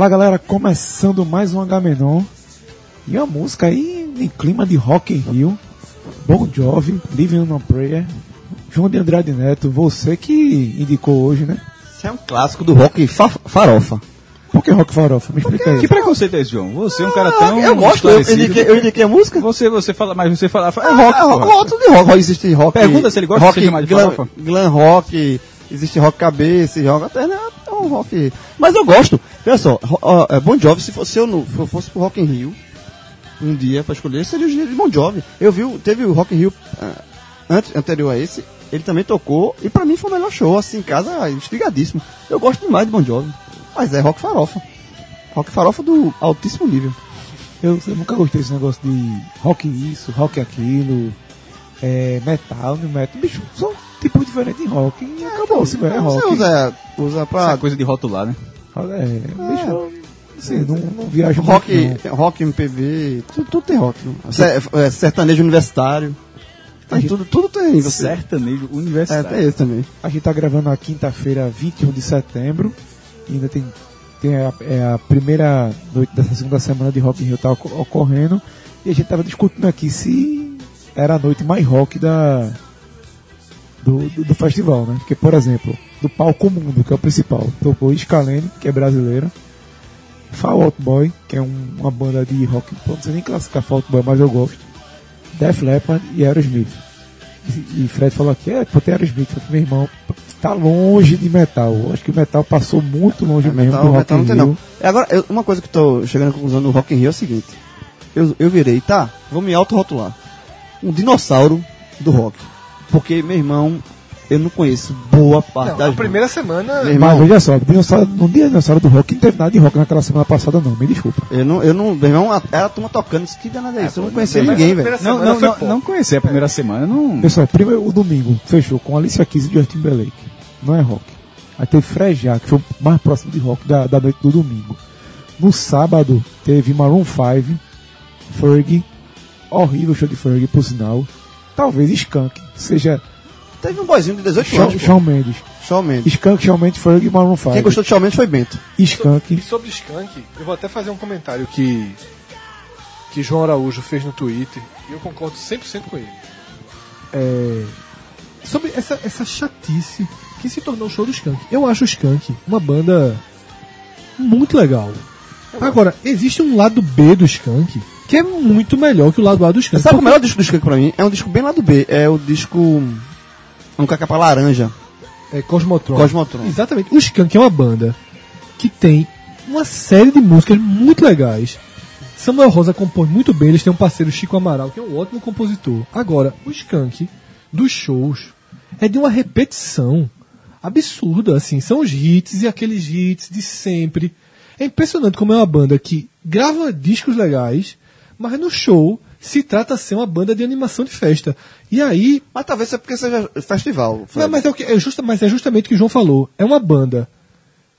Olá galera, começando mais um H-Menon. E a música aí em clima de Rock in Rio. Bon Jovi, Living on a Prayer. João de Andrade Neto, você que indicou hoje, né? Isso é um clássico do rock fa farofa. Por que Rock Farofa? Me explica Que aí. preconceito é esse, João? Você é um cara tão. Ah, eu gosto, eu indiquei, eu indiquei a música. Você, você fala, mas você fala. É rock, Ah, porra. gosto de rock. Existe rock. Pergunta se ele gosta de rock, de glam, farofa. glam rock, existe rock cabeça, rock até né, é um rock. Mas eu gosto. Olha só, é, Bon Jovi, se fosse eu no, se eu fosse pro Rock in Rio, um dia pra escolher, seria o dia de Bon Jovi. Eu vi, teve o Rock in Rio ah, antes, anterior a esse, ele também tocou, e pra mim foi o melhor show, assim, em casa, instigadíssimo. Eu gosto demais de Bon Jovi. Mas é rock farofa. Rock farofa do altíssimo nível. Eu, eu nunca gostei desse negócio de rock isso, rock aquilo, é, metal, metal. Bicho, tipos diferentes de rock. E acabou, se é Você rock. usa, usa pra Essa coisa de rotular, né? É, bicho, assim, não, não viajo rock, muito, não. rock MPB, tudo, tudo tem rock. né? Ser- é, sertanejo universitário. Tem tudo, tudo tem. Você. Sertanejo É, universitário. tem esse também. A gente tá gravando na quinta-feira, 21 de setembro. E ainda tem, tem a, é a primeira noite dessa segunda semana de Rock in Rio tá oco- ocorrendo. E a gente tava discutindo aqui se era a noite mais rock da, do, do, do festival, né? Porque, por exemplo, do palco mundo, que é o principal, tocou Scalene, que é brasileira. Fall Out Boy, que é um- uma banda de rock, não sei nem classificar Fall Out Boy, mas eu gosto. Def Leppard e Aerosmith. E, e Fred falou aqui, é, pô, tem Aerosmith, eu falei, meu irmão, tá longe de metal. Acho que o metal passou muito longe mesmo Metal, do Rock metal não tem Rio. não. É, Agora, eu- uma coisa que eu tô chegando à conclusão do Rock in Rio é o seguinte. Eu, eu virei, tá, vou me auto-rotular. Um dinossauro do rock. Porque, meu irmão, eu não conheço boa parte Não, das a primeira semana. Meu Mas irmão, veja só, dinossauro, no dia dinossauro do rock, não teve nada de rock naquela semana passada não, me desculpa. eu não, eu não, meu irmão, a- era a turma tocando, isso que danada é isso? Eu não conhecia mas ninguém, velho. Não, não, foi não, não conheci a primeira semana, não. Pessoal, primeiro o domingo fechou com Alicia Keys e Justin Timberlake. Não é rock. Aí teve Frejá, que foi o mais próximo de rock da, da noite do domingo. No sábado teve Maroon 5, Fergie, horrível show de Fergie, por sinal. Talvez Skunk, seja Teve um boyzinho de 18 Shawn, anos, pô. Shawn Mendes. Shawn Mendes. Skunk, Shawn Mendes, Fergie e Maroon 5. Quem gostou de Shawn Mendes foi Bento. E Skunk, sobre Skank, eu vou até fazer um comentário que que João Araújo fez no Twitter e eu concordo 100% com ele. É, sobre essa, essa chatice que se tornou o show do Skank. Eu acho o Skank uma banda muito legal. Agora, existe um lado B do Skank que é muito melhor que o lado A do Skank. Sabe o Porque- melhor disco do Skank pra mim? É um disco bem lá do B. É o disco. Um com a capa laranja. É Cosmotron. Cosmotron. Exatamente. O Skank é uma banda que tem uma série de músicas muito legais. Samuel Rosa compõe muito bem, eles têm um parceiro Chico Amaral, que é um ótimo compositor. Agora, o Skank dos shows é de uma repetição absurda, assim, são os hits e aqueles hits de sempre. É impressionante como é uma banda que grava discos legais, mas no show se trata de ser uma banda de animação de festa. E aí, Mas talvez é porque seja festival. Fred. não, mas, é o que, é justa, mas é justamente o que o João falou. É uma banda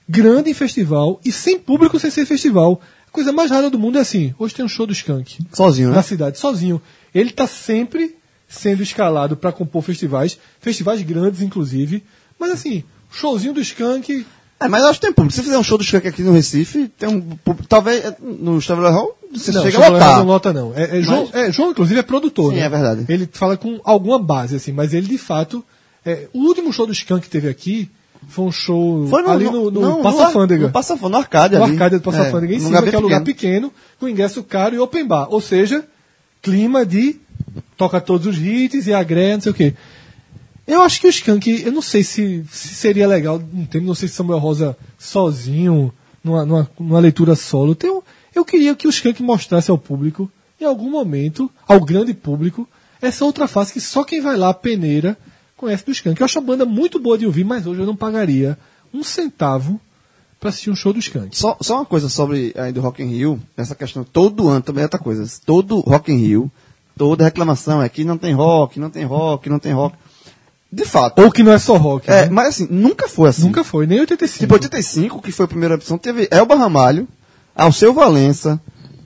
grande em festival e sem público sem ser festival. A coisa mais rara do mundo é assim: hoje tem um show do Skank Sozinho, né? na cidade, sozinho. Ele está sempre sendo escalado para compor festivais, festivais grandes, inclusive. Mas assim, showzinho do Skank. É, mas eu acho que tem público. Se fizer um show do Skank aqui no Recife, tem um. Talvez no Chevrolet Hall você não, chega a lotar. não lota, não. É, é João, é, João, inclusive, é produtor. Sim, né? é verdade. Ele fala com alguma base, assim, mas ele de fato. é, o último show do Skank que teve aqui foi um show Foi no, ali no, no, não, Passa no, Fândega. No Passa no arcade do Passa É, em cima, que é um lugar pequeno. pequeno, com ingresso caro e open bar. Ou seja, clima de toca todos os hits e agrega, não sei o quê. Eu acho que o Skank, eu não sei se, se seria legal, não, tem, não sei se Samuel Rosa sozinho, numa, numa, numa leitura solo. Tem um- eu queria que o Skank mostrasse ao público, em algum momento, ao grande público, essa outra face que só quem vai lá, peneira, conhece do Skank. Eu acho a banda muito boa de ouvir, mas hoje eu não pagaria um centavo pra assistir um show do Skank. Só, só uma coisa sobre aí do Rock in Rio, essa questão, todo ano também é outra coisa. Todo Rock in Rio, toda reclamação é que não tem rock, não tem rock, não tem rock. De fato. Ou que não é só rock. É, né? mas assim, nunca foi assim. Nunca foi, nem 85. Tipo, 85, que foi a primeira opção, teve Elba Ramalho, Alceu Valença,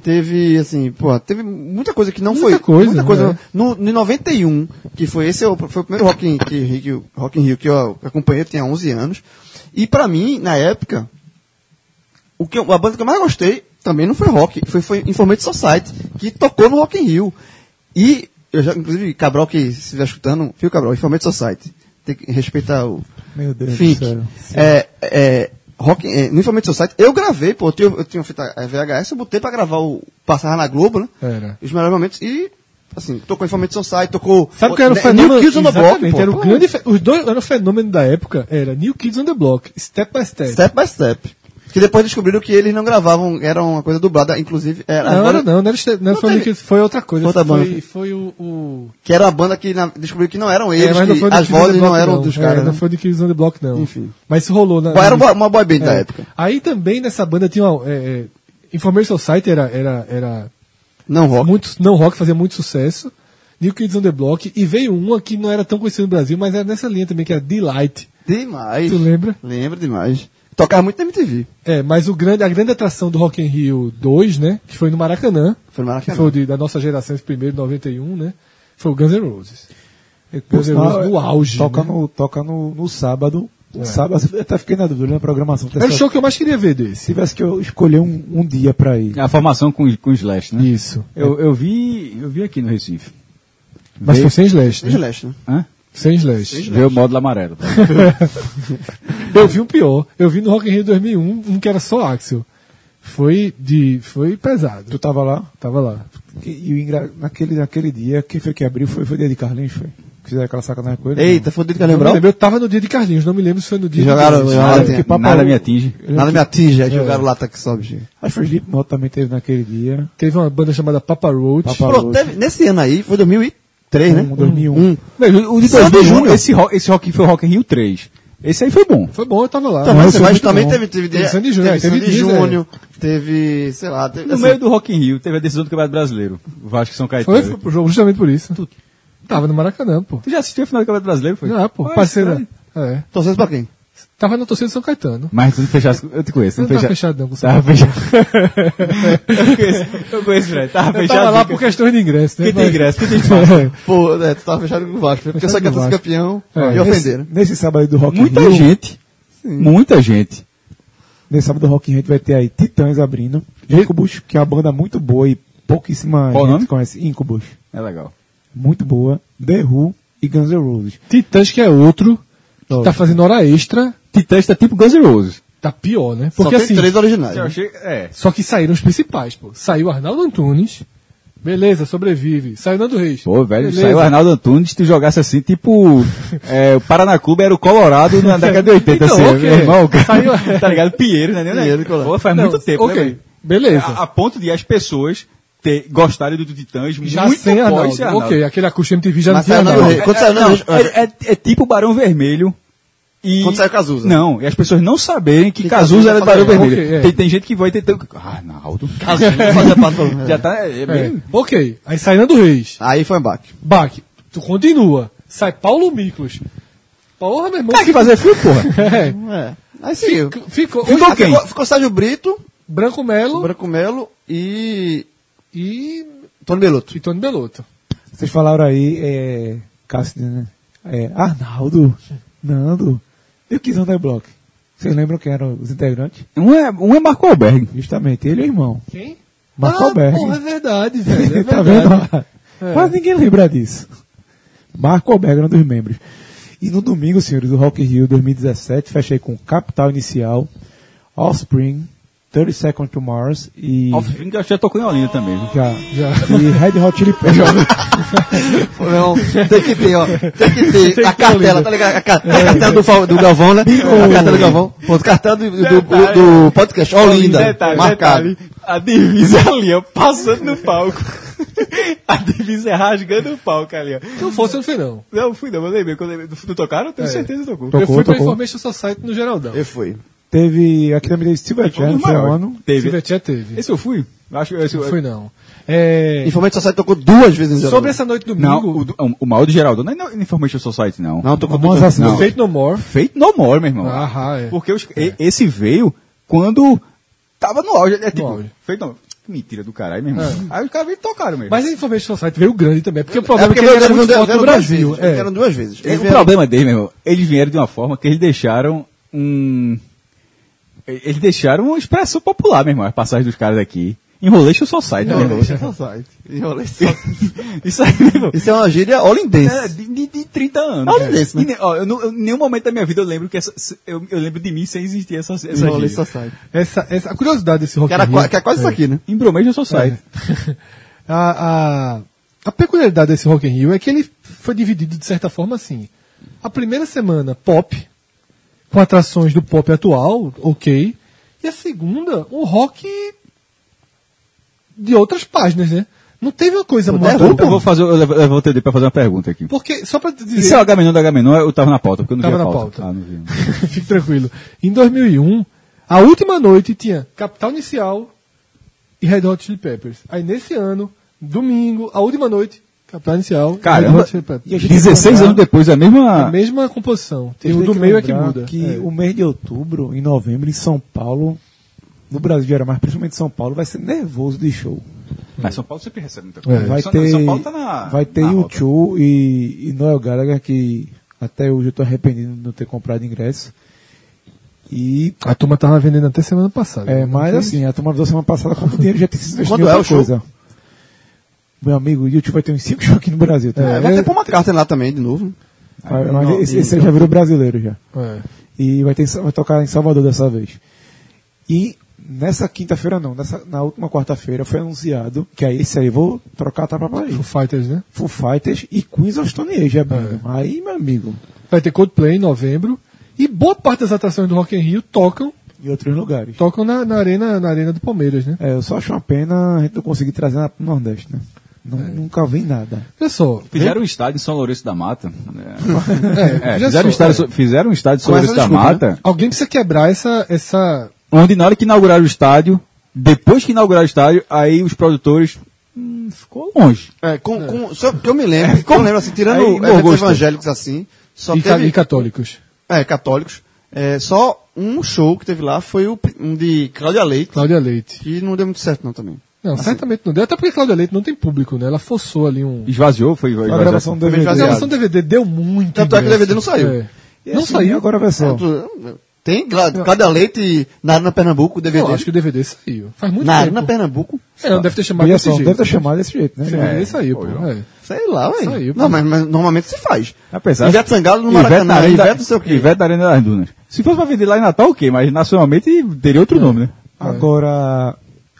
teve, assim, pô, teve muita coisa que não Muita foi. coisa, Muita coisa. né? No, no 91, que foi esse, é foi o primeiro Rock in, que, que, Rock in Rio que eu acompanhei, eu tinha 11 anos. E pra mim, na época, o que, eu- a banda que eu mais gostei também não foi rock, foi, foi Informate Society, que tocou no Rock in Rio. E, eu já, inclusive, Cabral que se estiver escutando, viu Cabral, Informate Society. Tem que respeitar o Meu Deus Fink. do céu. É, é, rock, é, no Informate Society, eu gravei, pô, eu tinha, eu tinha fita VHS, eu botei pra gravar o, passava na Globo, né? Era. Os melhores momentos, e, assim, tocou Informate Society, tocou... Sabe o que era o New fenômeno? Kids on the Block, pô. era o grande Os dois eram o fenômeno da época, era New Kids on the Block, Step by Step. Step by Step. Que depois descobriram que eles não gravavam, era uma coisa dublada, inclusive. Era, Não, era não, não era não, Não foi, teve- foi outra coisa. Foi outra foi, banda. foi o, o... Que era uma banda que na, descobriu que não eram É, eles, mas não foi as vozes não eram dos É, caras. Não né? foi do Kids on the Block, não. Enfim. Mas isso rolou na. Era na- uma, boy band da É. época. Aí também nessa banda tinha uma. É, é, Information Society era, era, era Não rock. muito, não rock, fazia muito sucesso. New Kids on the Block. E veio uma que não era tão conhecida no Brasil, mas era nessa linha também, que era Delight. Demais. Tu lembra? Lembro demais. Tocava muito na MTV. É, mas o grande, a grande atração do Rock in Rio 2, né? Que foi no Maracanã. Foi no Que Maracanã. foi o de- da nossa geração, esse primeiro, 91, né? Foi o Guns N' Roses. E, por Guns N' Roses no auge. Toca, né? no, toca no, no sábado. É. Sábado, eu até fiquei na dúvida na programação. Era o show que eu mais queria ver Se desse. tivesse que eu escolher um, um dia pra ir. A formação com, com Slash, né? Isso. Eu, eu vi, eu vi aqui no Recife. Mas Veio- foi sem Slash, né? Slash, né? Hã? Sem Slash. Sem slash. Vê o módulo amarelo. eu vi um pior. Eu vi no Rock in Rio 2001, um que era só Axel. Foi de, foi pesado. Tu tava lá? Tava lá. E, e naquele, naquele dia, quem foi que abriu? Foi, foi o dia de Carlinhos, foi? Fizeram aquela sacanagem com ele? Eita, não. foi o dia de Carlinhos Eu, tava no dia de Carlinhos, não me lembro se foi no dia de jogaram, Jogaram, nada, que nada me atinge. Nada me atinge, aí é. jogaram lá, tá que sobe, gente. Acho que o Slipknot também teve naquele dia. Teve uma banda chamada Papa Roach. Papa Pronto, Roach. Teve, nesse ano aí, foi 2000 e 3, né? um, né? 2001. Um. Não, o de 2001, esse, esse rock foi o Rock in Rio 3. Esse aí foi bom. Foi bom, eu tava lá. Tá, mas, mas também bom. teve, teve, teve, Sandy Júnior, teve, Sandy teve Júnior, teve, sei lá. Teve, no assim, meio do Rock in Rio, teve a decisão do Campeonato Brasileiro. O Vasco São Caetano. Foi pro jogo justamente por isso. Tu, tava no Maracanã, pô. Tu já assistiu a final do Campeonato Brasileiro, foi? Já, pô. Parceiro. É. é. Torcendo pra quem? Tava na torcida de São Caetano. Mas tu não fechasse. Eu te conheço. Eu Não não fecha... fechado não. com São Tava fechado. eu conheço, eu conheço, Fred. Tava Eu fechado. tava lá por questões de ingresso, né? Quem tem ingresso? Quem tem espaço? Pô, é, tu tava fechado com o Vasco, né? porque só que Vasco. campeão É, e ofenderam. Nesse, nesse sábado do Rock in Muita Rio, gente. Muita gente. nesse sábado do Rock in Rio vai ter aí Titãs abrindo. Incubus, que é uma banda muito boa e pouquíssima Qual gente nome? conhece. Incubus. É legal. Muito boa. The Who e Guns N' Roses. Titãs, que é outro, tá fazendo hora extra, Titãs tá tipo Guns N' Roses. tá pior, né? Só Porque tem assim, três originais. Né? achei. É. só que saíram os principais, pô. Saiu Arnaldo Antunes, beleza, sobrevive. Saiu Nando Reis. Pô, velho, beleza. saiu o Arnaldo Antunes, se tu jogasse assim, tipo. é, o Paraná Clube era o Colorado na década de 80, Então, assim, ok. meu irmão. Saiu- tá ligado? Pinheiro, né? Pinheiro, né? Colorado. Pô, faz Não, muito tempo, ok, né, velho? beleza. A, a ponto de as pessoas ter, gostarem do Titãs Já muito sem após Arnaldo. esse Arnaldo. Ok, aquele acústico MTV já Mas não tinha Arnaldo. Quando É, saiu não, Reis- é, é- é tipo Barão Vermelho. E... Quando saiu Cazuza. Não, e as pessoas não saberem que, Que Cazuza Cazuza era do Barão Vermelho. ok, é. tem, tem gente que vai tentando. Ah, Arnaldo. Cazuza fazia parte do- Já tá. É, É. bem- Ok, aí sai Nando Reis. Aí foi um baque. Bach, tu continua. Sai Paulo Miklos. Porra, meu irmão. Tem que fazer fio, porra. É. É. Aí seguiu. Ficou, ficou, Ficou quem? Ficou, ficou Sérgio Brito, Branco Melo Branco Melo e e, Tony Beloto. e Tony Belotto. Vocês falaram aí, é. Cássio, né? É, Arnaldo, Nando e o Kizão da Block. Vocês lembram quem eram os integrantes? Um é, um é Marco Alberg. Justamente, ele e o irmão. Quem? Marco ah, Alberg. Porra, é verdade, velho. É tá verdade. vendo? É. Quase ninguém lembra disso. Marco Alberg era um dos membros. E no domingo, senhores, do Rock Rio 2017, fechei com Capital Inicial, Offspring, 30 Seconds to Mars e... Eu já tocou em Olinda também. viu? Já, Já. E Red Hot Chili Peppers. Não, tem que ter, ó. Tem que ter a cartela, tá ligado? A, ca- a cartela do, do Galvão, né? A cartela do Galvão. Pô, cartela do, do, do, do podcast, Olinda. Detalhe, marcado. detalhe. A divisa ali, ó, passando no palco. A divisa é rasgando o palco ali, ó. Se não fosse, eu não fui, não. Não, fui não, eu lembrei. Quando eu lembrei. Tu tocaram? Tenho É. certeza que tocou. Tocou, eu fui pra tocou. Information Society no Geraldão. Eu fui. Teve, aqui também teve Silverchair, maiores. ano. Teve. Silverchair teve. Esse eu fui? Acho que esse Não eu fui, não. É, Information Society tocou duas vezes em sobre essa noite domingo, Não, o, do- o mal do Geraldo não é no Information Society, não. Não, tocou duas assim, vezes. Não. Fate No More. Feito no more, meu irmão. Ah, é. Porque os- e- esse veio quando tava no auge. É tipo, auge. feito no Mentira do caralho, meu irmão. É. Aí os caras veio e tocaram mesmo. Mas a Information Society veio grande também, porque o É problema é, porque que ele era vieram muito duas- forte no vieram duas Brasil. vezes, É. Vieram duas vezes. É, Eles o vieram- problema deles, meu irmão, eles vieram de uma forma que eles deixaram um. Eles deixaram uma expressão popular, meu irmão, as passagens dos caras aqui. Enrolation Society, né? Enrolation Society. Enrolation Society. Isso aí, meu irmão. Isso é uma gíria holindense. É, de, de, de 30 anos. Holindense, né? E ne- ó, eu, não- eu- em nenhum momento da minha vida eu lembro que essa, eu, eu lembro de mim sem existir essa, essa Enrolation. Society. Essa, essa, a curiosidade desse Rock Que, era Rio- que é quase isso aqui, né? Embromation Society. a, a, a peculiaridade desse Rock in Rio é que ele foi dividido de certa forma assim. A primeira semana, pop, com atrações do pop atual, ok. E a segunda, um rock de outras páginas, né? Não teve uma coisa muito... Eu vou fazer, eu ter pra fazer uma pergunta aqui. Porque, só E dizer... se é o Agamenon da Agamenon, eu tava na pauta, porque eu não Tava vi a na pauta. pauta. Ah, não vi. Fique tranquilo. Em 2001, a última noite tinha Capital Inicial e Red Hot Chili Peppers. Aí nesse ano, domingo, a última noite, Capital Inicial Caramba. E a gente tem que 16 lembrar- anos depois, a mesma... A mesma composição. Tem o do que meio é que muda. Que É. o mês de outubro, em novembro, em São Paulo, no Brasil era, mas principalmente São Paulo, vai ser nervoso de show. Mas São Paulo sempre recebe muita coisa. É. Vai São, ter, São Paulo tá na. vai ter na rota. U2 e, e Noel Gallagher, que até hoje eu tô arrependido de não ter comprado ingresso. E, A turma tava vendendo até semana passada. é, mas assim, a turma da semana passada com o dinheiro já tem se investido em Quando é outra o show? Meu amigo, o U2 vai ter uns 5 shows aqui no Brasil. Tá? É, vai ter Paul McCartney lá também, de novo. Vai- mas esse, esse já virou brasileiro já. É. E vai, ter, vai tocar em Salvador dessa vez. E nessa quinta-feira não, nessa, na última quarta-feira foi anunciado que aí esse aí vou trocar a tapa pra aí. Foo Fighters, né? Full Fighters e Queens of Stone Age abrindo. Aí, meu amigo, Vai ter Coldplay em novembro. E boa parte das atrações do Rock in Rio tocam, em outros lugares. tocam na, na arena, na arena do Palmeiras, né? É, eu só acho uma pena a gente não conseguir trazer na, pro Nordeste, né? Nu- Nunca vi nada. Só. Fizeram um estádio em São Lourenço da Mata. É, É, fizeram, um estádio, é. fizeram um estádio em São Lourenço da desculpa, Mata, Alguém precisa quebrar essa, essa onde na hora que inauguraram o estádio, depois que inauguraram o estádio, aí os produtores. Hum, ficou longe. É, com, com, só que eu me lembro, que eu lembro assim, tirando Aí, eventos evangélicos assim, só e, teve, e católicos. é, católicos, é, só um show que teve lá foi o, um de Cláudia Leite, Cláudia Leite. que não deu muito certo não também. Não, certamente não deu. Até porque Cláudia Leite não tem público, né? Ela forçou ali um. Esvaziou, foi. A esvaziou. gravação do DVD. A gravação do DVD deu muito. Tanto é que o. DVD não saiu. É. E Não assim, saiu. Agora vai só. Tem Clá- Cláudia Leite na Arena Pernambuco, o DVD. Eu acho que o DVD saiu. Faz muito na tempo. Arena Pernambuco? É, não deve ter chamado desse só, jeito. deve ter chamado desse jeito, né? Esse DVD saiu, pô. É. Sei lá, velho. Saiu, Não, mas, mas normalmente se faz. Apesar Ivete Sangalo no Maracanã, na Ivete não sei o quê. Ivete da Arena das Dunas. Se fosse pra vender lá em Natal, ok, mas nacionalmente teria outro nome, né? Agora,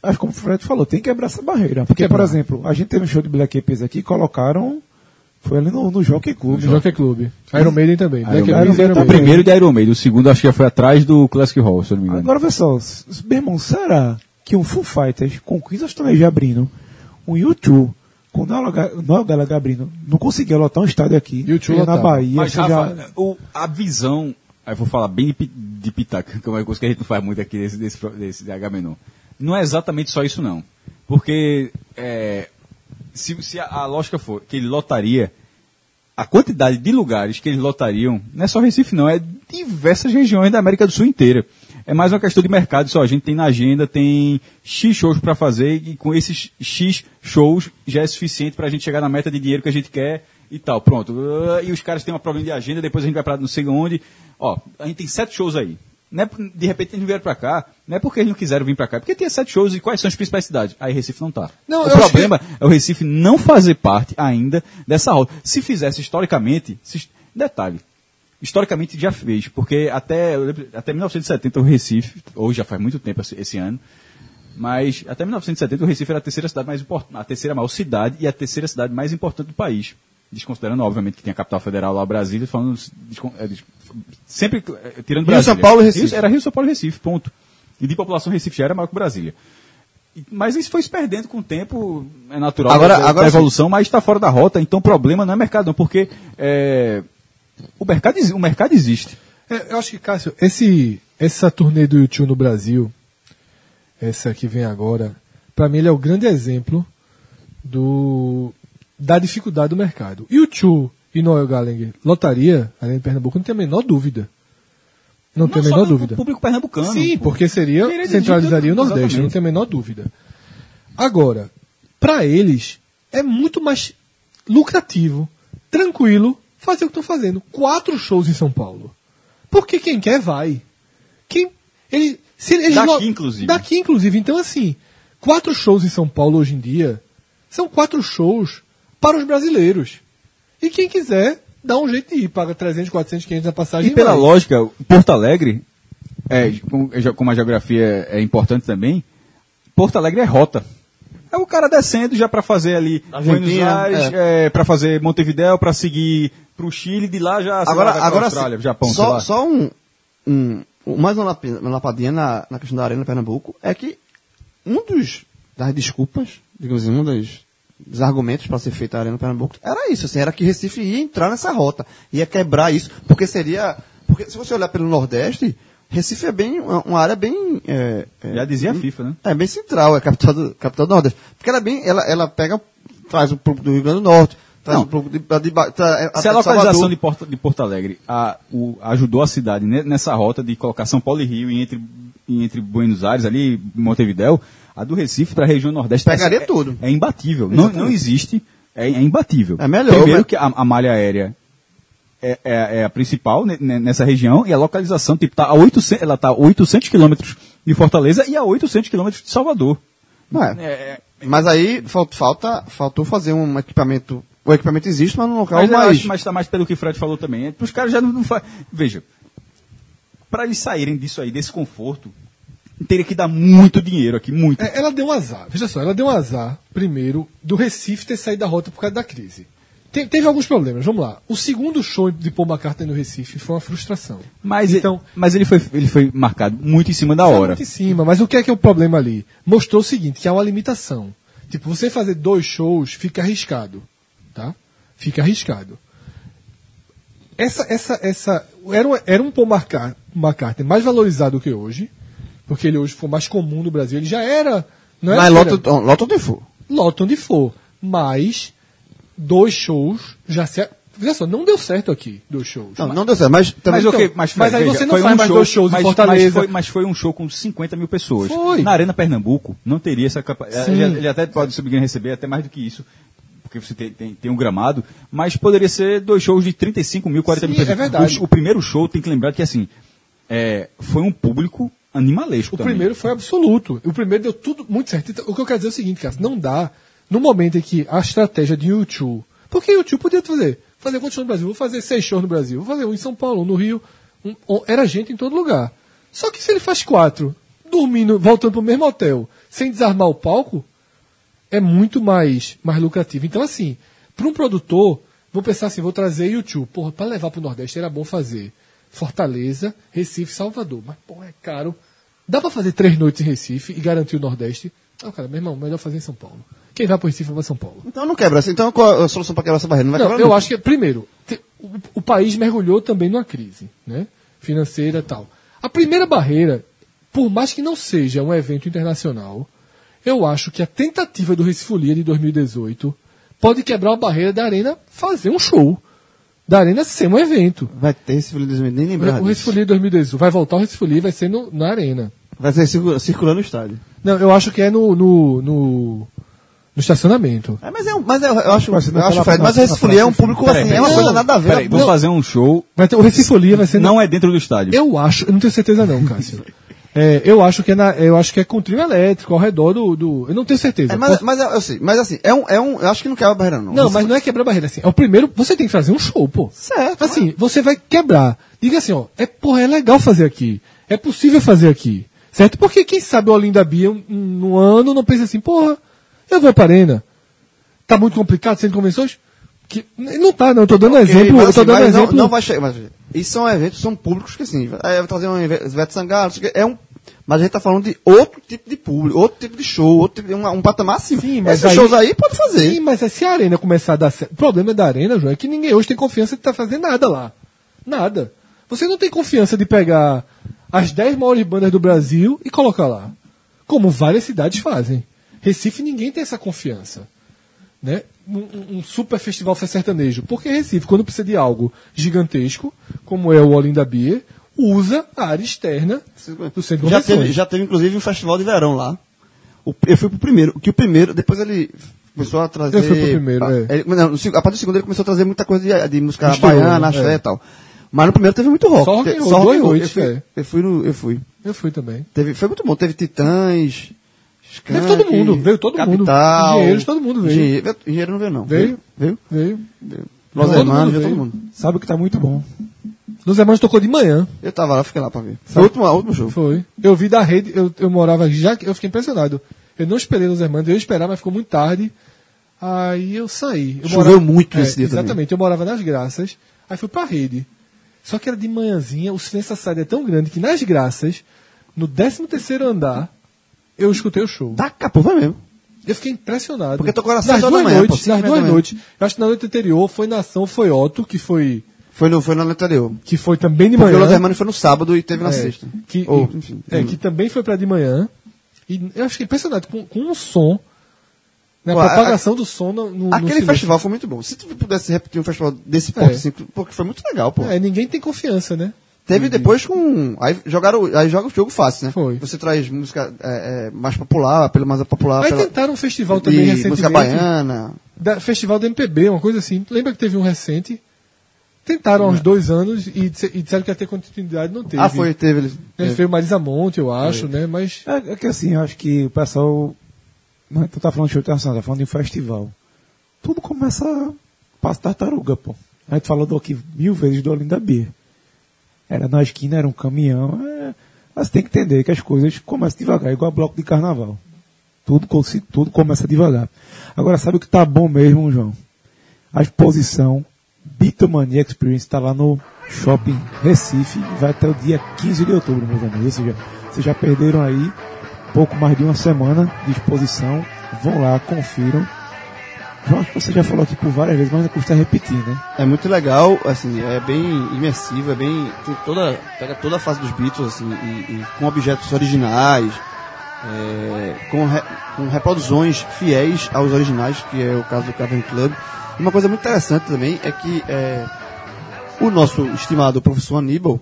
acho que como o Fred falou, tem que quebrar essa barreira. Porque, por quebrar. exemplo, a gente teve um show de Black Eyed Peas aqui, colocaram. Foi ali no, no Jockey Club. No Jockey Club. Iron Maiden também. Black Iron e Maiden Iron O. Maiden. primeiro de Iron Maiden, o segundo acho que foi atrás do Classic Hall, se eu não me engano. Agora, s- meu irmão, será que um Full Fighters com Queens of Stone Age abrindo, um YouTube com o Noel Ga- Noel Gallagher abrindo, não conseguia lotar um estádio aqui, U2 seja na. Bahia, Mas. Rafa, o- a visão, aí eu vou falar bem de, de pitaca, que é uma coisa que a gente não faz muito aqui desse, desse, desse de H-Menon. Não é exatamente só isso, não. Porque é, se, se a, a lógica for que ele lotaria, a quantidade de lugares que eles lotariam, não é só Recife, não, é diversas regiões da América do Sul inteira. É mais uma questão de mercado, só a gente tem na agenda, tem X shows para fazer, e com esses X shows já é suficiente para a gente chegar na meta de dinheiro que a gente quer e tal. Pronto. E os caras têm um problema de agenda, depois a gente vai para não sei onde. Ó, a gente tem sete shows aí. Não é, por- de repente eles vieram para cá, não é porque eles não quiseram vir para cá, é porque tem sete shows e quais são as principais cidades? Aí Recife não tá. Não, o problema é o Recife não fazer parte ainda dessa rota. Se fizesse historicamente, se- detalhe, historicamente já fez, porque até, até 1970 o Recife, hoje já faz muito tempo esse, esse ano, mas até 1970 o Recife era a terceira cidade mais importante, a terceira maior cidade e a terceira cidade mais importante do país. Desconsiderando, obviamente, que tem a capital federal lá, Brasília, falando, é, sempre é, tirando Rio, Brasília. São Paulo e Recife. Rio- era Rio, São Paulo e Recife, ponto. E de população Recife já era maior que Brasília. Mas isso foi se perdendo com o tempo, é natural Agora- da, da agora sim. evolução, mas está fora da rota, então o problema não é mercado, não, porque é, o, mercado, o mercado existe. É, eu acho que, Cássio, esse, essa turnê do YouTube no Brasil, essa que vem agora, pra mim ele é o grande exemplo do, da dificuldade do mercado. YouTube e Noel Gallagher lotaria, além de Pernambuco, não tem a menor dúvida. Não, tem a menor dúvida. público pernambucano. Sim, porque seria centralizaria o Nordeste, exatamente. não tem a menor dúvida. Agora, para eles é muito mais lucrativo, tranquilo fazer o que estão fazendo. Quatro shows em São Paulo. Porque quem quer vai. Quem ele Se eles Daqui, lo- inclusive. Daqui, inclusive. Então, assim, quatro shows em São Paulo hoje em dia são quatro shows para os brasileiros. E quem quiser, dá um jeito de ir, paga 300, 400, 500 na passagem. E pela vai. lógica, Porto Alegre, é, como, a geografia é importante também, Porto Alegre é rota. É o cara descendo já para fazer ali Buenos Argentina, Aires, é. para fazer Montevideo, para seguir pro Chile, de lá já Agora, lá, agora Austrália, sim, Japão, sei só, lá. só um, um, mais uma uma lapadinha na, na questão da Arena Pernambuco é que um dos das desculpas, digamos assim, um dos, dos argumentos para ser feita a Arena Pernambuco era isso, assim, era que Recife ia entrar nessa rota, ia quebrar isso, porque seria, porque se você olhar pelo Nordeste, Recife é bem uma, área bem é, é, Já dizia a FIFA, né? é bem central, é capital do, capital do Nordeste. Porque ela é bem, ela, ela pega, traz o público do Rio Grande do Norte, traz Não. o público de, de, de, tra- Se a de localização de Porto, de Porto Alegre a- o- ajudou a cidade ne- nessa rota de colocar São Paulo e Rio e entre, e entre Buenos Aires, ali, Montevidéu, a do Recife para a região Nordeste Pegaria é, tudo. É, imbatível. Não, não existe. É, é imbatível. É melhor, Primeiro mas- que a, a malha aérea é, é- é a principal ne- ne- nessa região e a localização tipo, tá a 800, ela está a 800 quilômetros de Fortaleza e a 800 quilômetros de Salvador. Não é. É, Mas aí fal- falta, faltou fazer um equipamento. O equipamento existe, mas num local Mas mais. acho, mas está mais pelo que o Fred falou também. É, Os caras já não, não fazem. Veja, para eles saírem disso aí, desse conforto, teria que dar muito dinheiro aqui, muito. É, ela deu um azar. Veja só, ela deu um azar, primeiro, do Recife ter saído da rota por causa da crise. Te- teve alguns problemas, vamos lá. O segundo show de Paul McCartney no Recife foi uma frustração. Mas, então, ele, mas ele, foi, ele foi marcado muito em cima da hora. muito em cima, mas o que é que é o problema ali? Mostrou o seguinte, que há uma limitação. Tipo, você fazer dois shows fica arriscado, tá? Fica arriscado. Essa, essa, essa, era, um- era um Paul McCartney mais valorizado que hoje, porque ele hoje foi mais comum no Brasil. Ele já era, não é? Mas que era- lota, lota onde for. lota onde for. Mas dois shows já se. Veja só, não deu certo aqui, dois shows. Não, não deu certo, mas também. Mas, ok, então, mas, mas aí veja, você não foi faz um mais show, dois shows em mas, Fortaleza. Mas foi, mas foi um show com 50 mil pessoas. Foi. Na Arena Pernambuco, não teria essa capacidade. Sim. Ele, ele até pode, engano, receber até mais do que isso, porque você tem, tem, tem um gramado, mas poderia ser dois shows de 35 mil, 40 mil Sim, pessoas. é verdade. O, o primeiro show, tem que lembrar que, assim, é, foi um público animalesco O também. primeiro foi absoluto. O primeiro deu tudo muito certo. Então, o que eu quero dizer é o seguinte, cara, não dá, no momento em que a estratégia de YouTube, porque YouTube podia fazer, fazer quantos shows no Brasil? Vou fazer seis shows no Brasil, vou fazer um em São Paulo, um no Rio, um- um- era gente em todo lugar. Só que se ele faz quatro, dormindo, voltando pro mesmo hotel, sem desarmar o palco, é muito mais, mais lucrativo. Então, assim, para um produtor, vou pensar assim, vou trazer YouTube. Porra, para levar para o Nordeste era bom fazer Fortaleza, Recife, Salvador. Mas, porra, é caro. Dá para fazer três noites em Recife e garantir o Nordeste? Ah, cara, meu irmão, melhor fazer em São Paulo. Quem vai para Recife vai para São Paulo. Então não quebra. Então qual a solução para quebrar essa barreira? Não vai Não, quebrar eu nunca. acho que, primeiro, o, o país mergulhou também numa crise, né? Financeira e tal. A primeira barreira, por mais que não seja um evento internacional, eu acho que a tentativa do Recifolia de 2018 pode quebrar a barreira da Arena fazer um show. Da Arena ser um evento. Vai ter esse de 2000, nem lembrar. O. Recifolia de 2018 vai voltar o Recifolia vai ser no, na Arena. Vai ser circu- circulando o estádio. Não, eu acho que é no, no, no, no estacionamento. É, mas é um, mas é, eu acho, Vai ser eu acho Fred, mas praça- esse folia é um público Peraí, assim, peraí, é uma não, coisa nada a ver. Peraí, Não. fazer um show. Vai ter, o Recifolia vai ser na- Não é dentro do estádio. Eu acho, eu não tenho certeza não, Cássio. É, eu acho que é na, eu acho que é com trio elétrico ao redor do, do eu não tenho certeza. É, mas, mas eu, eu sei, mas assim, é um, é um, eu acho que não quebra a barreira não. não, Você- mas não é quebrar barreira assim. É o primeiro, você tem que fazer um show, pô. Certo. Assim, você vai quebrar. Diga assim, ó, é porra, é legal fazer aqui. É possível fazer aqui. Certo? Porque quem sabe o Olinda Bia um- no ano não pensa assim, porra, eu vou pra arena. Tá muito complicado sem convenções? Que, não tá, não. Eu tô dando Ok, exemplo. mas eu tô assim, dando mas não- exemplo. Não, vai chegar. Mas, isso são eventos, são públicos que assim. Aí vai trazer um Ivete Sangalo, é um. Mas a gente tá falando de outro tipo de público, outro tipo de show, outro tipo de, um, um patamar acima. Sim, mas Esses aí- shows aí pode fazer. Sim, mas se a arena começar a dar certo. O problema da arena, João, é que ninguém hoje tem confiança de estar fazendo nada lá. Nada. Você não tem confiança de pegar as 10 maiores bandas do Brasil e colocar lá. Como várias cidades fazem. Recife ninguém tem essa confiança. Né? Um, um- um super festival sertanejo. Porque Recife, quando precisa de algo gigantesco, como é o Olinda Beer, usa a área externa do centro Já teve, já teve inclusive um festival de verão lá. O- eu fui pro primeiro, que o primeiro, depois ele começou a trazer. Eu fui pro primeiro, a, é. ele- não, a partir do segundo ele começou a trazer muita coisa de, de música Misturou, baiana, axé É. e tal. Mas no primeiro teve muito rock. Só rock roll, rock noites, eu, fui, é. eu fui no, eu fui. Eu fui também. Teve, foi muito bom. Teve Titãs. Veio Skank, todo mundo, veio todo mundo. Capital, Engenheiros, todo mundo veio. Engenheiro, engenheiro não veio, não. Veio. Veio? Veio. Los Todo Hermanos, mundo veio todo veio. mundo. Sabe que tá muito bom. Los Hermanos tocou de manhã. Eu tava lá, fiquei lá pra ver. Foi o último, último show. Foi. Eu vi da rede, eu, eu morava já, eu fiquei impressionado. Eu não esperei Los Hermanos, eu ia esperar, mas ficou muito tarde. Aí eu saí. Eu Choveu muito é, esse dia também. Exatamente, eu morava nas Graças, aí fui pra rede. Só que era de manhãzinha, o silêncio da cidade é tão grande que nas Graças, no 13 terceiro andar, eu escutei o show. Daqui a pouco vai mesmo. Eu fiquei impressionado. Porque tocou às nas duas da manhã, pô, noites, cinco nas duas da manhã. noites. Eu acho que na noite anterior foi Nação, foi Otto, que foi, Foi no, foi no anterior. que foi também de Porque o manhã. Los Hermanos foi no sábado e teve na É, sexta. Que, Ou, enfim. é, que também foi pra de manhã. E eu fiquei impressionado com, com o som. Né, a Pô, a- propagação do som no, no no Aquele silêncio. festival foi muito bom. Se tu pudesse repetir um festival desse porte, É. assim, porque foi muito legal, pô. É, ninguém tem confiança, né? Teve depois com. Aí jogaram. Aí joga o jogo fácil, né? Foi. Você traz música é, é, mais popular, pelo mais popular. Aí pela, tentaram um festival também recentemente. música baiana. Da, festival do MPB, uma coisa assim. Lembra que teve um recente? Tentaram há uns dois anos e, disse- e disseram que ia ter continuidade, não teve. Ah, foi, teve. Ele, Né, teve. Veio Marisa Monte, eu acho, né? Mas. É, é que assim, eu acho que o pessoal. Não é que tu tá falando de show internacional, tá falando de um festival. Tudo começa. Passa tartaruga, pô. A gente falou do aqui mil vezes do Olinda Beer. Era na esquina, era um caminhão. É... Mas tem que entender que as coisas começam devagar, igual bloco de carnaval. Tudo, tudo começa devagar. Agora, sabe o que tá bom mesmo, João? A exposição Beatlemania Experience está lá no Shopping Recife. Vai até o dia 15 de outubro, meus amigos. Ou seja, vocês já perderam aí pouco mais de uma semana de exposição. Vão lá, confiram. João, acho que você já falou aqui por várias vezes, mas não custa repetir, né? É muito legal, assim, é bem imersivo, é bem. Tem toda, pega toda a fase dos Beatles, assim, e, e com objetos originais, é, com, re- com reproduções fiéis aos originais, que é o caso do Cavern Club. Uma coisa muito interessante também é que é, o nosso estimado professor Aníbal,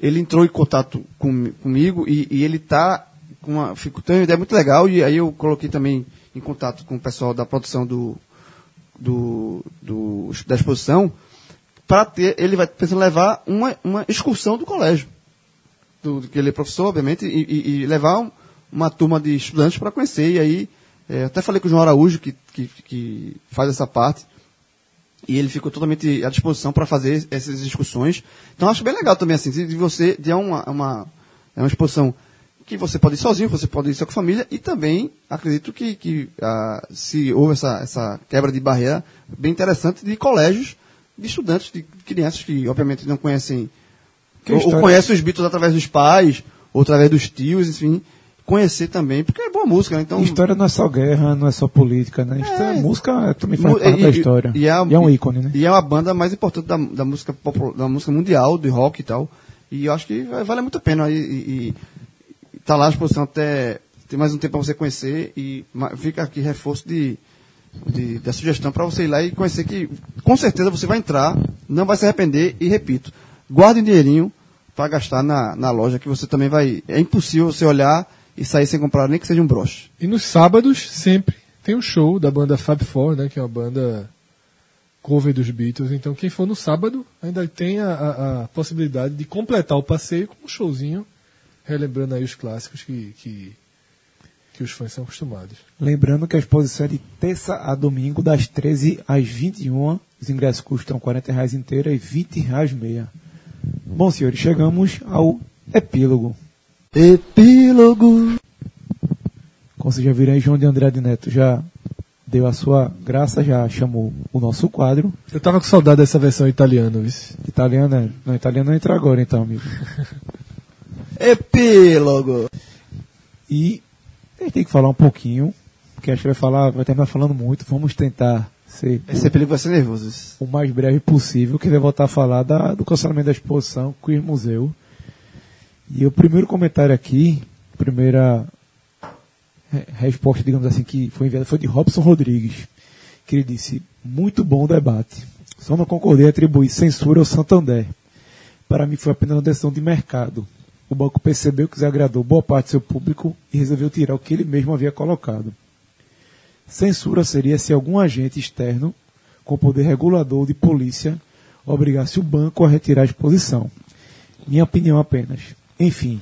ele entrou em contato com, comigo e, e ele tá com uma, ficou, tem uma ideia muito legal e aí eu coloquei também em contato com o pessoal da produção do, do, do- da exposição para ter, ele vai pensando levar uma, uma excursão do colégio. Do, que ele é professor, obviamente, e, e- e levar um- uma turma de estudantes para conhecer. E aí, é, até falei com o João Araújo, que, que, que faz essa parte, e ele ficou totalmente à disposição para fazer essas discussões. Então acho bem legal também assim, de você de uma, uma é uma exposição que você pode ir sozinho, você pode ir só com a família. E também acredito que, que ah, se houve essa, essa quebra de barreira bem interessante de colégios, de estudantes, de crianças que obviamente não conhecem ou, ou conhecem os Beatles através dos pais ou através dos tios, enfim, conhecer também, porque é boa música, né? Então História não é só guerra, não é só política, né? História, É. música também faz parte da história. E, é, um ícone, né? E é uma banda mais importante da, da música popular, da música mundial, de rock e tal. E eu acho que vale muito a pena. E, e, e tá lá a exposição até. Tem mais um tempo para você conhecer. E fica aqui reforço de, de- da sugestão para você ir lá e conhecer que com certeza você vai entrar, não vai se arrepender. E repito, guarde um dinheirinho para gastar na, na loja, que você também vai. É impossível você olhar e sair sem comprar nem que seja um broche. E nos sábados, sempre, tem um show da banda Fab Four, né? Que é uma banda cover dos Beatles. Então, quem for no sábado, ainda tem a, a- a possibilidade de completar o passeio com um showzinho, relembrando aí os clássicos que, que, que os fãs são acostumados. Lembrando que a exposição é de terça a domingo, das 13 às 21. Os ingressos custam 40 reais inteira e 20 reais meia. Bom, senhores, chegamos ao epílogo. Epílogo. Como vocês já viram aí, João de Andrade Neto já deu a sua graça, já chamou o nosso quadro. Eu tava com saudade dessa versão italiana, vice. Italiano, é- não, italiano não entra agora então, amigo. Epílogo. E a gente tem que falar um pouquinho, porque acho que vai falar, vai terminar falando muito. Vamos tentar ser Esse epílogo vai ser nervoso. o mais breve possível, que vai voltar a falar da- do cancelamento da exposição Queer Museu. E o primeiro comentário aqui, primeira re- resposta, digamos assim, que foi enviada foi de Robson Rodrigues, que ele disse, muito bom debate. Só não concordei atribuir censura ao Santander. Para mim foi apenas uma decisão de mercado. O banco percebeu que desagradou boa parte do seu público e resolveu tirar o que ele mesmo havia colocado. Censura seria se algum agente externo, com poder regulador de polícia, obrigasse o banco a retirar a exposição. Minha opinião apenas. Enfim,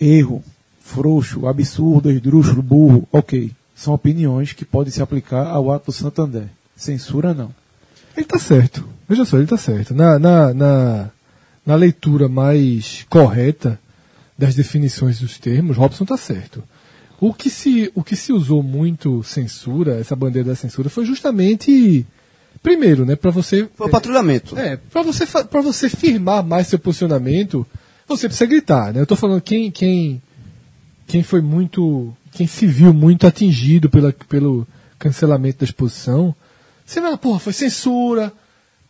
erro, frouxo, absurdo, esdrúxulo, burro, ok. São opiniões que podem se aplicar ao ato do Santander. Censura não. Ele tá certo. Veja só, ele tá certo. Na, na, na, na leitura mais correta das definições dos termos, Robson tá certo. O que se, o que se usou muito censura, essa bandeira da censura, foi justamente, primeiro, né, para você Foi o patrulhamento. é, pra você, pra você firmar mais seu posicionamento, você precisa gritar, né? Eu tô falando quem, quem, quem foi muito, quem se viu muito atingido pela, pelo cancelamento da exposição, você vai, porra, foi censura,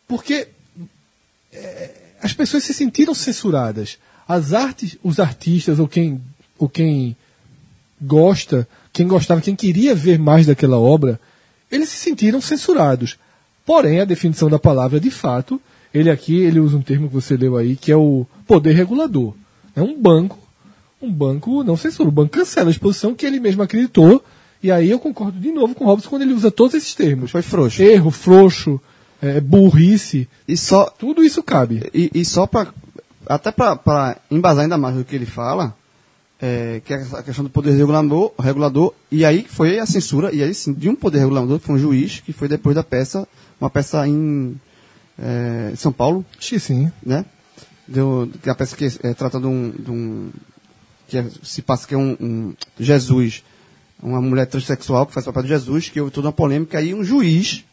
porque é, as pessoas se sentiram censuradas. As artes, os artistas ou quem, ou quem gosta, quem gostava, quem queria ver mais daquela obra, eles se sentiram censurados. Porém, a definição da palavra, de fato, ele aqui, ele usa um termo que você leu aí, que é o poder regulador. É um banco, um banco não censura, o banco cancela a exposição que ele mesmo acreditou, e aí eu concordo de novo com o Robson quando ele usa todos esses termos. Foi frouxo. Erro, frouxo, é, burrice, E só, tudo isso cabe. e, e só para até para embasar ainda mais do que ele fala, é, que é a questão do poder regulador, regulador, e aí foi a censura, e aí sim, de um poder regulador, que foi um juiz, que foi depois da peça, uma peça em é, São Paulo, que sim. né? É a peça que é, trata de um, de um que é- se passa que é um, um Jesus, uma mulher transexual que faz o papel de Jesus, que houve toda uma polêmica, aí um juiz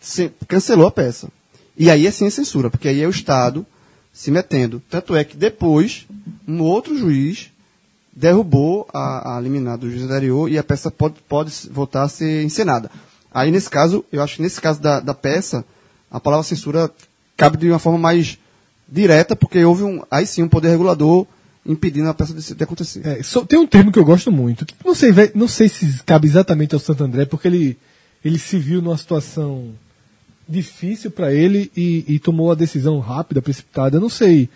se- cancelou a peça. E aí é sim censura, porque aí é o Estado se metendo. Tanto é que depois, um outro juiz derrubou a, a liminar do juiz anterior e a peça pode, pode voltar a ser encenada. Aí, nesse caso, eu acho que nesse caso da, da peça, a palavra censura cabe de uma forma mais direta, porque houve um, aí sim um poder regulador impedindo a peça de, de acontecer. É, só- tem um termo que eu gosto muito, que não sei, não sei se cabe exatamente ao Santo André, porque ele, ele se viu numa situação difícil para ele e, e tomou a decisão rápida, precipitada. Eu não sei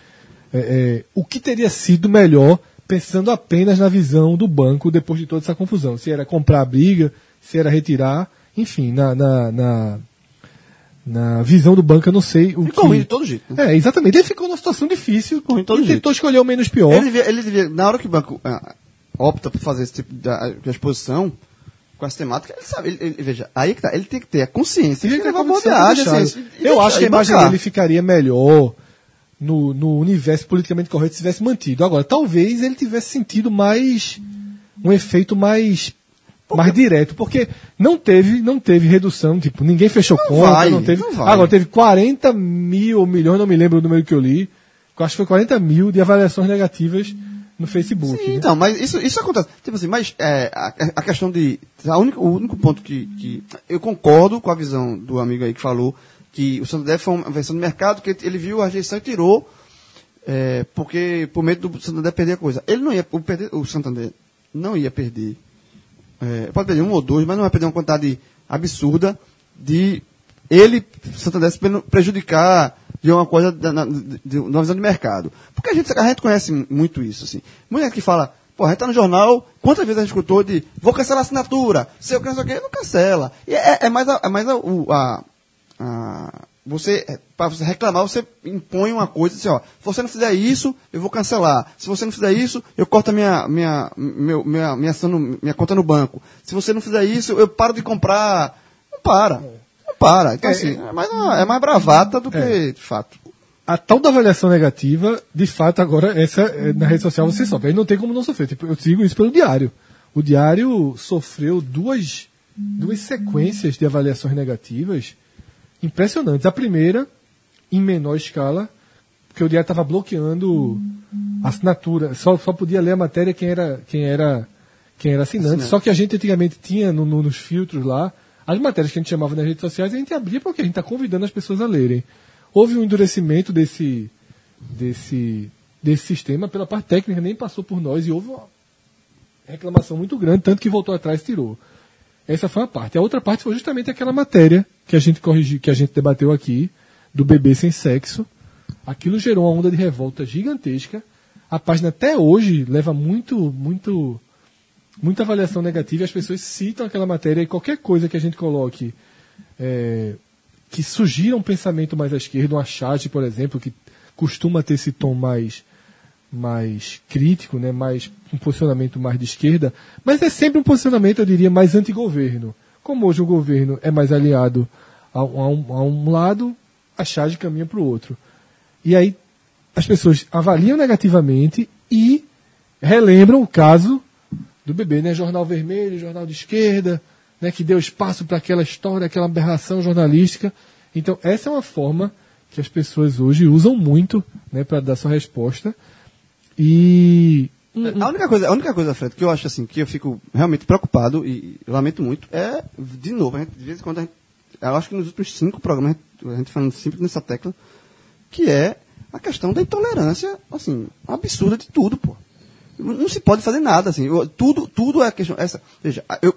é, é, o que teria sido melhor pensando apenas na visão do banco depois de toda essa confusão. Se era comprar a briga, se era retirar, enfim, na, na, na, na visão do banco eu não sei o Ficou que... ruim de todo jeito. né? É, exatamente. Ele ficou numa situação difícil ruim de todo e jeito. tentou escolher o menos pior. Ele devia, ele devia- na hora que o banco ah, opta por fazer esse tipo de, de exposição com essa temática, ele sabe, ele, ele- veja, aí que tá, ele tem que ter a consciência Ele de que de viagem, deixar. assim, Eu deixar- acho que a imagem bancar. dele ficaria melhor no, no universo politicamente correto se tivesse mantido. Agora, talvez ele tivesse sentido mais um efeito mais mais direto, porque não teve, não teve redução, tipo, ninguém fechou conta, vai, não teve. não vai. Agora, teve 40 mil ou milhões, não me lembro o número que eu li, eu acho que foi 40 mil de avaliações negativas no Facebook. Sim, né? então, mas isso, isso acontece. Tipo assim, mas é, a, a questão de. A única, o único ponto que, que. Eu concordo com a visão do amigo aí que falou que o Santander foi uma versão do mercado, que ele viu a rejeição e tirou, é, porque por medo do Santander perder a coisa. Ele não ia. O, perder, o Santander não ia perder. É, pode perder um ou dois, mas não vai perder uma quantidade absurda de ele, Santander, se pre- prejudicar de uma coisa, na, de, de uma visão de mercado. Porque a gente, a gente conhece muito isso, assim. Muita que fala, pô, a gente tá no jornal, quantas vezes a gente escutou de, vou cancelar a assinatura, sei o que, não cancela. E é, é mais, a, é mais a, a- a- você, para você reclamar, você impõe uma coisa assim, ó, se você não fizer isso, eu vou cancelar. Se você não fizer isso, eu corto a minha, minha, meu, minha, minha, no- minha conta no banco. Se você não fizer isso, eu paro de comprar. Não para. Não para. Então, É, assim, é mais, uma- é mais bravata do que de fato. a tal da avaliação negativa, de fato, agora, essa é, na rede social você sofre. Aí não tem como não sofrer. Tipo, eu sigo isso pelo diário. O diário sofreu duas, duas sequências de avaliações negativas impressionantes. A primeira, em menor escala, porque o diário estava bloqueando a assinatura. Só, só podia ler a matéria quem era, quem era, quem era assinante. Assinante. Só que a gente antigamente tinha no- no- nos filtros lá as matérias que a gente chamava nas redes sociais, a gente abria porque a gente está convidando as pessoas a lerem. Houve um endurecimento desse, desse, desse sistema pela parte técnica, nem passou por nós e houve uma reclamação muito grande, tanto que voltou atrás e tirou. Essa foi uma parte. A outra parte foi justamente aquela matéria que a gente corrigiu, que a gente debateu aqui, do bebê sem sexo. Aquilo gerou uma onda de revolta gigantesca. A página até hoje leva muito, muito, muita avaliação negativa. e As pessoas citam aquela matéria e qualquer coisa que a gente coloque é, que sugira um pensamento mais à esquerda, uma charge, por exemplo, que costuma ter esse tom mais mais crítico, né, mais um posicionamento mais de esquerda, mas é sempre um posicionamento, eu diria, mais antigoverno. Como hoje o governo é mais aliado a, a um, a um lado, a charge caminha para o outro. E aí as pessoas avaliam negativamente e relembram o caso do bebê, né? Jornal Vermelho, jornal de esquerda, né? que deu espaço para aquela história, aquela aberração jornalística. Então, essa é uma forma que as pessoas hoje usam muito né, para dar sua resposta. E. um- A única coisa, a única coisa, Fred, que eu acho assim, que eu fico realmente preocupado e lamento muito, é, de novo, gente, de vez em quando, gente, eu acho que nos últimos cinco programas, a gente, a gente falando sempre nessa tecla, que é a questão da intolerância, assim, absurda de tudo, pô. Não não se pode fazer nada, assim, eu- tudo, tudo é questão, essa, veja, eu,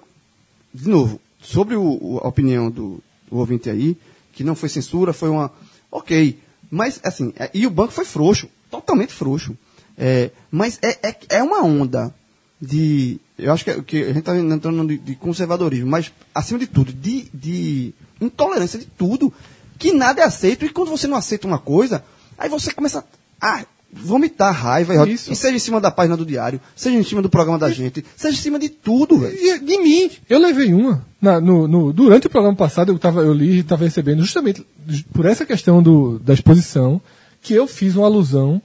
de novo, sobre o, o- a opinião do, do ouvinte aí, que não foi censura, foi uma, ok, mas, assim, é- e o banco foi frouxo, totalmente frouxo, é, mas é, é, é uma onda de, eu acho que, é- que a gente está entrando de, de conservadorismo, mas, acima de tudo, de, de intolerância de tudo, que nada é aceito, e quando você não aceita uma coisa, aí você começa a vomitar raiva, e Isso. e seja em cima da página do diário, seja em cima do programa da gente, seja em cima de tudo, velho. E de mim, eu levei uma. Na- no, no- durante o programa passado, eu, tava, eu li e estava recebendo justamente por essa questão do, da exposição que eu fiz uma alusão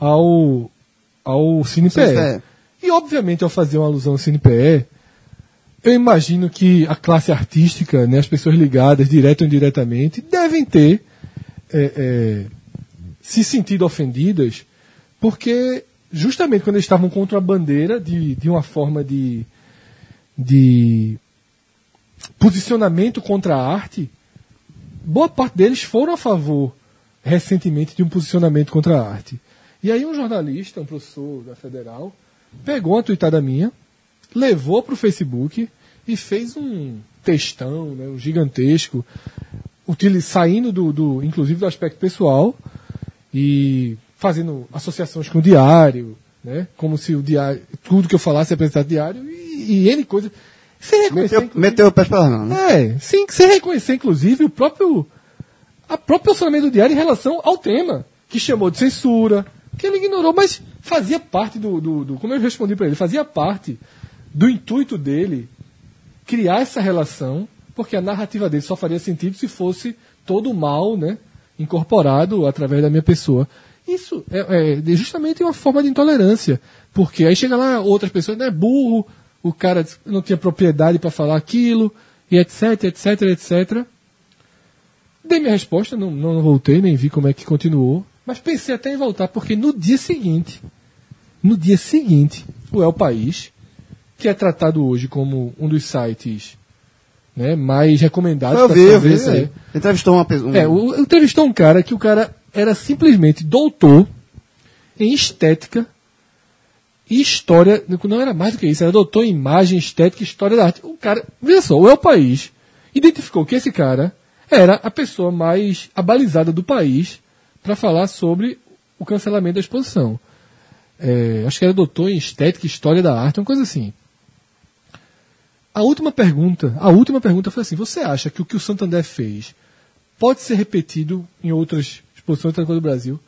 ao, ao CinePE. E, obviamente, ao fazer uma alusão ao CinePE, eu imagino que a classe artística, né, as pessoas ligadas, direto ou indiretamente, devem ter é, é, se sentido ofendidas, porque justamente quando eles estavam contra a bandeira de, de uma forma de, de posicionamento contra a arte, boa parte deles foram a favor recentemente de um posicionamento contra a arte. E aí um jornalista, um professor da Federal, pegou uma tweetada minha, levou para o Facebook e fez um textão, né, um gigantesco, saindo do, do, inclusive do aspecto pessoal e fazendo associações com o diário, né, como se o diário, tudo que eu falasse representasse diário e, e N coisas. Sem reconhecer, Meteu, meteu o pé pelas mãos, né? é, sim, sem reconhecer, inclusive, o próprio. A próprio posicionamento do diário em relação ao tema, que chamou de censura, que ele ignorou, mas fazia parte do. do, do- como eu respondi para ele, fazia parte do intuito dele criar essa relação, porque a narrativa dele só faria sentido se fosse todo o mal, né, incorporado através da minha pessoa. Isso é, é justamente uma forma de intolerância, porque aí chega lá outras pessoas, né, burro, o cara não tinha propriedade para falar aquilo, e etc, etc, etc. Dei minha resposta, não, não voltei, nem vi como é que continuou, mas pensei até em voltar, porque no dia seguinte, no dia seguinte, o El País, que é tratado hoje como um dos sites né, mais recomendados Eu pra vi, eu vi aí. é, Entrevistou uma pessoa. um- é, o, entrevistou um cara que o cara era simplesmente doutor em estética e história. Não era mais do que isso, era doutor em imagem, estética e história da arte. O cara, veja só, o El País identificou que esse cara era a pessoa mais abalizada do país para falar sobre o cancelamento da exposição. É, acho que era doutor em estética e história da arte, uma coisa assim. A última pergunta, a última pergunta foi assim: você acha que o que o Santander fez pode ser repetido em outras exposições do Brasil?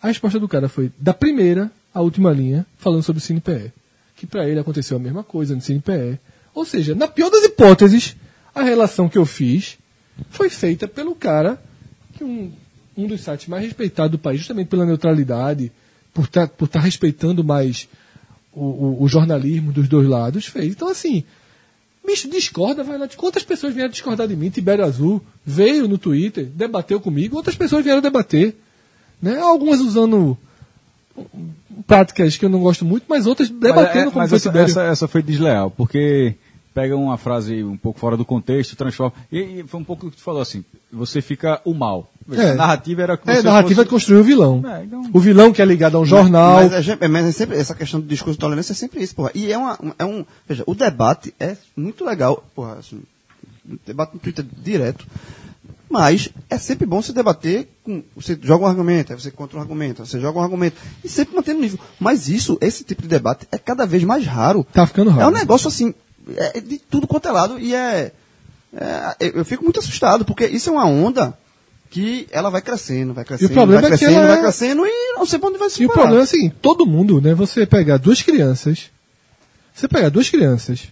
A resposta do cara foi da primeira à última linha, falando sobre o CinePE. Que para ele aconteceu a mesma coisa no CinePE. Ou seja, na pior das hipóteses, a relação que eu fiz foi feita pelo cara que um, um dos sites mais respeitados do país, justamente pela neutralidade, por estar por tá respeitando mais o, o- o jornalismo dos dois lados, fez. Então, assim, Bicho, discorda, vai lá. Quantas pessoas vieram discordar de mim? Tibério Azul veio no Twitter, debateu comigo, outras pessoas vieram debater. Né? Algumas usando práticas que eu não gosto muito, mas outras debatendo mas, é- mas essa, essa, essa foi desleal, porque pega uma frase um pouco fora do contexto, transforma. E, e foi um pouco o que tu falou assim: você fica o mal. É. A narrativa era que É, a narrativa fosse- de construir o vilão. É, então- O vilão que é ligado a um jornal. Mas, é, ge- mas é sempre, essa questão do discurso de tolerância é sempre isso, porra. E é, uma, é um. Veja, o debate é muito legal, porra, assim, debate no Twitter direto. Mas é sempre bom se debater com. Você joga um argumento, aí você contra um argumento, aí você joga um argumento. E sempre mantendo o nível. Mas isso, esse tipo de debate, é cada vez mais raro. Tá ficando raro. É um negócio assim, é de tudo quanto é lado. E é, é- eu- Eu fico muito assustado, porque isso é uma onda que ela vai crescendo, vai crescendo, vai é crescendo, ela vai é- crescendo, e não sei pra onde vai se E o parar. problema é o seguinte, todo mundo, né? Você pegar duas crianças, você pegar duas crianças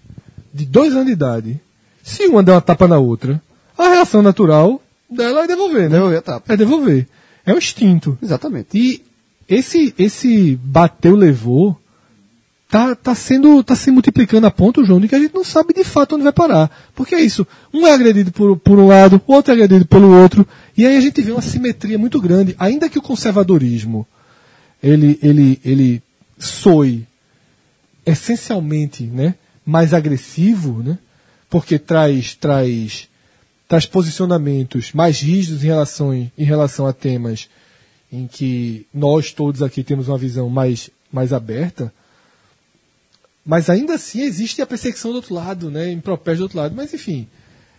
de dois anos de idade, se uma der uma tapa na outra, a reação natural dela é devolver, né? Devolver a tapa. É devolver. É um instinto. Exatamente. E esse, esse bateu, levou, tá, tá, sendo, tá se multiplicando a ponto, João, de que a gente não sabe de fato onde vai parar. Porque é isso. Um é agredido por, por um lado, o outro é agredido pelo outro. E aí a gente vê uma simetria muito grande. Ainda que o conservadorismo ele, ele, ele soe essencialmente né, mais agressivo, né, porque traz, traz, traz posicionamentos mais rígidos em relação, em relação a temas em que nós todos aqui temos uma visão mais, mais aberta, mas ainda assim existe a perseguição do outro lado, né, impropério do outro lado. Mas enfim,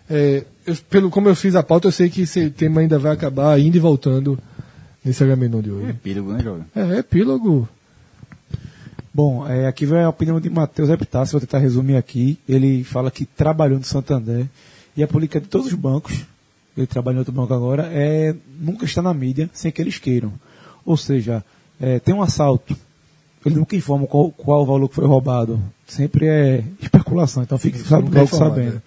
é, eu- pelo como eu fiz a pauta, eu sei que esse tema ainda vai acabar indo e voltando nesse Agamenon de hoje. Epílogo, né, Jovem? É, epílogo. Bom, é, aqui vai a opinião de Matheus Epitácio, vou tentar resumir aqui. Ele fala que trabalhou no Santander e a política de todos os bancos, ele trabalha em outro banco agora, é nunca está na mídia sem que eles queiram. Ou seja, é, tem um assalto, ele nunca informa qual, qual o valor que foi roubado. Sempre é especulação, então fique sabe, logo sabendo. é.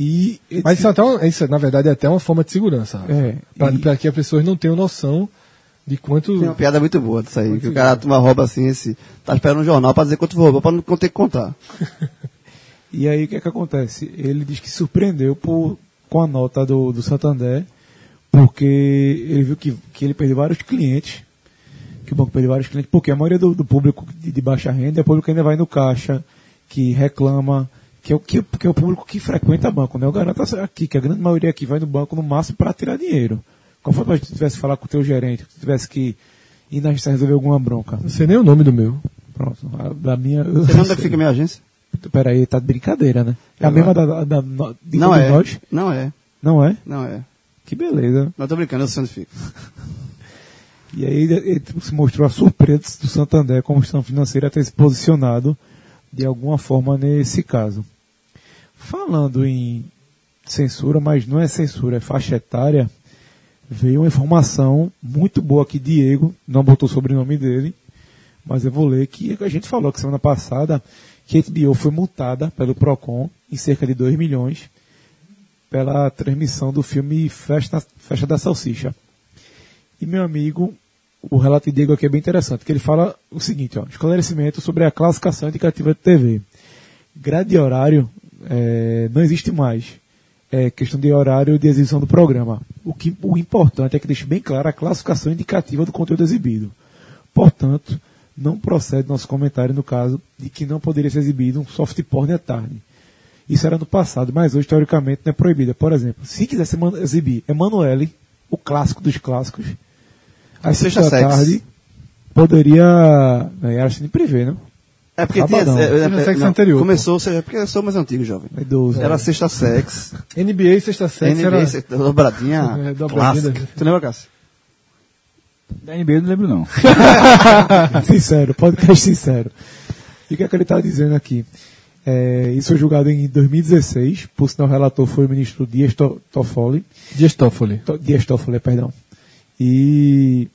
E, Mas isso, é até uma- isso, na verdade, é até uma forma de segurança. É, Para que as pessoas não tenham noção de quanto. Tem uma piada muito boa disso aí, que o cara toma rouba assim, esse, tá esperando um jornal pra dizer quanto roubou, pra não ter que contar. E aí o que é que acontece? Ele diz que surpreendeu por, com a nota do, do Santander, porque ele viu que, que ele perdeu vários clientes, que o banco perdeu vários clientes, porque a maioria do, do público de, de baixa renda é o público que ainda vai no caixa, que reclama, que é o, que, que é o público que frequenta banco, né? Eu garanto aqui que a grande maioria aqui vai no banco no máximo para tirar dinheiro. Conforme se tu tivesse que falar com o teu gerente, que tu tivesse que ir na agência resolver alguma bronca. Não sei nem o nome do meu. Pronto, a, da minha... Você não onde é que fica a minha agência? Peraí, tá de brincadeira, né? É a mesma da, da, da- de Não é. nós? Não é. Não é? Não é. Que beleza. Não tô brincando, eu sei onde fica. E aí ele, se mostrou a surpresa do Santander como instituição financeira ter se posicionado de alguma forma nesse caso. Falando em censura, mas não é censura, é faixa etária, veio uma informação muito boa aqui, Diego, não botou o sobrenome dele, mas eu vou ler que a gente falou que semana passada que HBO foi multada pelo PROCON em cerca de 2 milhões pela transmissão do filme Festa, Festa da Salsicha. E meu amigo, o relato de Diego aqui é bem interessante, que ele fala o seguinte, ó, esclarecimento sobre a classificação indicativa de TV. Grade de horário eh, não existe mais. É questão de horário de exibição do programa. O, que, o importante é que deixe bem clara a classificação indicativa do conteúdo exibido. Portanto, não procede nosso comentário no caso de que não poderia ser exibido um soft porn à tarde. Isso era no passado, mas hoje, teoricamente, não é proibida. Por exemplo, se quisesse exibir Emanuele, o clássico dos clássicos, às Sexta sexta da Sex. tarde, poderia. né, Era assim privê, não? É porque tinha, Sabadão. é, é, é, sexo não, anterior, Começou, ou seja, porque eu sou mais antigo, jovem. É 12. Era sexta sex, NBA Sexta Sexta NBA, era... sexta- dobradinha, É, dobradinha Tu lembra, Cássio? Da NBA eu não lembro, não. sincero, podcast sincero. E o que é que ele está dizendo aqui? É, isso foi julgado em 2016, por sinal o relator foi o ministro Dias To- Toffoli, Dias Toffoli. To- Dias Toffoli, perdão. E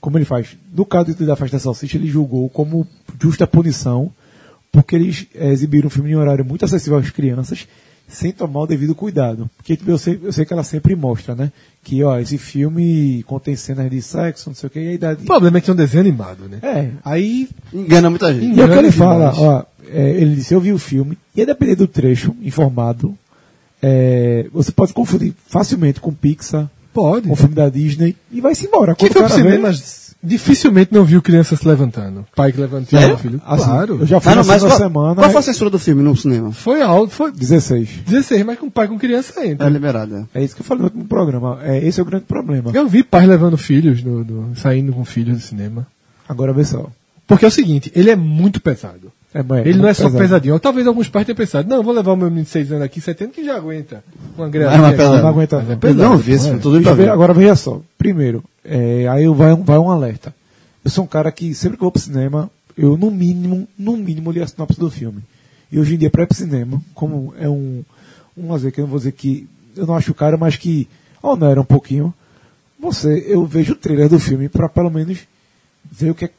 como ele faz? No caso da festa da salsicha, ele julgou como justa punição, porque eles eh, exibiram um filme em horário muito acessível às crianças, sem tomar o devido cuidado. Porque tipo, eu sei, eu sei que ela sempre mostra, né? Que ó, esse filme contém cenas de sexo, não sei o que, e a idade. O problema é que é um desenho animado, né? É, Aí Engana muita gente. e é o que Engana ele fala, demais. ó, é, ele disse, eu vi o filme, e a depender do trecho informado, é, você pode confundir facilmente com Pixar, pode. com o filme da Disney, e vai-se embora. Quem foi pro cinema dificilmente não viu criança se levantando. Pai que levantou Sério? o filho. Assim, claro. Eu já fui na não, mas segunda qual, semana. qual foi a censura do filme no cinema? Foi alto, foi 16. 16, mas com pai com criança entra. É liberada. É isso que eu falei no último programa. É, esse é o grande problema. Eu vi pais levando filhos, no, no- saindo com filhos do cinema. Agora vê só. Porque é o seguinte, ele é muito pesado. É, mas ele não é só pesado. pesadinho. Talvez alguns pais tenham pensado, não, vou levar o meu menino de 6 anos aqui, 70, que já aguenta. Uma grelha. mas, pera, Não aguenta. Mas é Eu pesado, não vi esse é. agora veja só. Primeiro, é, aí vai um, vai um alerta. Eu sou um cara que sempre que vou pro cinema, eu no mínimo, no mínimo li a sinopse do filme. E hoje em dia, para ir pro cinema, como é um, um lazer que eu não vou dizer que eu não acho o cara, mas que onera um pouquinho, você, eu vejo o trailer do filme para pelo menos ver o que é,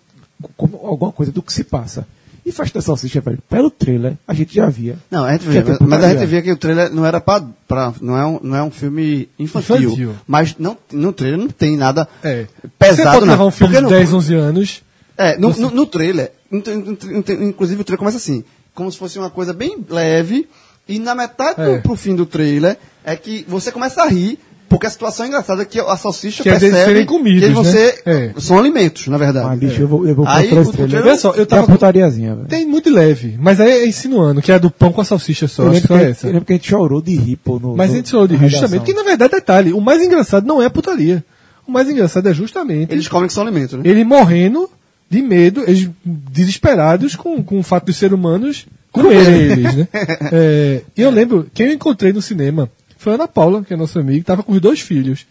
como, alguma coisa do que se passa. E Festa da Salsicha, velho, pelo trailer, a gente já via. Não, a gente vê, é mas, mas a gente vê que o trailer não era pra. pra não, é um, não é um filme infantil. Infantil. Mas não, no trailer não tem nada É. pesado. Você pode não. levar um Porque de no- 10, 11 anos. É, no, no, no trailer, inclusive o trailer começa assim, como se fosse uma coisa bem leve, e na metade É. do, pro fim do trailer é que você começa a rir, porque a situação é engraçada que a salsicha Que é percebe serem comidos, que eles vão né? ser, É. são alimentos, na verdade. Mas, bicho, eu vou, eu vou Aí, trailer. trailer- Olha só, eu tava. putariazinha, velho. Tem muito leve, mas aí é insinuando que é do pão com a salsicha só. Eu Acho lembro, que que, é eu essa. lembro que a gente chorou de rir, pô. No, Mas no- a gente falou de rir justamente, que na verdade, detalhe, o mais engraçado não é a putaria. O mais engraçado é justamente Eles comem que são alimentos, né? ele morrendo de medo, eles desesperados com, com o fato dos seres humanos comerem eles, né? É, e eu lembro, quem eu encontrei no cinema foi a Ana Paula, que é nossa amiga, estava com os dois filhos.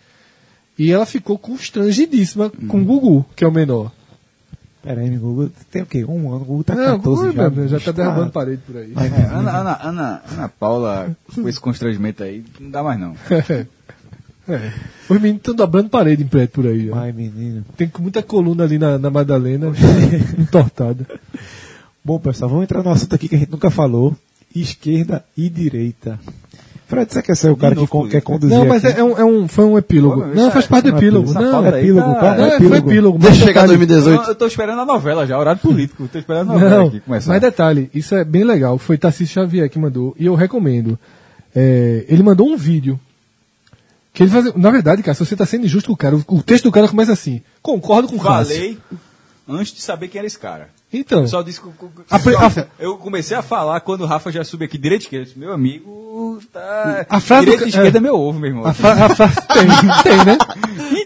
E ela ficou constrangidíssima com o Gugu, que é o menor. Pera aí, meu Google tem o quê? Um ano, o Google tá Não, 14 Gugu, já. meu, já bicho, tá derrubando parede por aí. Vai, É. Ana, Ana, Ana, Ana Paula, com esse constrangimento aí, não dá mais não. É. Os meninos estão dobrando parede em prédio por aí. ó. Vai, menino. Tem muita coluna ali na, na Madalena entortada. Bom, pessoal, vamos entrar no assunto aqui que a gente nunca falou. Esquerda e direita. Fred, você quer ser o cara que con- quer política. conduzir Não, mas aqui? é, é um, é um- foi um epílogo. Pô, não, faz é- parte do epílogo. Não, é epílogo, tá- cara. não, É é, foi epílogo. Deixa chegar detalhe- 2018. Eu, tô esperando a novela já, horário político. Tô esperando a novela Não, aqui começar. mas detalhe, isso é bem legal. Foi Tarcísio Xavier que mandou, e eu recomendo. É, ele mandou um vídeo. Que ele faz, na verdade, cara, se você tá sendo injusto com o cara, o, o texto do cara começa assim: concordo com o Cássio. Falei antes de saber quem era esse cara. Então, Eu só disse que, que- A pre- só- a- eu comecei a falar quando o Rafa já subiu aqui direita e esquerda. Meu amigo, tá. A frase direita e esquerda é. é meu ovo, meu irmão. a, fra a frase tem, tem, né?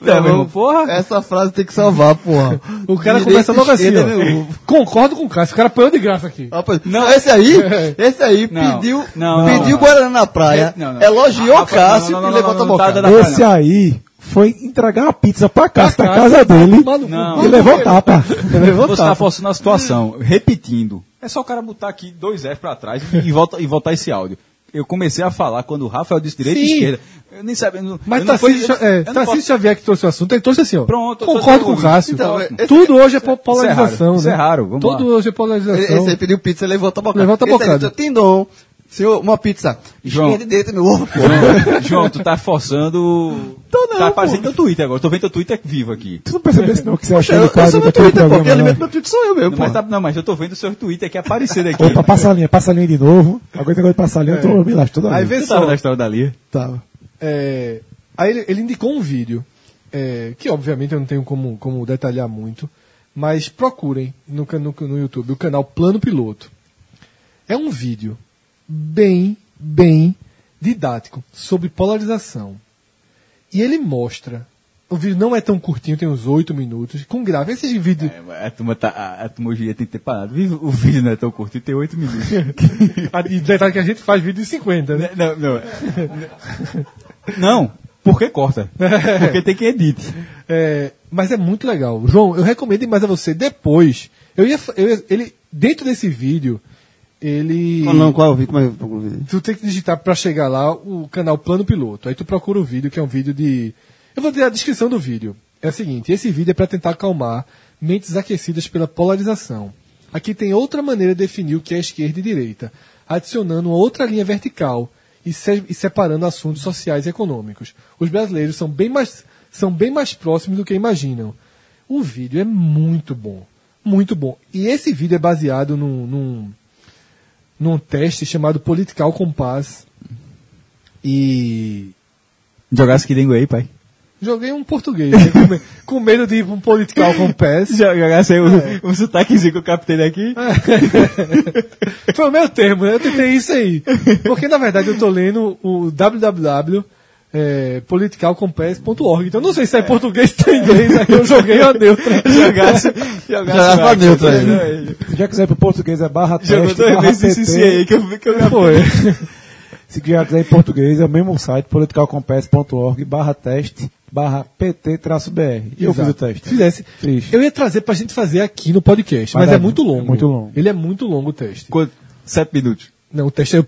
Então, meu irmão, porra. Essa frase tem que salvar, porra. O cara Direita começa logo assim: é concordo com o Cássio. O cara apanhou de graça aqui. Rapaz, Não. esse aí, esse aí Não. pediu, Não, pediu não. Guaraná na praia, Não, não. elogiou Rafa, Cássio não, não, e não, a tá dando- Esse aí foi entregar uma pizza pra casa, da casa, casa dele. Não. E levou tapa. Você está forçando a situação, repetindo. É só o cara botar aqui dois F pra trás e, volta, e voltar esse áudio. Eu comecei a falar quando o Rafael disse direita e esquerda. Eu nem sabia. Mas Tarcísio, é, não Tarcísio posso- Xavier que trouxe o assunto, ele trouxe assim, ó. Pronto, eu tô concordo com o Cássio. Então, esse- Tudo hoje é Isso é raro, polarização, isso né? é raro, vamos Tudo lá. hoje é polarização. Esse aí pediu pizza e levou a bocada. Levou a Esse aí bocada. disse, Tem dom. Senhor, uma pizza. João. Esquerda e direita, meu ovo, pô. João, João, tu tá forçando. Tô não, Tá aparecendo teu Twitter agora. Tô vendo teu Twitter vivo aqui. Tu não percebesse não que você achou eu, o eu sou meu Twitter, pô. Quem lá. alimenta meu Twitter sou eu mesmo, Não, mas, tá- não, mas eu tô vendo o seu Twitter aqui aparecendo aqui. Opa, passa a linha, passa a linha de novo. Agora tem negócio de passar a linha, eu tô me lasco toda Aí vez. vê Você tava na história da Lia? Tava. É, aí ele, ele indicou um vídeo, é, que obviamente eu não tenho como, como detalhar muito, mas procurem no, no, no YouTube o canal Plano Piloto. É um vídeo bem, bem didático sobre polarização. E ele mostra. O vídeo não é tão curtinho, tem uns 8 minutos, com grave. Esses vídeos. É, a turma, tá, a, a turma hoje tem que ter parado. O vídeo não é tão curto, tem oito minutos. E detalhe que a gente faz vídeo de 50, né? não, não. Não, porque corta. Porque tem que edite. É, mas é muito legal. João, eu recomendo mais a você depois. Eu ia, eu ia- ele dentro desse vídeo, ele Qual não, qual eu vi? Como é que eu o vídeo? tu tem que digitar para chegar lá o canal Plano Piloto. Aí tu procura o vídeo, que é um vídeo de Eu vou ter a descrição do vídeo. É o seguinte, esse vídeo é para tentar acalmar mentes aquecidas pela polarização. Aqui tem outra maneira de definir o que é esquerda e direita, adicionando uma outra linha vertical e, se- e separando assuntos sociais e econômicos. Os brasileiros são bem mais, são bem mais próximos do que imaginam. O vídeo é muito bom. Muito bom. E esse vídeo é baseado num, num, num teste chamado Political Compass. E Jogasse que dengue aí, pai. joguei um português, né, com, me- com medo de ir um Political Compass. Jogasse aí o, o sotaquezinho que eu captei daqui. Foi o meu termo, né? Eu tentei isso aí. Porque, na verdade, eu tô lendo o www é, politicalcompass.org. Então, não sei se é em português ou em inglês. Aí eu joguei a neutra. Jogasse, Jogasse pra neutra aí. já quiser ir pro português é barra Jogou teste, dois barra CC aí pt. que eu, que eu Foi. Se já quiser em português é o mesmo site, politicalcompass.org barra teste, barra pt traço br. E eu fiz o teste. Fizesse. Fiz. Eu ia trazer pra gente fazer aqui no podcast, mas Mas é é muito longo. muito longo. Ele é muito longo o teste. Quanto? Sete minutos. Não, o teste é,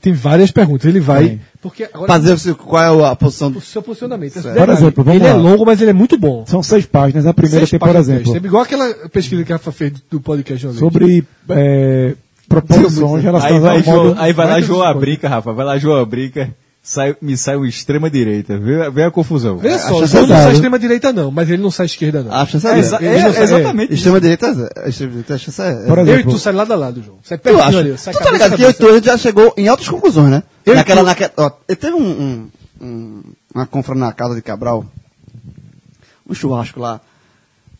tem várias perguntas. Ele vai. Tem. Porque agora. Fazer o seu- qual é a posição do. o seu posicionamento. Certo. Por exemplo, vamos ele é lá. longo, mas ele é muito bom. São seis páginas. A primeira Seis tem, por exemplo. É igual aquela pesquisa que a Rafa fez do podcast sobre é, proposições Aí relacionadas vai, ao modo... aí vai lá João. Abrica, Rafa. Vai lá João Abrica. Sai, me sai uma extrema direita. Vê, vê a confusão. Veja É, só, acho o João não verdade. sai extrema-direita, não, mas ele não sai esquerda, não. A chance É, é, exa- não é, sai- exatamente. Extrema direita é zero. Extrema direita, a chance é. Por é. Eu e exemplo, tu sai lado a lado, João. Sai pertinho acho. ali. Sai Tu tá ligado a que eu e tu já chegou em altas conclusões, né? Eu e naquela, tu- naquela, ó, eu teve um, um, um- uma confra na casa de Cabral, um churrasco lá.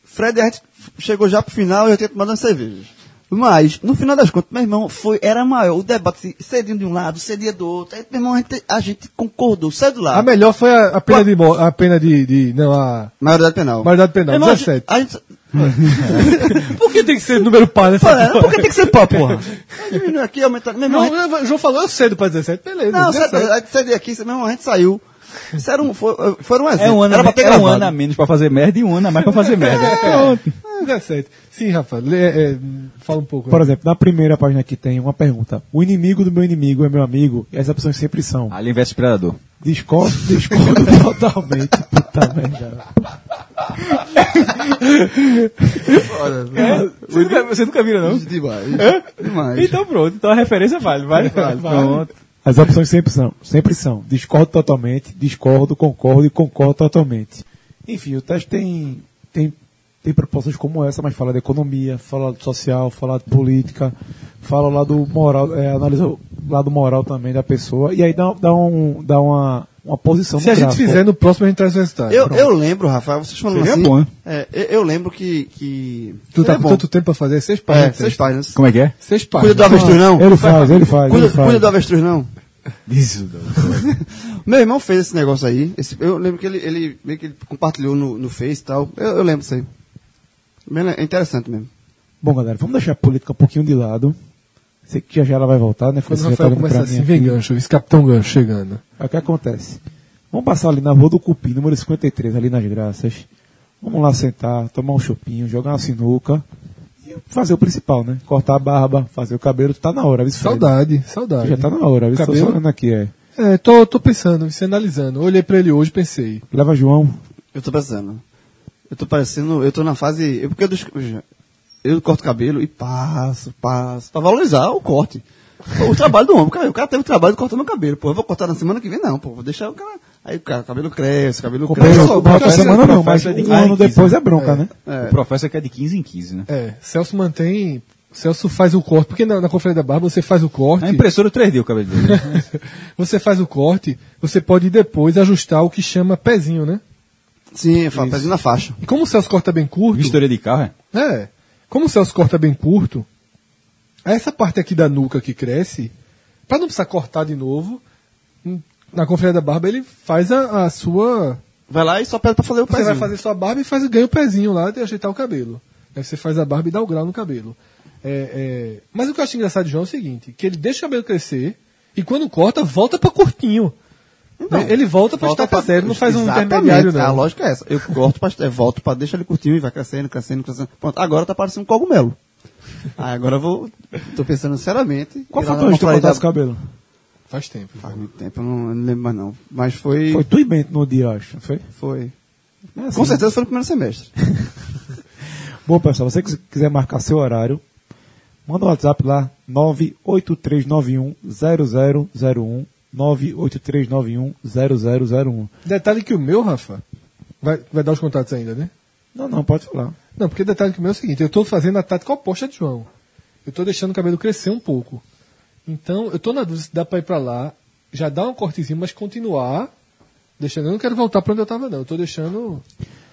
Fred, a gente chegou já pro final e eu tinha tomado umas cervejas. Mas, no final das contas, meu irmão, foi, era maior o debate, cedinho de um lado, cedinho do outro. Aí, meu irmão, a gente, a gente concordou, sai do lado. A melhor foi a, a pena de. A pena de, de- Não, a. Maioridade penal. Maioridade penal, irmão, 17. A gente, Por que tem que ser número par nessa é, por que tem que ser pau, porra? Aí Diminui aqui, aumenta. Meu irmão, Não, gente- o João falou, eu cedo pra 17. Beleza. Não, 17. sério, a gente saiu daqui, meu irmão, a gente saiu. Isso era um, foi, foi um exemplo. É um, ano, era pra ter é um ano a menos pra fazer merda e um ano a mais pra fazer merda. Pronto. Ah, 17. Sim, Rafa, lê, é, fala um pouco. por exemplo, na primeira página aqui tem uma pergunta. O inimigo do meu inimigo é meu amigo? E as opções sempre são. Alien vs Predador. Discordo, discordo totalmente. Puta merda. Você nunca, você nunca viu, não? Demais. Demais. Então pronto, então a referência vale, vale, vale. Pronto. As opções sempre são, sempre são. Discordo totalmente, discordo, concordo e concordo totalmente. Enfim, o teste tem, tem, tem propostas como essa, mas fala de economia, fala de social, fala de política, fala lá do moral, é, analisa o lado moral também da pessoa, e aí dá, dá, um, dá uma, uma posição Se a gente gráfico. fizer no próximo, a gente traz o resultado. Eu, eu lembro, Rafael, vocês falando Seria assim. bom, hein? É, eu, eu lembro que. que Tu tá seria com bom. tanto tempo pra fazer? Seis É, páginas. seis páginas. Como é que é? Seis Cuida páginas. do avestruz, não? Ele faz, ele faz, Cuida, ele faz. cuida do avestruz, não? Isso, Meu irmão fez esse negócio aí. esse- eu lembro que ele, ele meio que ele compartilhou no, no Face e tal. Eu, eu lembro disso aí. É interessante mesmo. Bom, galera, vamos deixar a política um pouquinho de lado. Sei que já já ela vai voltar, né? Quando Você o tá Rafael olhando começa assim, vem gancho, esse Capitão Gancho chegando. Aí o que acontece? Vamos passar ali na Rua do Cupim, número 53, ali nas Graças. Vamos lá sentar, tomar um chopinho, jogar uma sinuca e fazer o principal, né? Cortar a barba, fazer o cabelo, tá na hora, viu? Saudade, saudade. Já tá na hora, viu? Tô Cabelo? olhando aqui, é. É, tô, tô pensando, se analisando. Olhei pra ele hoje pensei. Leva João. Eu tô precisando. Eu tô parecendo. Eu tô na fase. Eu, porque eu, eu, corto cabelo e passo, passo. Pra valorizar o corte. O trabalho do homem. Cara, o cara teve o trabalho de cortar meu cabelo. Pô, eu vou cortar na semana que vem, não, pô. Vou deixar o cara. Aí o cara, cabelo cresce, o cabelo Comprei cresce. o o professor- semana não, mas professor é de um ano 15, depois é bronca, né? É. O professor quer de 15 em 15, né? É, Celso mantém. Celso faz o corte, porque na, na conferência da barba você faz o corte. A impressora 3D o cabelo dele. né? você faz o corte, você pode depois ajustar o que chama pezinho, né? Sim, pezinho na faixa. E como o Celso corta bem curto. Vistoria de carro, é? É. Como o Celso corta bem curto, essa parte aqui da nuca que cresce, para não precisar cortar de novo, hum, na conferência da barba ele faz a, a sua. Vai lá e só pede pra fazer o Você pezinho. vai fazer sua barba e faz, ganha o pezinho lá de ajeitar o cabelo. Aí você faz a barba e dá o grau no cabelo. É, é, Mas o que eu acho engraçado de João é o seguinte: que ele deixa o cabelo crescer e quando corta, volta para curtinho. Então, ele volta para Volta pra- zero, não faz um intermediário, não. A lógica é essa. Eu corto, pra, é, volto pra deixar ele curtinho e vai crescendo, crescendo, crescendo. Pronto, agora tá parecendo um cogumelo. Aí agora eu vou. Tô pensando seriamente. Qual foi lá a na vez que tu confraria cortasse o da- cabelo? Faz tempo. Faz muito tempo, eu não, eu não lembro mais não. Mas foi. Foi tu e Bento no dia, acho, não foi? Foi. É assim, Com certeza foi no primeiro semestre. Bom, pessoal, você que quiser marcar seu horário, manda um WhatsApp lá, 983910001, 983910001. Detalhe que o meu, Rafa, vai, vai dar os contatos ainda, né? Não, não, pode falar. Não, porque detalhe que o meu é o seguinte, eu estou fazendo a tática oposta de João. Eu estou deixando o cabelo crescer um pouco. Então, eu estou na dúvida se dá para ir para lá, já dar um cortezinho, mas continuar deixando. Eu não quero voltar para onde eu estava, não. Eu estou deixando.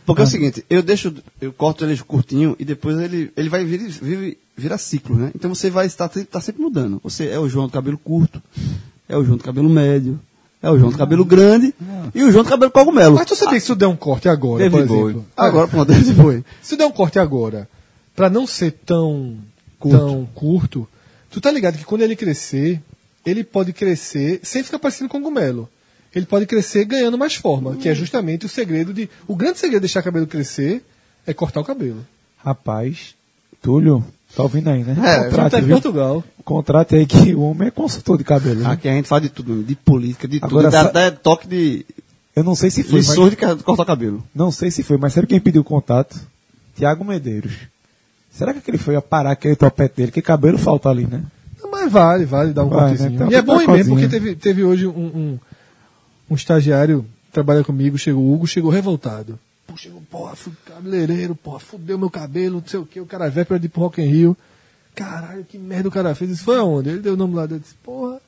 Porque é o seguinte, eu deixo, eu corto ele curtinho e depois ele, ele vai vir, vir, virar ciclo, né? Então você vai estar tá sempre mudando. Você é o João do cabelo curto, é o João do cabelo médio, é o João do cabelo grande e o João do cabelo cogumelo. Mas tu sabia que se eu der um corte agora, por David exemplo. Agora, pronto, ele foi. Se eu der um corte agora, para não ser tão curto. tão curto, tu tá ligado que quando ele crescer, ele pode crescer sem ficar parecendo cogumelo. Ele pode crescer ganhando mais forma, que é justamente o segredo de. O grande segredo de deixar o cabelo crescer é cortar o cabelo. Rapaz, Túlio, Tá ouvindo aí, né? É, Contrate, Tá em viu? Portugal. Contrate aí que o homem é consultor de cabelo. né? Aqui a gente fala de tudo, de política, de Agora, tudo. Dá até toque de Eu não sei se foi, mas, lições de ca- cortar cabelo. não sei se foi, mas sabe quem pediu contato? Tiago Medeiros. Será que aquele foi a parar aquele topete dele? Que cabelo falta ali, né? Não, Mas vale, vale dar um Vai, cortezinho. né? E é bom ir mesmo, porque teve, teve hoje um, um, um estagiário que trabalha comigo, chegou o Hugo, chegou revoltado. Pô, chegou, porra, fui cabeleireiro, porra, fudeu meu cabelo, não sei o que, o cara velho pra ir pro Rock in Rio. Caralho, que merda o cara fez. Isso foi aonde? Ele deu o nome lá dele. disse, Porra,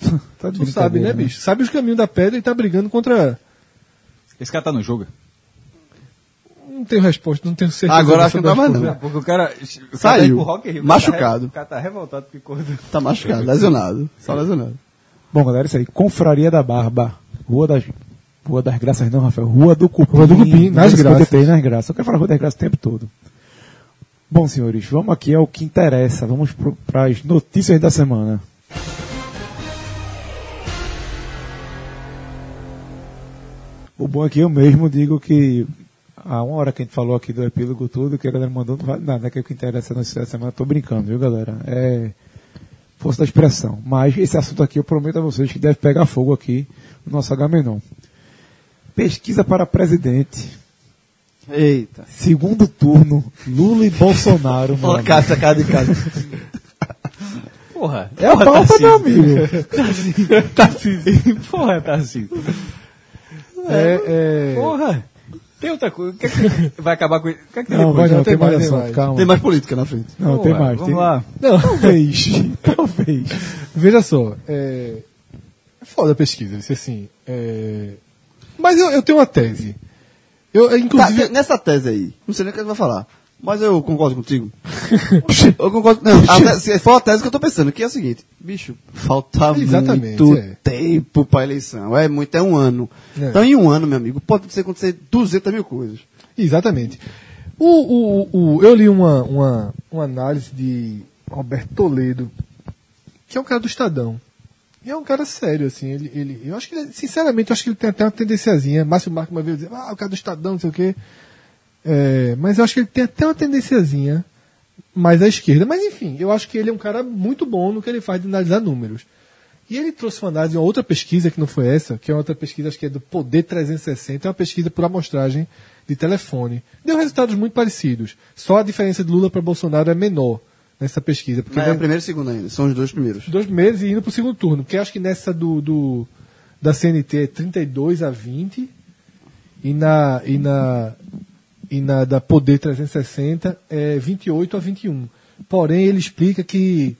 Tá tu sabe, né, brincadeira, bicho? Sabe os caminhos da pedra e tá brigando contra... Esse cara tá no jogo. Não tenho resposta, não tenho certeza. Agora acho que não tá mais não. Porque o cara. Saiu. tá Rock Machucado. Tá re- o cara tá revoltado porque cortou. Tá machucado, lesionado. Só lesionado. Bom, galera, isso aí. Confraria da Barba. Rua das, Rua das Graças não, Rafael. Rua do Cupim. Rua do Cupim, nas Graças. 53, nas Graças. Eu quero falar Rua das Graças o tempo todo. Bom, senhores, vamos aqui ao que interessa. Vamos para as notícias da semana. O bom é que eu mesmo digo que há uma hora que a gente falou aqui do epílogo todo, que a galera mandou, não vale nada, que é o que interessa na notícia da semana. Tô brincando, viu, galera? É força da expressão. Mas esse assunto aqui eu prometo a vocês que deve pegar fogo aqui no nosso Agamenon. Pesquisa para presidente. Eita. Segundo turno, Lula e Bolsonaro. Colocar essa cara de casa. Porra. É a pauta, meu amigo. Tá assim. Porra, tá assim. É, é... Porra. Tem outra coisa. O que é que vai acabar com isso? O que é que tem Não, vai depois? não, Não, tem tem mais mais, tem calma. Tem mais política na frente. Não, Porra, tem mais. Vamos tem- lá. Não, Talvez, talvez. Veja só, é, é foda a pesquisa, isso assim. é, Mas eu, eu tenho uma tese. Eu, é, Tá, inclusive, te- nessa tese aí, não sei nem o que ele vai falar. Mas eu concordo contigo. eu concordo. Não, a te- se for a tese que eu tô pensando, que é a seguinte, bicho, falta Exatamente, muito é. tempo pra eleição. É muito, é um ano. É. Então, em um ano, meu amigo, pode acontecer 200 mil coisas. exatamente. O, o, o- eu li uma, uma, uma análise de Roberto Toledo, que é um cara do Estadão. E é um cara sério, assim. Ele, ele, eu acho que, ele, sinceramente, eu acho que ele tem até uma tendenciazinha. Márcio Marco uma vez dizia, ah, o cara do Estadão, não sei o quê. É, mas eu acho que ele tem até uma tendenciazinha mais à esquerda. Mas enfim, eu acho que ele é um cara muito bom no que ele faz de analisar números. E ele trouxe uma análise, uma outra pesquisa que não foi essa, que é outra pesquisa, acho que é do Poder 360, é uma pesquisa por amostragem de telefone. Deu resultados muito parecidos. Só a diferença de Lula para Bolsonaro é menor nessa pesquisa. Porque Mas é né, o primeiro e segundo ainda, são os dois primeiros. dois meses e indo para o segundo turno. Porque acho que nessa do, do- da CNT é 32 a 20 e na, e na, e na da Poder 360 é 28 a 21. Porém, ele explica que,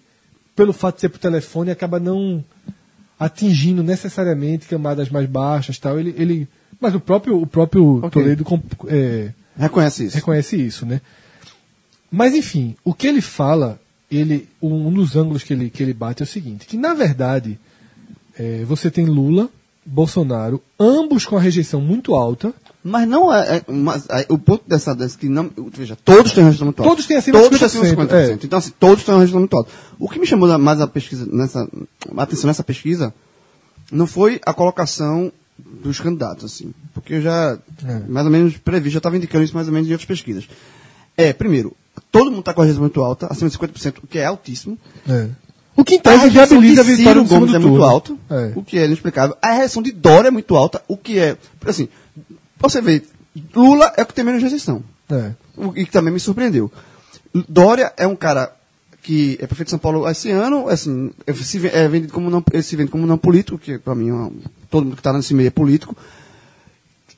pelo fato de ser por telefone, acaba não atingindo necessariamente camadas mais baixas tal. Ele, ele, mas o próprio, o próprio Ok. Toledo é, Reconhece isso. reconhece isso, né? Mas enfim, o que ele fala, ele, um dos ângulos que ele, que ele bate é o seguinte, que na verdade é, você tem Lula, Bolsonaro, ambos com a rejeição muito alta, Mas não é. é- mas, é, o ponto dessa, dessa que não. Veja, todos têm registro muito alto. Todos têm acima de todos têm acima de 50%, 50%. Então, assim, todos têm um registro muito alto. O que me chamou mais a pesquisa, nessa, a atenção nessa pesquisa não foi a colocação dos candidatos, assim. Porque eu já, É. mais ou menos, previ, já estava indicando isso mais ou menos em outras pesquisas. É, primeiro, todo mundo está com a rejeição muito alta, acima de 50%, o que é altíssimo. o que em A tese viabiliza a vitória segundo Gomes é muito alto, É. o que é inexplicável. A rejeição de Dória é muito alta, o que é, assim, você vê, Lula é o que tem menos rejeição, É. o e que também me surpreendeu. Dória é um cara que é prefeito de São Paulo esse ano, assim, é, se é vendido como não, ele se vende como não político, que para mim é todo mundo que está nesse meio é político.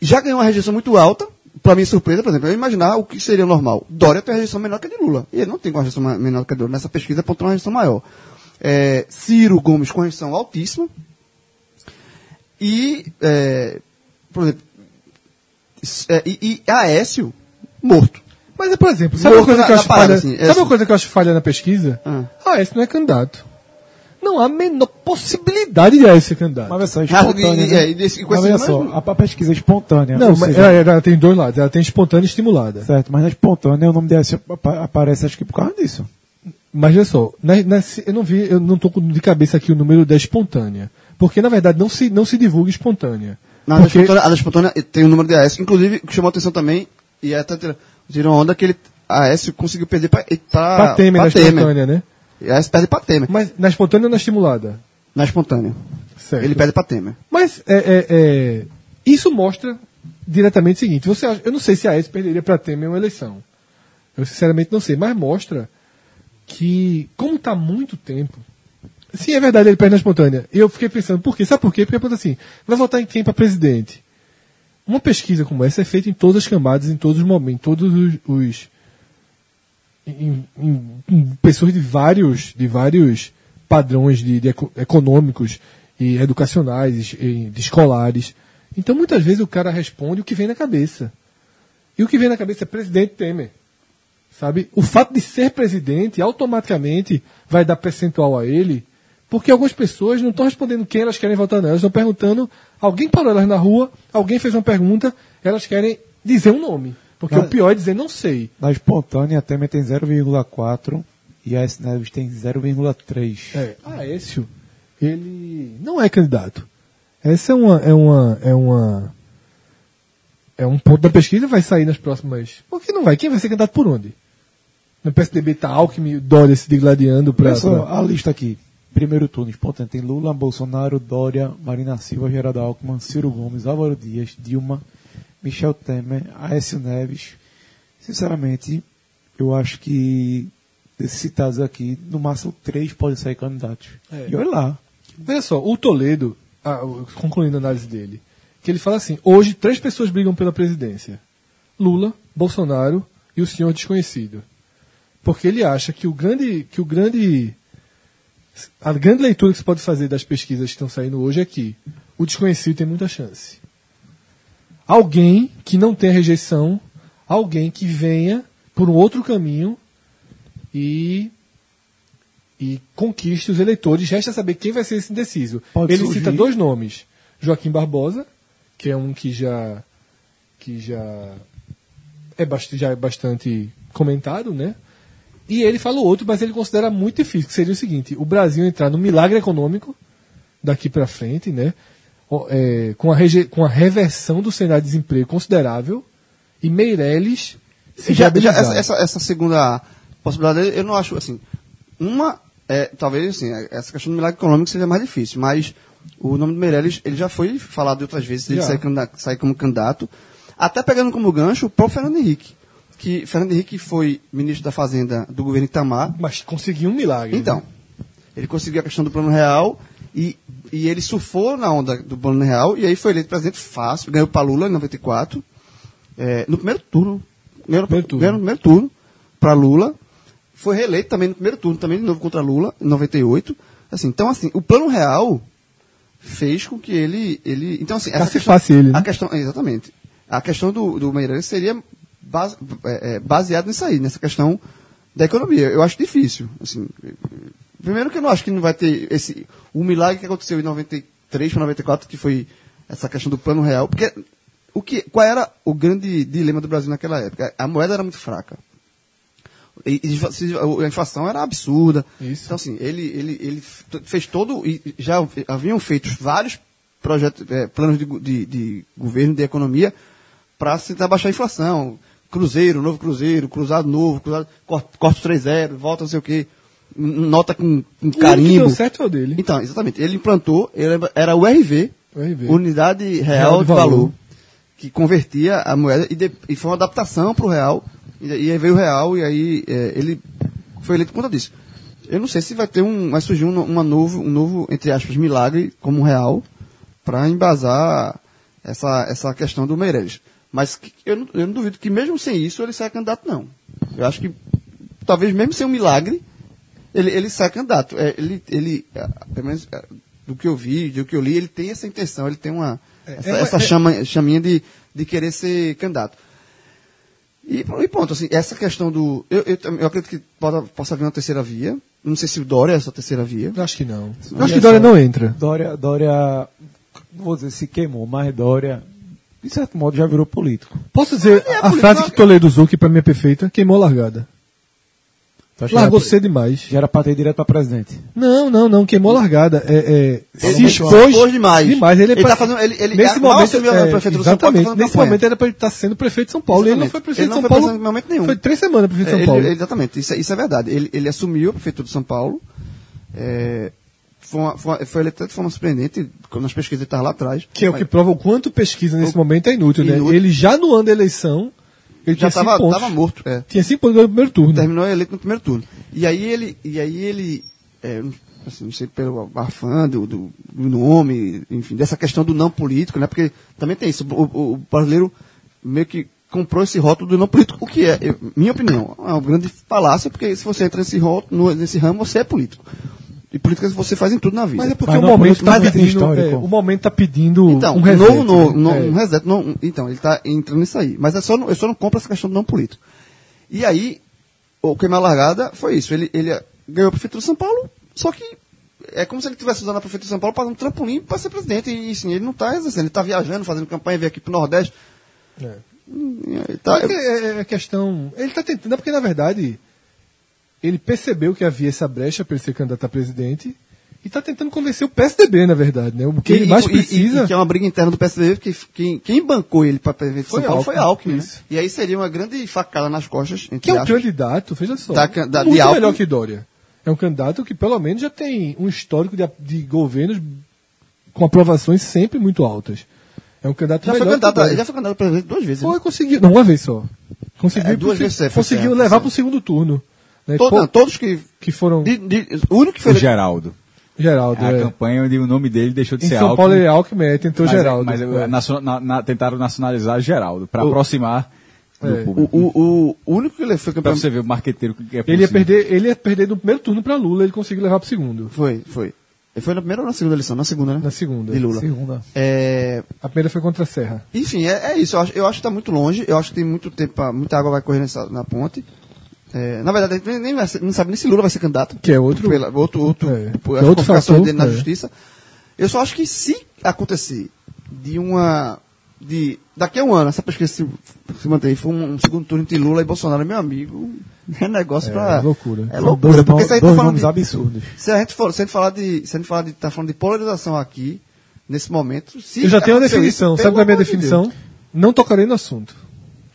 Já ganhou uma rejeição muito alta, para mim surpresa, por exemplo, eu imaginar o que seria normal. Dória tem uma rejeição menor que a de Lula. E ele não tem uma rejeição menor que a de Lula. Nessa pesquisa apontou uma rejeição maior. É, Ciro Gomes com rejeição altíssima. E, é, por exemplo, é, e, e Aécio morto. Mas, por exemplo, sabe uma coisa na- que eu acho parada, falha? assim, sabe assim. uma coisa que eu acho falha na pesquisa? Ah. Esse não é candidato. Não há a menor possibilidade de esse ser candidato. Mas Ah, espontânea. e- né? e- e com Mas esse veja só, a, a pesquisa é espontânea. não, mas seja, ela, ela tem dois lados. Ela tem espontânea e estimulada. Certo, mas na espontânea o nome desse apa- aparece acho que por causa disso. Mas olha só, na- na- eu não vi, eu não estou de cabeça aqui o número da espontânea. Porque, na verdade, não se, não se divulga espontânea. Não, a da porque, espontânea, a da espontânea tem o número de AS. Inclusive, chamou atenção também, e até tira- tirou onda, que ele, a Aécio conseguiu perder Pra Temer, na espontânea, né? E a Aécio perde pra Temer. Mas na espontânea ou na estimulada? Na espontânea. Certo. Ele perde pra Temer. Mas é, é, é, isso mostra diretamente o seguinte: você acha- eu não sei se a Aécio perderia para Temer uma eleição. Eu sinceramente não sei, mas mostra que, como está muito tempo. Sim, é verdade, ele perde na espontânea. E eu fiquei pensando, por quê? Sabe por quê? Porque pergunta assim: vai votar em quem para presidente? Uma pesquisa como essa é feita em todas as camadas, em todos os momentos, em todos os. os- em, em- em pessoas de vários, de vários padrões de, de eco- econômicos e educacionais e de escolares. Então muitas vezes o cara responde o que vem na cabeça. E o que vem na cabeça é presidente Temer. Sabe? O fato de ser presidente automaticamente vai dar percentual a ele, porque algumas pessoas não estão respondendo quem elas querem votar, não. Elas estão perguntando, alguém parou elas na rua, alguém fez uma pergunta, elas querem dizer um nome. Porque Mas- o pior é dizer não sei. Na espontânea, a Temer tem 0,4 e a S. Neves tem 0,3. É, Aécio, ele não é candidato. Essa é uma, é uma, é uma, é um ponto da pesquisa vai sair nas próximas. Por que não vai? Quem vai ser candidato por onde? No PSDB tá Alckmin, Dória se digladiando só pra- a lista aqui. Primeiro turno, espontâneo. Tem Lula, Bolsonaro, Dória, Marina Silva, Geraldo Alckmin, Ciro Gomes, Álvaro Dias, Dilma, Michel Temer, Aécio Neves. Sinceramente, eu acho que desses citados aqui, no máximo três podem sair candidatos. É. E olha lá. Veja só, o Toledo, ah, concluindo a análise dele, que ele fala assim: hoje três pessoas brigam pela presidência: Lula, Bolsonaro e o senhor desconhecido. Porque ele acha que o grande, que o grande, a grande leitura que se pode fazer das pesquisas que estão saindo hoje é que o desconhecido tem muita chance. Alguém que não tenha rejeição, alguém que venha por um outro caminho e e conquiste os eleitores. Resta saber quem vai ser esse indeciso. Pode Ele surgir. cita dois nomes: Joaquim Barbosa, que é um que já que já é, bast já é bastante comentado, né? E ele fala o outro, mas ele considera muito difícil, que seria o seguinte: o Brasil entrar no milagre econômico daqui para frente, né? É, com, a reje- com a reversão do cenário de desemprego considerável e Meirelles se Já, já essa, essa, essa segunda possibilidade, eu não acho assim. Uma, é, talvez assim, é, essa questão do milagre econômico seja mais difícil, mas o nome do Meirelles, ele já foi falado outras vezes, ele candida- sair como candidato, até pegando como gancho o próprio Fernando Henrique. Que Fernando Henrique foi ministro da Fazenda do governo Itamar, Mas conseguiu um milagre. então, né? ele conseguiu a questão do plano real e, e ele surfou na onda do plano real e aí foi eleito presidente fácil, ganhou para Lula em 94, é, no primeiro turno. Ganhou, Primeiro turno. ganhou no primeiro turno para Lula. Foi reeleito também no primeiro turno, também de novo contra Lula, em 98. Assim, então, assim, o plano real fez com que ele. ele então, assim, essa Cacifasse ele, né? A questão, exatamente. A questão do, do Meirelles seria base, é, é, baseado nisso aí, nessa questão da economia. Eu acho difícil. Assim, primeiro que eu não acho que não vai ter esse o milagre que aconteceu em 93 para 94, que foi essa questão do plano real, porque o que, qual era o grande dilema do Brasil naquela época? A moeda era muito fraca. E, e a inflação era absurda. Isso. Então, assim, ele, ele, ele fez todo. E já haviam feito vários projetos, eh, planos de, de, de governo, de economia, para tentar baixar a inflação. Cruzeiro, novo cruzeiro, cruzado novo, cruzado, corte 3-0, volta não sei o quê. Nota com, com O único que carimbo. deu certo é o dele. Então, exatamente. Ele implantou, ele era o RV, O RV. Unidade Real, Real de Valor, Valor. que convertia a moeda e, de- e foi uma adaptação para o Real. E, e aí veio o Real e aí é, ele foi eleito por conta disso. Eu não sei se vai ter um. Vai surgir um, uma novo, um novo, entre aspas, milagre como Real para embasar essa, essa questão do Meirelles. Mas que- eu, não- eu não duvido que mesmo sem isso ele saia candidato, não. Eu acho que talvez mesmo sem um milagre, ele, ele sai candidato. É, ele, ele, ah, pelo menos ah, do que eu vi, do que eu li, ele tem essa intenção, ele tem uma, essa, é- essa é- chama, chaminha de, de querer ser candidato. E, e ponto, assim, essa questão do. Eu, eu, eu acredito que possa, possa vir uma terceira via. Não sei se o Dória é essa terceira via. Eu acho que não. Eu acho que Dória não entra. Dória, Dória, não vou dizer se queimou, mas Dória, de certo modo, já virou político. Posso dizer é a político, frase que Toledo usou, que pra mim é perfeita? Queimou a largada. Que Largou cedo demais. Já era pra ter direto pra presidente. Não, não, não, queimou a largada. É, é, se Ele expôs expôs demais. demais. Ele, é Ele pra- tá fazendo- ele- ele- nesse mal momento, assumiu a é, prefeitura de São Paulo, tá exatamente, nesse campanha. momento era pra ele estar sendo prefeito de São Paulo. Ele não Exatamente. foi prefeito Ele de São Paulo. prefeito em momento nenhum. Foi três semanas prefeito de São Paulo. ele- exatamente, isso, é- isso é verdade. Ele, ele assumiu a prefeitura de São Paulo. é, foi, uma, foi, uma- foi eleito de forma surpreendente, quando nas pesquisas ele estava lá atrás. Que é o que prova o quanto pesquisa nesse momento é inútil, né? Inútil. Ele já no ano da eleição, ele já estava tava morto. É. Tinha cinco pontos no primeiro turno. Terminou eleito no primeiro turno. E aí ele, e aí ele é, assim, não sei pelo afã do, do, nome, enfim, dessa questão do não político, né? Porque também tem isso. O, o- brasileiro meio que comprou esse rótulo do não político, o que é, eu- minha opinião, é uma grande falácia, porque se você entra nesse, rótulo, nesse ramo, você é político. E política você faz em tudo na vida. Mas é porque Mas o não momento político, tá é pedindo. é, o momento tá pedindo Então, um reset. novo, no, no- É. um reset. Não, então, ele está entrando nisso aí. Mas é só, eu só não compro essa questão do não político. E aí, o queimar largada foi isso. Ele, ele ganhou a prefeitura de São Paulo, só que é como se ele estivesse usando a prefeitura de São Paulo para um trampolim para ser presidente. E sim, ele não está exercendo, ele está viajando, fazendo campanha, veio aqui para o Nordeste. É. Hum, tá- Porque é, é questão. Ele está tentando, é porque na verdade ele percebeu que havia essa brecha para ele ser candidato a presidente e está tentando convencer o PSDB, na verdade, né? O que ele mais e- e- precisa. e que é uma briga interna do PSDB, porque quem, quem bancou ele para prefeito de Foi São Paulo foi Alckmin, Alckmin. né? E aí seria uma grande facada nas costas. entre Que é um candidato, veja só. Da da- muito Alckmin. melhor que Dória. É um candidato que pelo menos já tem um histórico de, de governos com aprovações sempre muito altas. É um candidato Já foi, candidato, ele já foi candidato a presidente duas vezes. né? Foi, conseguiu. Não, uma vez só. Conseguiu, É, duas vezes, é, conseguiu levar para o segundo turno. Né? Todo- Pô, não, todos que. que foram. de- de- o único que O foi. eleito- Geraldo. Geraldo. É a é. campanha onde o nome dele deixou de Em ser São Paulo Alckmin. é Alckmin, é, tentou mas, Geraldo. Mas é. nacio- na- na- tentaram nacionalizar Geraldo, para aproximar do É. O, público. o, o, o único que ele foi Pra campeão. você ver o marqueteiro que é Ele ia, perder, ele ia perder no primeiro turno para Lula, ele conseguiu levar para o segundo. Foi, foi. Ele foi na primeira ou na segunda eleição? Na segunda, né? Na segunda. De Lula. Segunda. É, A primeira foi contra a Serra. enfim, é, é isso. Eu acho, eu acho que está muito longe. Eu acho que tem muito tempo, pra- muita água vai correr nessa, na ponte. É, na verdade, a gente nem, não sabe nem se Lula vai ser candidato. Que é outro- Pela, outro, outro, É. por- É as outro complicações fator, dele na é. justiça. Eu só acho que se acontecer de uma. De, daqui a um ano, essa pesquisa se, se manter, for um, um segundo turno entre Lula e Bolsonaro, meu amigo, é negócio É, pra. loucura. É loucura. dois, Porque se a gente tá falando de, absurdos. se a gente for, se a gente falar de, se a gente falar de, tá falando de polarização aqui, nesse momento, se Eu já tenho uma aconteceu definição. Sabe qual é a minha definição? Deus. Não tocarei no assunto.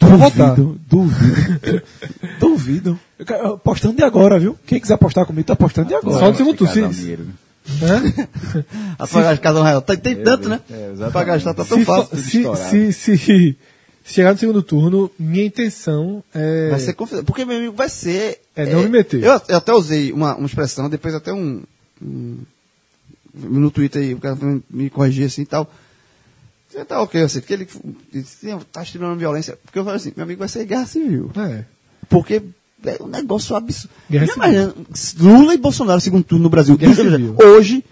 Duvido, duvido. duvido. Eu quero- Apostando de agora, viu? Quem quiser apostar comigo, tá apostando de agora. Só no segundo turno. Um Se, dinheiro, né? A pagar cada um real. Tem, tem tanto, né? é, pra gastar tá tão se, fácil. se, se, se, se chegar no segundo turno, minha intenção é. Vai ser confidencial. Porque, meu amigo, vai ser. É não me meter. Eu, eu até usei uma, uma expressão, depois até um, um- No Twitter aí, o cara me corrigir assim e tal. Você tá ok, assim, porque ele disse, "Não, tá estimulando violência. Porque eu falei assim, meu amigo, vai ser guerra civil. É. Porque é um negócio absurdo. Imagina, Lula e Bolsonaro, segundo turno no Brasil. Guerra Veja, civil. Hoje,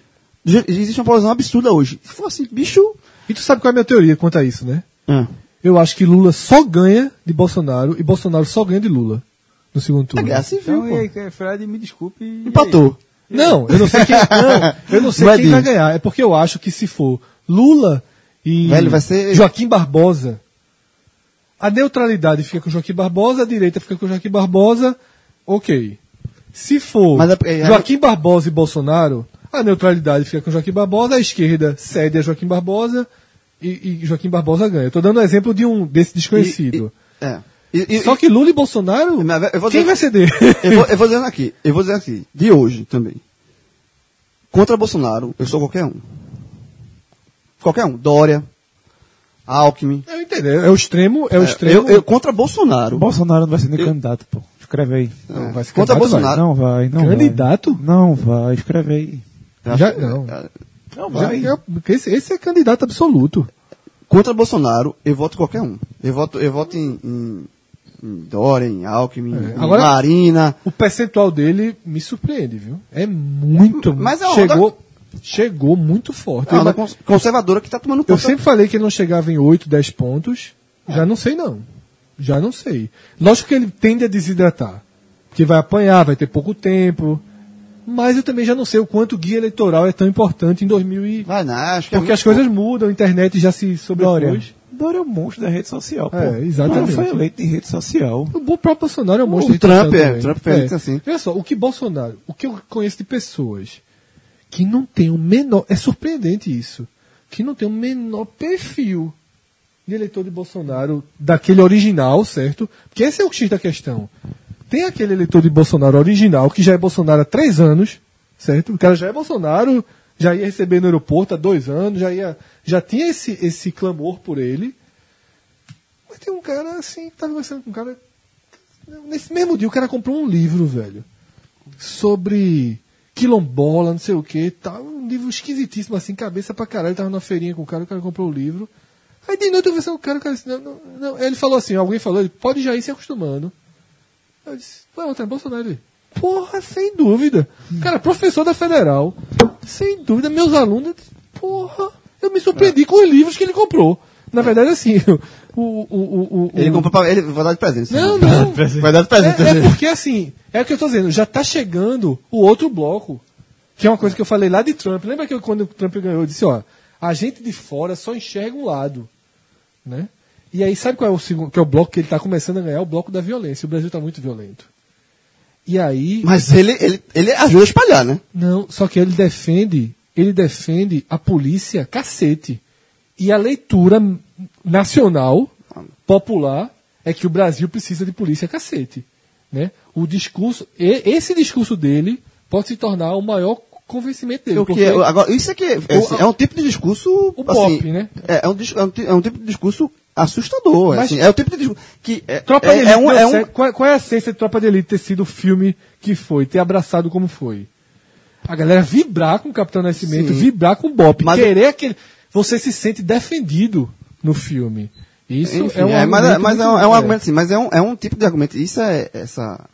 existe uma polarizão absurda hoje. Se for assim, bicho. E tu sabe qual é a minha teoria quanto a isso, né? Ah. Eu acho que Lula só ganha de Bolsonaro e Bolsonaro só ganha de Lula no segundo É turno. guerra civil. Então, pô. e aí, Fred, me desculpe. e Empatou. Não, eu não sei quem, não, eu não sei é quem disso. vai ganhar. É porque eu acho que se for Lula e Velho, vai ser- Joaquim Barbosa, a neutralidade fica com Joaquim Barbosa, a direita fica com Joaquim Barbosa, ok. Se for é porque- Joaquim Barbosa e Bolsonaro, a neutralidade fica com Joaquim Barbosa, a esquerda cede a Joaquim Barbosa e, e Joaquim Barbosa ganha. Tô dando um exemplo de um desse desconhecido. E- e- é. E- Só que Lula e Bolsonaro, quem vai ceder? eu, vou, eu vou dizendo aqui, eu vou dizer aqui, de hoje também. Contra Bolsonaro, eu sou qualquer um. Qualquer um. Dória, Alckmin. Eu entendo, é o extremo, é o É, extremo. eu, eu contra Bolsonaro. Bolsonaro não vai ser nem Eu- candidato, pô. Escreve aí. Não, vai ser contra candidato, Bolsonaro. Não vai, não Candidato? vai. Não vai, escreve aí. Já- não. é, Não Já- eu- esse, esse é candidato absoluto. Contra Bolsonaro, eu voto qualquer um. Eu voto, eu voto em, em, em Dória, em Alckmin, É, em agora- Marina. O percentual dele me surpreende, viu? É muito. Mas é chegou, chegou muito forte. É uma Eu, cons- conservadora que está tomando eu conta. sempre falei que ele não chegava em 8, 10 pontos. Já não sei, não. Já não sei. Lógico que ele tende a desidratar. Que vai apanhar, vai ter pouco tempo. Mas eu também já não sei o quanto o guia eleitoral é tão importante em 2000 e... Vai, não, acho que é Porque muito as coisas mudam, a internet já se sobrepôs. Dória é um monstro da rede social, pô. É, exatamente. O cara foi eleito em rede social. O bom próprio Bolsonaro é um monstro O Trump, rede é, social o Trump também. fez assim. Olha só, o que Bolsonaro, o que eu conheço de pessoas que não tem o menor, é surpreendente isso, que não tem o menor perfil de eleitor de Bolsonaro daquele original, certo? Porque esse é o X da questão. Tem aquele eleitor de Bolsonaro original, que já é Bolsonaro há três anos, certo? O cara já é Bolsonaro, já ia receber no aeroporto há dois anos, já ia, já tinha esse, esse clamor por ele. Mas tem um cara assim, que tava conversando com um cara. Nesse mesmo dia, o cara comprou um livro, velho. Sobre quilombola, não sei o que, tal. Um livro esquisitíssimo, assim, cabeça pra caralho. Tava numa feirinha com o cara, o cara comprou o livro. Aí de noite eu com o cara, o cara disse, não, não, não. Ele falou assim, alguém falou, ele pode já ir se acostumando. Eu disse, outra, é Bolsonaro. Ele, Porra, sem dúvida. Cara, professor da Federal, sem dúvida, meus alunos, eu porra, eu me surpreendi com os livros que ele comprou. Na verdade, assim, o. o, o, o Ele comprou pra ele, vai dar de presente. Não, não. Vai dar de presente. É, é porque assim, é o que eu tô dizendo, já tá chegando o outro bloco, que é uma coisa que eu falei lá de Trump. Lembra que eu, quando o Trump ganhou, eu disse, ó, a gente de fora só enxerga um lado, né? E aí sabe qual é o segundo, que é o bloco que ele tá começando a ganhar? O bloco da violência. O Brasil tá muito violento. E aí, Mas ele, ele, ele ajuda a espalhar, né? não, só que ele defende, ele defende a polícia cacete. E a leitura nacional, popular, é que o Brasil precisa de polícia cacete. Né? O discurso, esse discurso dele pode se tornar o maior convencimento dele. Porque- é- agora, isso aqui é, é, assim, é um tipo de discurso. O assim, pop, né? É, é um, é um é um tipo de discurso assustador. é Mas- assim, é o tipo de discurso que. É, Tropa é, de Elite um, é um- qual, qual é a essência de Tropa de Elite ter sido o filme que foi, ter abraçado como foi? A galera vibrar com o Capitão Nascimento, Sim. vibrar com o Bop, querer aquele. Você se sente defendido no filme. Isso Enfim, é um é, mas, é- argumento mas é, um, é um argumento assim, mas é um, é um tipo de argumento. Isso é essa.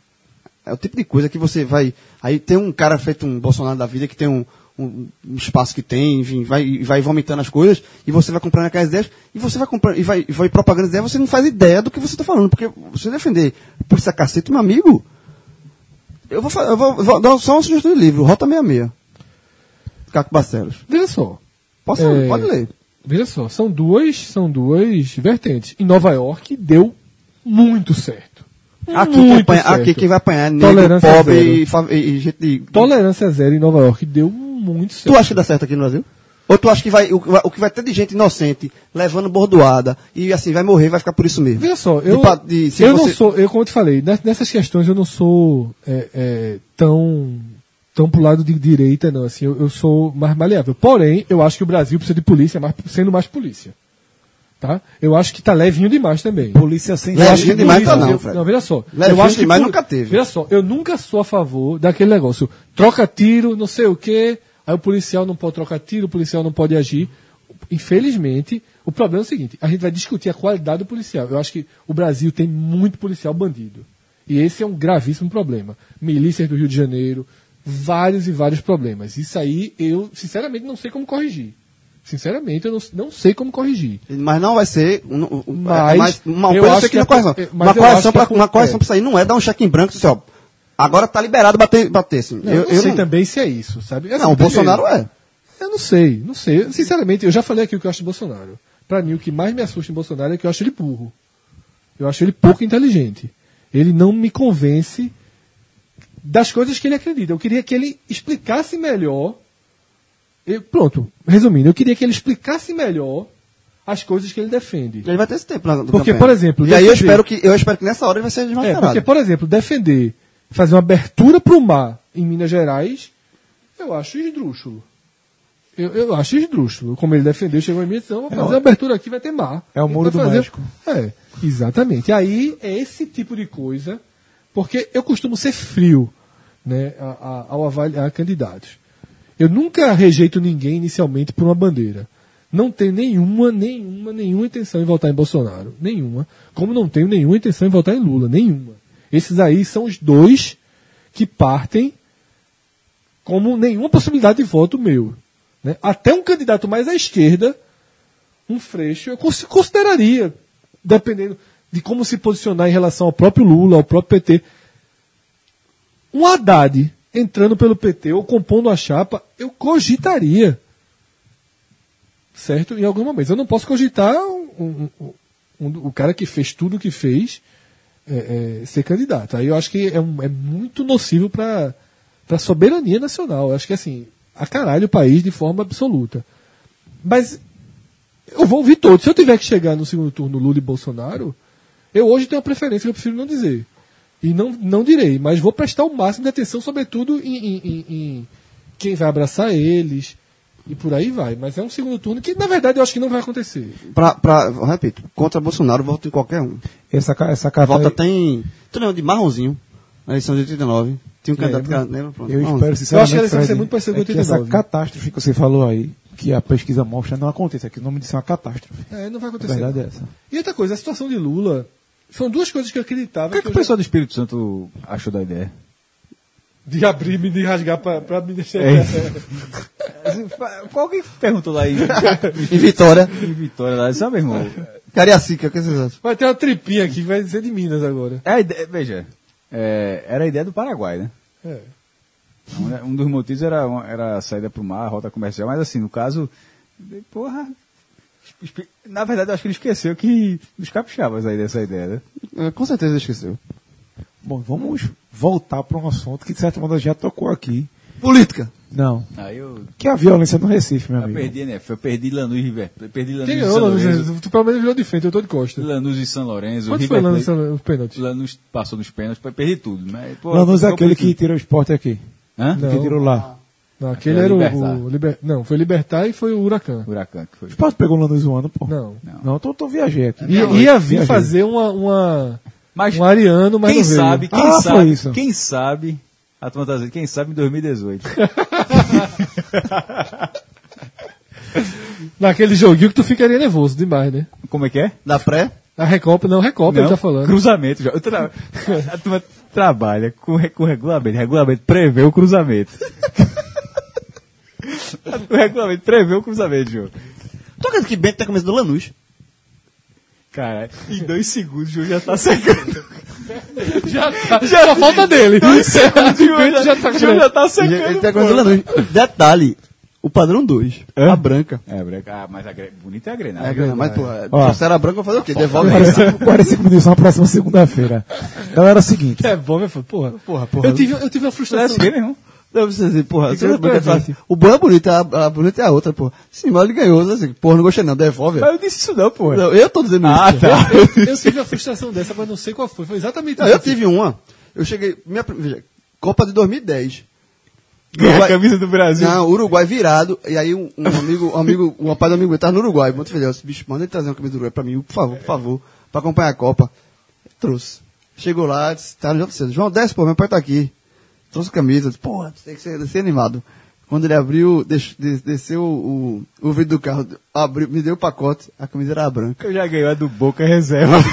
É o tipo de coisa que você vai. Aí tem um cara feito um Bolsonaro da vida que tem um, um, espaço que tem, enfim, vai, e vai vomitando as coisas, e você vai comprando aquelas ideias, e você vai comprando, e vai, e vai propagando as ideias, você não faz ideia do que você está falando, porque você defender por esse cacete, meu amigo. Eu vou, eu vou, vou dar só uma sugestão de livro, Rota 66. Caco Barcelos. Veja só. Posso, É. Pode ler. Veja só, são duas, são duas vertentes. Em Nova York deu muito certo. Aqui quem, Muito apanha, certo. aqui quem vai apanhar é negro, Tolerância pobre zero. e, gente de, Tolerância zero em Nova York deu muito certo. Tu acha que dá certo aqui no Brasil? Ou tu acha que vai, o, que vai- o que vai ter de gente inocente, levando bordoada, e assim, vai morrer, vai ficar por isso mesmo? Veja só, De eu, de- se eu não você- sou, eu como eu te falei, ness- nessas questões eu não sou é, é, tão tão pro lado de direita, não. Assim, eu, eu sou mais maleável. Porém, eu acho que o Brasil precisa de polícia, mais, sendo mais polícia. Tá? Eu acho que tá levinho demais também. Polícia sem Levinho que demais polícia- tá não, Fred. Não, veja só. Levinho eu acho que demais poli- nunca teve. Veja só, eu nunca sou a favor daquele negócio. Troca tiro, não sei o quê, aí o policial não pode trocar tiro, o policial não pode agir. Infelizmente, o problema é o seguinte, a gente vai discutir a qualidade do policial. Eu acho que o Brasil tem muito policial bandido. E esse é um gravíssimo problema. Milícias do Rio de Janeiro, vários e vários problemas. Isso aí eu, sinceramente, não sei como corrigir. Sinceramente, eu não, não sei como corrigir. Mas não vai ser. Um, um, um- Mas, é mais- uma eu coisa aqui que correção. é, mas Uma eu correção, que pra, uma correção é. pra isso aí não é dar um cheque em branco, assim, ó. Agora tá liberado bater, bater assim. Não, eu, eu não eu sei não, também se é isso, sabe? Assim, não, o primeiro, Bolsonaro é. Eu não sei, não sei. Eu, Sinceramente, eu já falei aqui o que eu acho do Bolsonaro. Pra mim, o que mais me assusta em Bolsonaro é que eu acho ele burro. Eu acho ele pouco inteligente. Ele não me convence das coisas que ele acredita. Eu queria que ele explicasse melhor. Eu- pronto, resumindo, eu queria que ele explicasse melhor as coisas que ele defende. Ele vai ter esse tempo na Porque, campanha. por exemplo, E aí eu defender- espero, que, eu espero que nessa hora ele vai ser É, desmascarado. porque, por exemplo, defender, fazer uma abertura para o mar em Minas Gerais, eu acho esdrúxulo. Eu, eu acho esdrúxulo. Como ele defendeu, chegou em mim e disse, não, vou fazer uma abertura aqui, vai ter mar. É o muro do fazer- México. É, exatamente. Aí é esse tipo de coisa, porque eu costumo ser frio né, a- a- ao avaliar candidatos. Eu nunca rejeito ninguém inicialmente por uma bandeira. Não tenho nenhuma, nenhuma, nenhuma intenção em votar em Bolsonaro. Nenhuma. Como não tenho nenhuma intenção em votar em Lula. Nenhuma. Esses aí são os dois que partem como nenhuma possibilidade de voto meu. né? Até um candidato mais à esquerda, um Freixo, eu cons- consideraria, dependendo de como se posicionar em relação ao próprio Lula, ao próprio PT. Um Haddad entrando pelo PT ou compondo a chapa, eu cogitaria. certo? Em alguns momentos. Eu não posso cogitar um- um- um- o cara que fez tudo o que fez é, é, ser candidato. Aí eu acho que é, é muito nocivo para a soberania nacional. Eu acho que assim, a caralho o país de forma absoluta. Mas eu vou ouvir todos. Se eu tiver que chegar no segundo turno Lula e Bolsonaro, eu hoje tenho uma preferência que eu prefiro não dizer. E não, não direi, mas vou prestar o máximo de atenção, sobretudo em, em- em- em quem vai abraçar eles e por aí vai. Mas é um segundo turno que, na verdade, eu acho que não vai acontecer. Pra, pra, repito, contra Bolsonaro, voto em qualquer um. Essa, essa A carta volta aí- tem. Tu lembra de Marronzinho? Na eleição de 89. Tinha um candidato que? Pronto, Eu espero sinceramente, Eu acho que ela vai ser muito parecida com é que essa 89. catástrofe que você falou aí, que a pesquisa mostra, não aconteça. Que o nome disso é uma catástrofe. É, não vai A acontecer. verdade não. é essa. E outra coisa, a situação de Lula. São duas coisas que eu acreditava. O que, é que eu o pessoal do Espírito Santo achou da ideia? já- De abrir-me, de rasgar pra, pra me deixar. É. Qual que perguntou lá em, Em Vitória. em Vitória lá? Sabe, irmão? Cariacica, o que vocês acham? Vai ter uma tripinha aqui que vai ser de Minas agora. É a ideia, veja, é, era a ideia do Paraguai, né? É. Um, um dos motivos era, era a saída para o mar, a rota comercial, mas assim, no caso, porra, na verdade eu acho que ele esqueceu que dos capixabas aí dessa ideia, né? É, com certeza esqueceu. Bom, vamos voltar para um assunto que de certa maneira já tocou aqui. Política. Não. Aí eu, Que é a violência no Recife, meu eu amigo. perdi, né? Eu perdi Lanús e River, perdi Lanús Quem e São Lanús? Lourenço, Tu pelo menos virou de frente, eu tô de costa. Lanús e São Lourenço, Quanto River foi Lanús Plate- nos pênaltis? Lanús passou nos pênaltis, perdi tudo, mas pô, Lanús é aquele que tirou o esporte aqui. Hã? Não. Que tirou lá. Não, aquele Era era o, o Liber- Não, foi Libertar e foi o Huracan. Huracan que foi. O esporte pegou o Lanús um ano, pô. Não. Não, eu tô, tô viajei aqui. Ia, ia vir fazer uma, uma, Mas um ariano, mas quem não veio. sabe, quem Ah, sabe, isso. quem sabe, a turma tá dizendo, quem sabe em 2018. Naquele joguinho que tu ficaria nervoso demais, né? Como é que é? Da pré? A Recopa, não, Recopa, ele tá falando. Cruzamento. já. Tra... A turma trabalha com, com regulamento. Regulamento prevê o cruzamento. o regulamento prevê o cruzamento, João. Tu acredita que Bento a camisa do Lanús? Cara, em dois segundos o João já tá secando. Já, tá, só falta dele. Serra de Bento já tá O João já tá Ele secando. tem a camisa do Lanús. Detalhe, o padrão 2. A branca. É, branca. Ah, mas a gre... bonita é a grenada. É, grana, mas, pô, Ó. se era branca, eu vou fazer o quê? Devolve 45, 45 minutos na próxima segunda-feira. Galera, é o seguinte. É bom, meu filho. Porra, Porra, porra. Eu tive, eu tive uma frustração. Meu irmão. Não, você assim, porra, você branca, presente. fala, o bom é bonito, a, a bonita é a outra, porra. Sim, mas ele ganhou, assim, porra, não gostei não, devolve. Mas eu disse isso não, pô. Não, eu tô dizendo Ah, isso. tá. Eu, eu tive uma frustração dessa, mas não sei qual foi. Foi exatamente Não, isso. eu tive uma, eu cheguei, minha, veja, Copa de 2010. Ganhar a camisa do Brasil. Não, Uruguai virado, e aí um, um amigo, um amigo, um rapaz do amigo meu tava no Uruguai, muito feliz, eu disse, bicho, manda ele trazer uma camisa do Uruguai pra mim, por favor, por favor, pra acompanhar a Copa. Trouxe. Chegou lá, disse, tá no João João, desce, pô, meu pai tá aqui. Trouxe a camisa, disse, porra, tem que ser, ser animado. Quando ele abriu, des- desceu o, o vidro do carro, abriu, me deu o pacote, a camisa era branca. Eu já ganhei a do Boca reserva.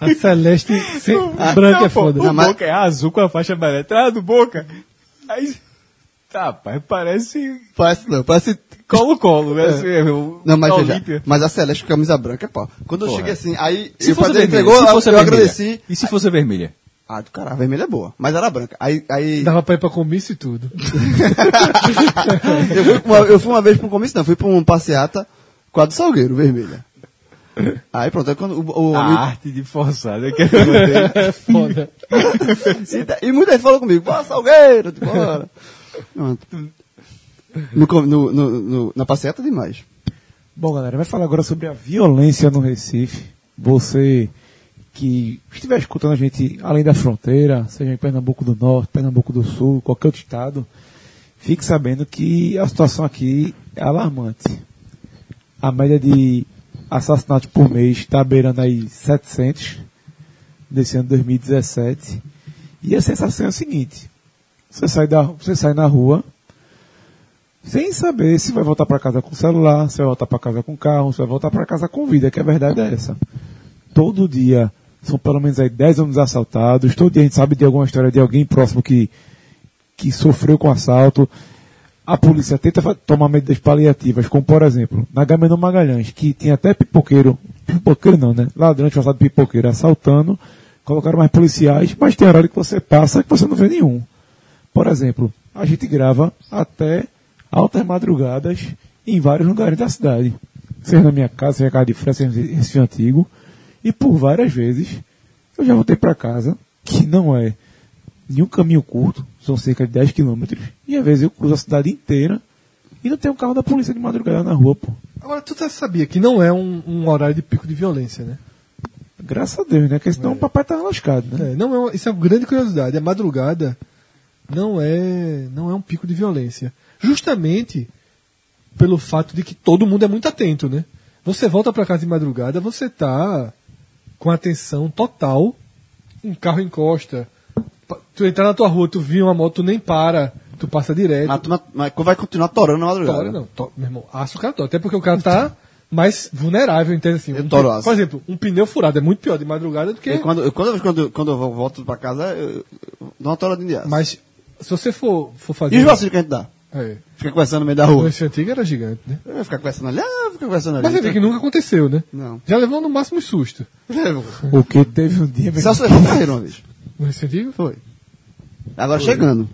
A Celeste sem, branca não, é pô, foda. O Não, mas- Boca é azul com a faixa amarela. Traz a do Boca. Aí. Tá, pai, parece Parece não, parece colo-colo, né? Assim, o- Não, mas veja, mas a Celeste com camisa branca é pau. Quando eu Porra. cheguei assim, aí Se o fosse vermelha, entregou, se eu, fosse eu vermelha. agradeci. E se fosse vermelha? Ah, do caralho, vermelha é boa, mas era branca. Aí, aí Dava pra ir pra comício e tudo. eu, fui uma, eu fui uma vez pra um comício, não, fui pra um passeata com a do Salgueiro, vermelha. Aí pronto, aí quando o, o A amigo, arte de forçar. Né? Que É foda. e, e muita gente falou comigo, pô, Salgueiro, bora. Pronto. No, no, no, no- na passeata demais. Bom, galera, vai falar agora sobre a violência no Recife. Você que estiver escutando a gente além da fronteira, seja em Pernambuco do Norte, Pernambuco do Sul, qualquer outro estado, fique sabendo que a situação aqui é alarmante. A média de assassinatos por mês está beirando aí 700 nesse ano 2017. E a sensação é a seguinte: você sai, da, você sai na rua, sem saber se vai voltar para casa com celular, se vai voltar para casa com carro, se vai voltar para casa com vida, que a verdade é essa. Todo dia são pelo menos aí 10 homens assaltados, todo dia a gente sabe de alguma história de alguém próximo que, que sofreu com assalto. A polícia tenta tomar medidas paliativas, como por exemplo, na Gamenon Magalhães, que tinha até pipoqueiro, pipoqueiro não, né? Ladrão disfarçado de pipoqueiro assaltando, colocaram mais policiais, mas tem horário que você passa que você não vê nenhum. Por exemplo, a gente grava até altas madrugadas em vários lugares da cidade. Seja na minha casa, seja na casa de Fred, seja Recife Antigo. E por várias vezes eu já voltei para casa, que não é nenhum caminho curto, são cerca de 10 quilômetros. E às vezes eu cruzo a cidade inteira e não tem um carro da polícia de madrugada na rua, pô. Agora, tu já sabia que não é um, um horário de pico de violência, né? Graças a Deus, né? Porque senão o papai tava lascado, né? É, não é isso é uma grande curiosidade. A madrugada não é, não é um pico de violência. Justamente pelo fato de que todo mundo é muito atento, né? Você volta para casa de madrugada, você tá com atenção total, um carro encosta, tu entrar na tua rua, tu viu uma moto, tu nem para, tu passa direto. Mas, tu mas vai continuar torando na madrugada. Tora, não, to, meu irmão, aço o cara tora. Até porque o cara tá mais vulnerável, entende assim? Eu Um toro. Por exemplo, um pneu furado é muito pior de madrugada do que. E quando, eu- quando, quando, quando eu volto pra casa, eu, eu dou uma toradinha de aço. Mas se você for, for fazer. E os vacilos que a gente dá? É. Fica conversando no meio da O rua. esse antigo era gigante, né? Eu ia ficar conversando ali, ah, fica conversando ali. Mas você vê que nunca aconteceu, né? Não. Já levou no máximo um susto. Porque teve um dia... Levou carreira uma vez. No Antigo? Foi. Agora chegando.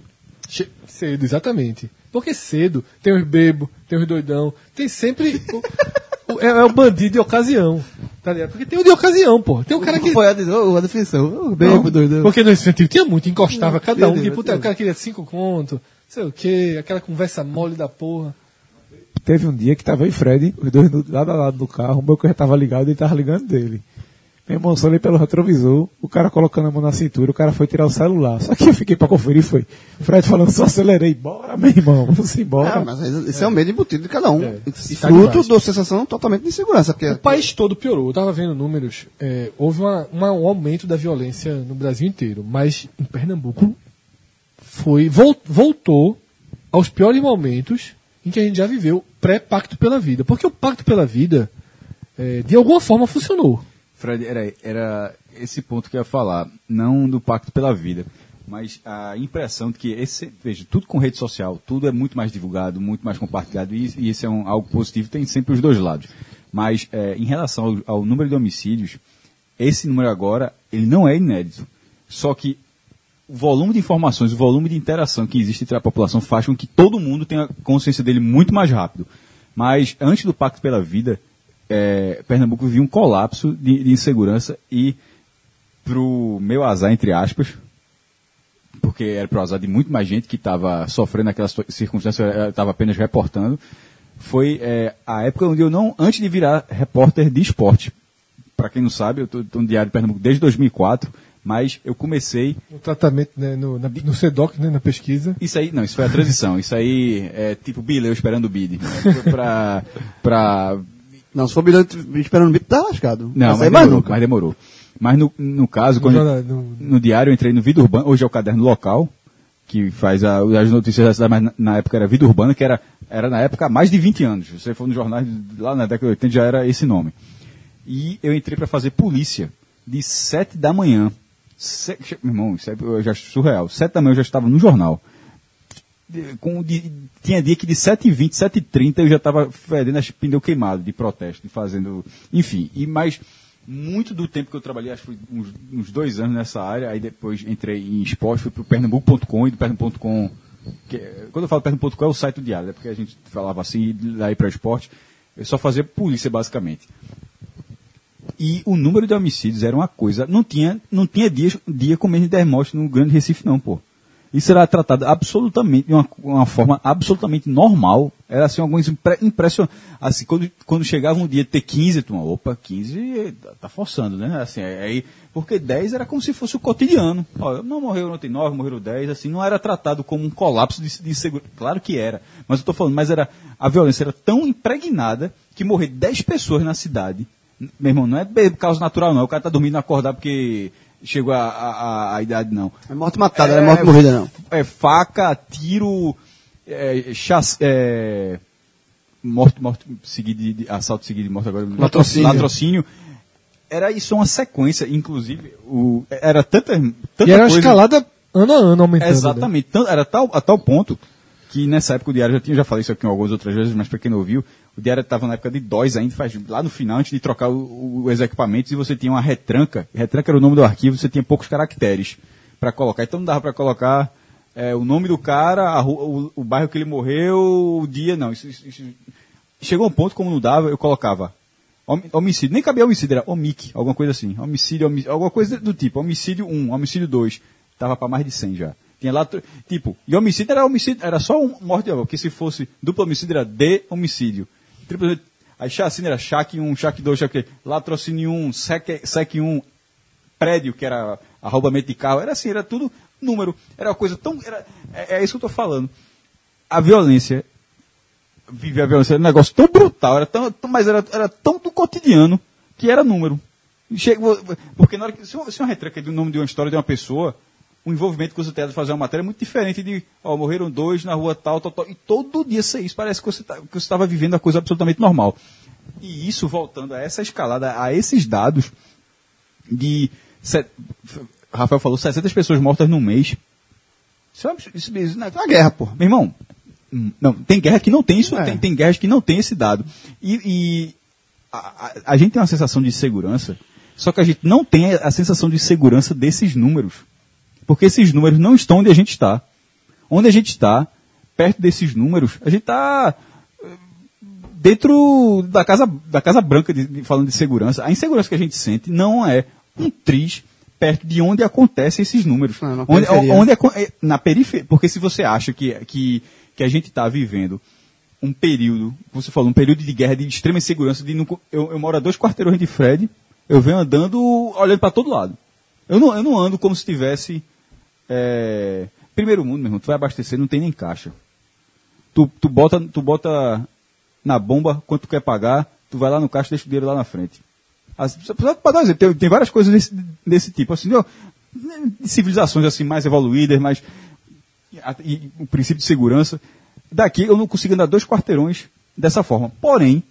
Che- Cedo, exatamente. Porque cedo tem os bebo, tem os doidão, tem sempre. o- o- é, é o bandido de ocasião. Tá ligado? Porque tem o de ocasião, pô. Tem o cara que. Foi a, a, definição. O bebo, doidão. Porque no Recife Antigo tinha muito, encostava cada um. Tipo, o cara queria cinco conto, sei o quê, aquela conversa mole da porra. Teve um dia que tava eu e Fred, os dois do- lado a lado do carro, o meu carro tava ligado e ele tava ligando dele. Meu irmão, só olhei pelo retrovisor, o cara colocando a mão na cintura, o cara foi tirar o celular. Só que eu fiquei pra conferir foi. Fred falando, só acelerei, bora, meu irmão, vamos embora. Ah, mas isso é o medo embutido de cada um. É. Tá Fruto da sensação totalmente de insegurança. Porque O país todo piorou. Eu tava vendo números. é, houve uma- uma- um aumento da violência no Brasil inteiro. Mas em Pernambuco foi vol- voltou aos piores momentos em que a gente já viveu pré-pacto pela vida. Porque o pacto pela vida, é, de alguma forma, funcionou. Fred, era, era esse ponto que eu ia falar, não do pacto pela vida, mas a impressão de que esse, veja, tudo com rede social, tudo é muito mais divulgado, muito mais compartilhado, e, e isso é um, algo positivo, tem sempre os dois lados. Mas é, em relação ao, ao número de homicídios, esse número agora, ele não é inédito. Só que o volume de informações, o volume de interação que existe entre a população faz com que todo mundo tenha consciência dele muito mais rápido. Mas antes do Pacto pela Vida, eh, Pernambuco vivia um colapso de, de insegurança e, pro meu azar, entre aspas, porque era pro azar de muito mais gente que estava sofrendo aquela circunstância, estava apenas reportando, foi eh, a época onde eu não, antes de virar repórter de esporte, para quem não sabe, eu estou no Diário de Pernambuco desde 2004, mas eu comecei No tratamento, né, no, na, no CEDOC, né, na pesquisa. isso aí, não, isso foi a transição. Isso aí é tipo Bileu esperando o bid. Né? Pra, pra. Não, se for bilhão esperando o bico, tá lascado. Não, mas mais demorou, nunca. mas demorou. Mas no, no caso, No quando jornal- no- no diário eu entrei no Vida Urbana, hoje é o caderno local, que faz a- as notícias da cidade, mas na, na época era Vida Urbana, que era, era na época há mais de 20 anos. Se você for nos jornais lá na década de 80 já era esse nome. E eu entrei para fazer polícia de 7 da manhã. Se, meu irmão, isso é, já surreal. 7 da manhã eu já estava no jornal. Com, de- tinha dia que de 7h20, 7h30 eu já estava fedendo as pneu queimado de protesto, de fazendo. Enfim, e mais muito do tempo que eu trabalhei, acho que uns, uns dois anos nessa área, aí depois entrei em esporte, fui pro Pernambuco.com e do Pernambuco.com. Quando eu falo Pernambuco.com é o site do diário, é porque a gente falava assim, daí para esporte, eu só fazia polícia basicamente. E o número de homicídios era uma coisa. Não tinha, não tinha dia, dia com menos de 10 mortes no Grande Recife, não, pô. Isso era tratado absolutamente, de uma, uma forma absolutamente normal. Era assim, alguns impre, impressionantes. Assim, quando, quando chegava um dia ter 15, tu, opa, 15 tá- tá forçando, né? Assim, aí, porque 10 era como se fosse o cotidiano. Ó, não morreu ontem 9, morreram 10, assim, não era tratado como um colapso de, de segurança. Claro que era. Mas eu tô falando, mas era, a violência era tão impregnada que morrer 10 pessoas na cidade meu irmão, não é causa natural, não. O cara tá dormindo acordar porque chegou a, a, a- idade, não. É morte matada, não é morte morrida, não. É faca, tiro, é, chass, é, morte, morte seguida de, de- assalto seguido de morte agora. Latrocínio. Latrocínio. Era isso uma sequência, inclusive, o, era tanta, tanta E era uma coisa. escalada ano a ano aumentando. né? Exatamente. Tan- era tal, a tal ponto que nessa época o Diário já tinha, já falei isso aqui algumas outras vezes, mas para quem não ouviu, o Diário estava na época de DOS ainda, faz, lá no final, antes de trocar os equipamentos, e você tinha uma retranca, retranca era o nome do arquivo, você tinha poucos caracteres para colocar. Então não dava para colocar é, o nome do cara, rua- o, o bairro que ele morreu, o dia, não. Isso, isso- isso- chegou um ponto, como não dava, eu colocava hom- homicídio. Nem cabia homicídio, era homic, alguma coisa assim. Homicídio, homi- alguma coisa do tipo. Homicídio 1, homicídio 2. Tava pra mais de 100 já. Tinha lá, tipo, e homicídio era homicídio, era só um morte porque se fosse duplo homicídio era de homicídio. Triplo, aí chacina era chaque 1, chaque 2, chaque latrocínio 1, sec, sec 1, prédio, que era arrombamento de carro, era assim, era tudo número. Era uma coisa tão. Era, é, é isso que eu tô falando. A violência, viver a violência era um negócio tão brutal, era tão, tão- mas era, era tão do cotidiano que era número. Chega, porque na hora que, se uma, se retranca do nome de uma história de uma pessoa, o envolvimento com o teatro de fazer uma matéria é muito diferente de, ó, morreram dois na rua tal, tal, tal, e todo dia ser isso, parece que você tá- estava vivendo a coisa absolutamente normal. E isso, voltando a essa escalada, a esses dados, de. se- Rafael falou 700 pessoas mortas num mês. Isso é isso, isso, né? É uma guerra, pô. Meu irmão, hum, não, tem guerra que não tem isso, É. tem, tem guerras que não tem esse dado. E, e a, a- a gente tem uma sensação de segurança, só que a gente não tem a sensação de segurança desses números. Porque esses números não estão onde a gente está. Onde a gente está, perto desses números, a gente está dentro da Casa, da casa Branca, de- de- falando de segurança. A insegurança que a gente sente não é um triz perto de onde acontecem esses números. Ah, na onde, onde é, na periferia. Porque se você acha que, que, que a gente está vivendo um período, como você falou, um período de guerra, de extrema insegurança, de eu, eu moro a dois quarteirões de Fred, eu venho andando, olhando para todo lado. Eu não, eu não ando como se tivesse. É, primeiro mundo, meu irmão, tu vai abastecer, não tem nem caixa. Tu, tu, bota, tu bota na bomba quanto tu quer pagar, tu vai lá no caixa e deixa o dinheiro lá na frente. As, dar um exemplo, tem, tem várias coisas desse, desse tipo, assim, de civilizações assim mais evoluídas, mais e o princípio de segurança. Daqui eu não consigo andar dois quarteirões dessa forma. Porém,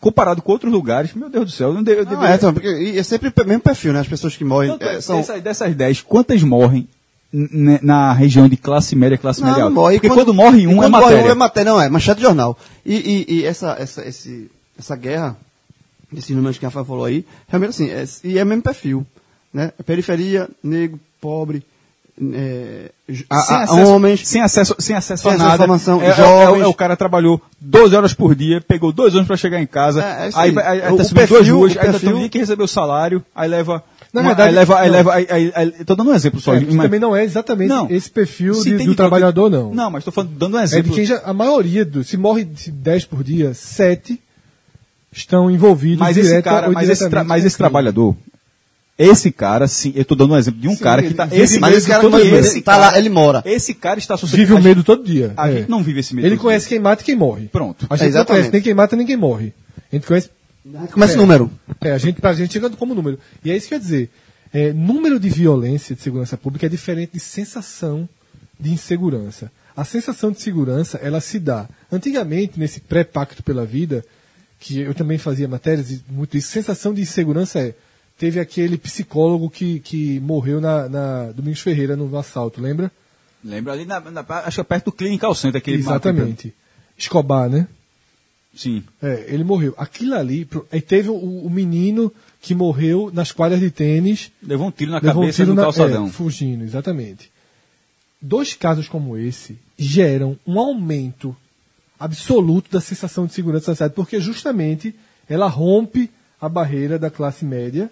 comparado com outros lugares, meu Deus do céu, não deveria- é, então, porque é sempre o mesmo perfil, né? As pessoas que morrem Tanto é, é, são. dessas, dessas 10, quantas morrem na região de classe média, classe Não, média alta? morre. Porque Quando- quando, morre um quando é morre matéria. um é matéria, não, é manchete de jornal. E, e, e essa, essa, esse, essa guerra, esses números que a Rafael falou aí, realmente assim, é, e é o mesmo perfil. Né? Periferia, negro, pobre, é, a- sem a- acesso, homens. sem acesso, sem acesso sem a nada. informação, é, é- é- é o cara trabalhou 12 horas por dia, pegou dois anos para chegar em casa, É, é isso aí, aí. aí, tá subindo perfil- duas ruas, aí tá dia que recebeu o salário, aí leva. Na uma- verdade, aí leva, aí leva, aí, aí, aí- tô dando um exemplo só. É, que mas- também não é exatamente Não. esse perfil de- do de- trabalhador, não. Não, mas tô falando, dando um É de exemplo. quem já. A maioria, do, se morre de 10 por dia, 7 estão envolvidos mas esse direta cara, ou mas esse, mas esse trabalhador, esse cara, sim, eu tô dando um exemplo de um Sim, cara que tá. vive Esse, Mas esse cara todo não- esse tá cara- lá, ele mora. Esse cara está associado Vive o medo todo dia. A É. gente não vive esse medo. Ele conhece quem mata e quem morre. Pronto. A É, gente não exatamente. conhece nem quem mata nem quem morre. A gente conhece. Começa É. o número. É, a gente, pra gente chegando como número. E é isso que eu ia dizer. É, número de violência de segurança pública é diferente de sensação de insegurança. A sensação de segurança, ela se dá. Antigamente, nesse pré-pacto pela vida, que eu também fazia matérias e muito isso, sensação de insegurança é. Teve aquele psicólogo que, que morreu na, na Domingos Ferreira no, assalto, lembra? Lembra ali, na, na- acho que perto do Clinical Center. Aquele Exatamente. Escobar, né? Sim. É, ele morreu. Aquilo ali. Aí teve o, o menino que morreu nas quadras de tênis Levou um tiro na levou um cabeça tiro no calçadão. é, fugindo, exatamente. Dois casos como esse geram um aumento absoluto da sensação de segurança na cidade, porque justamente ela rompe a barreira da classe média,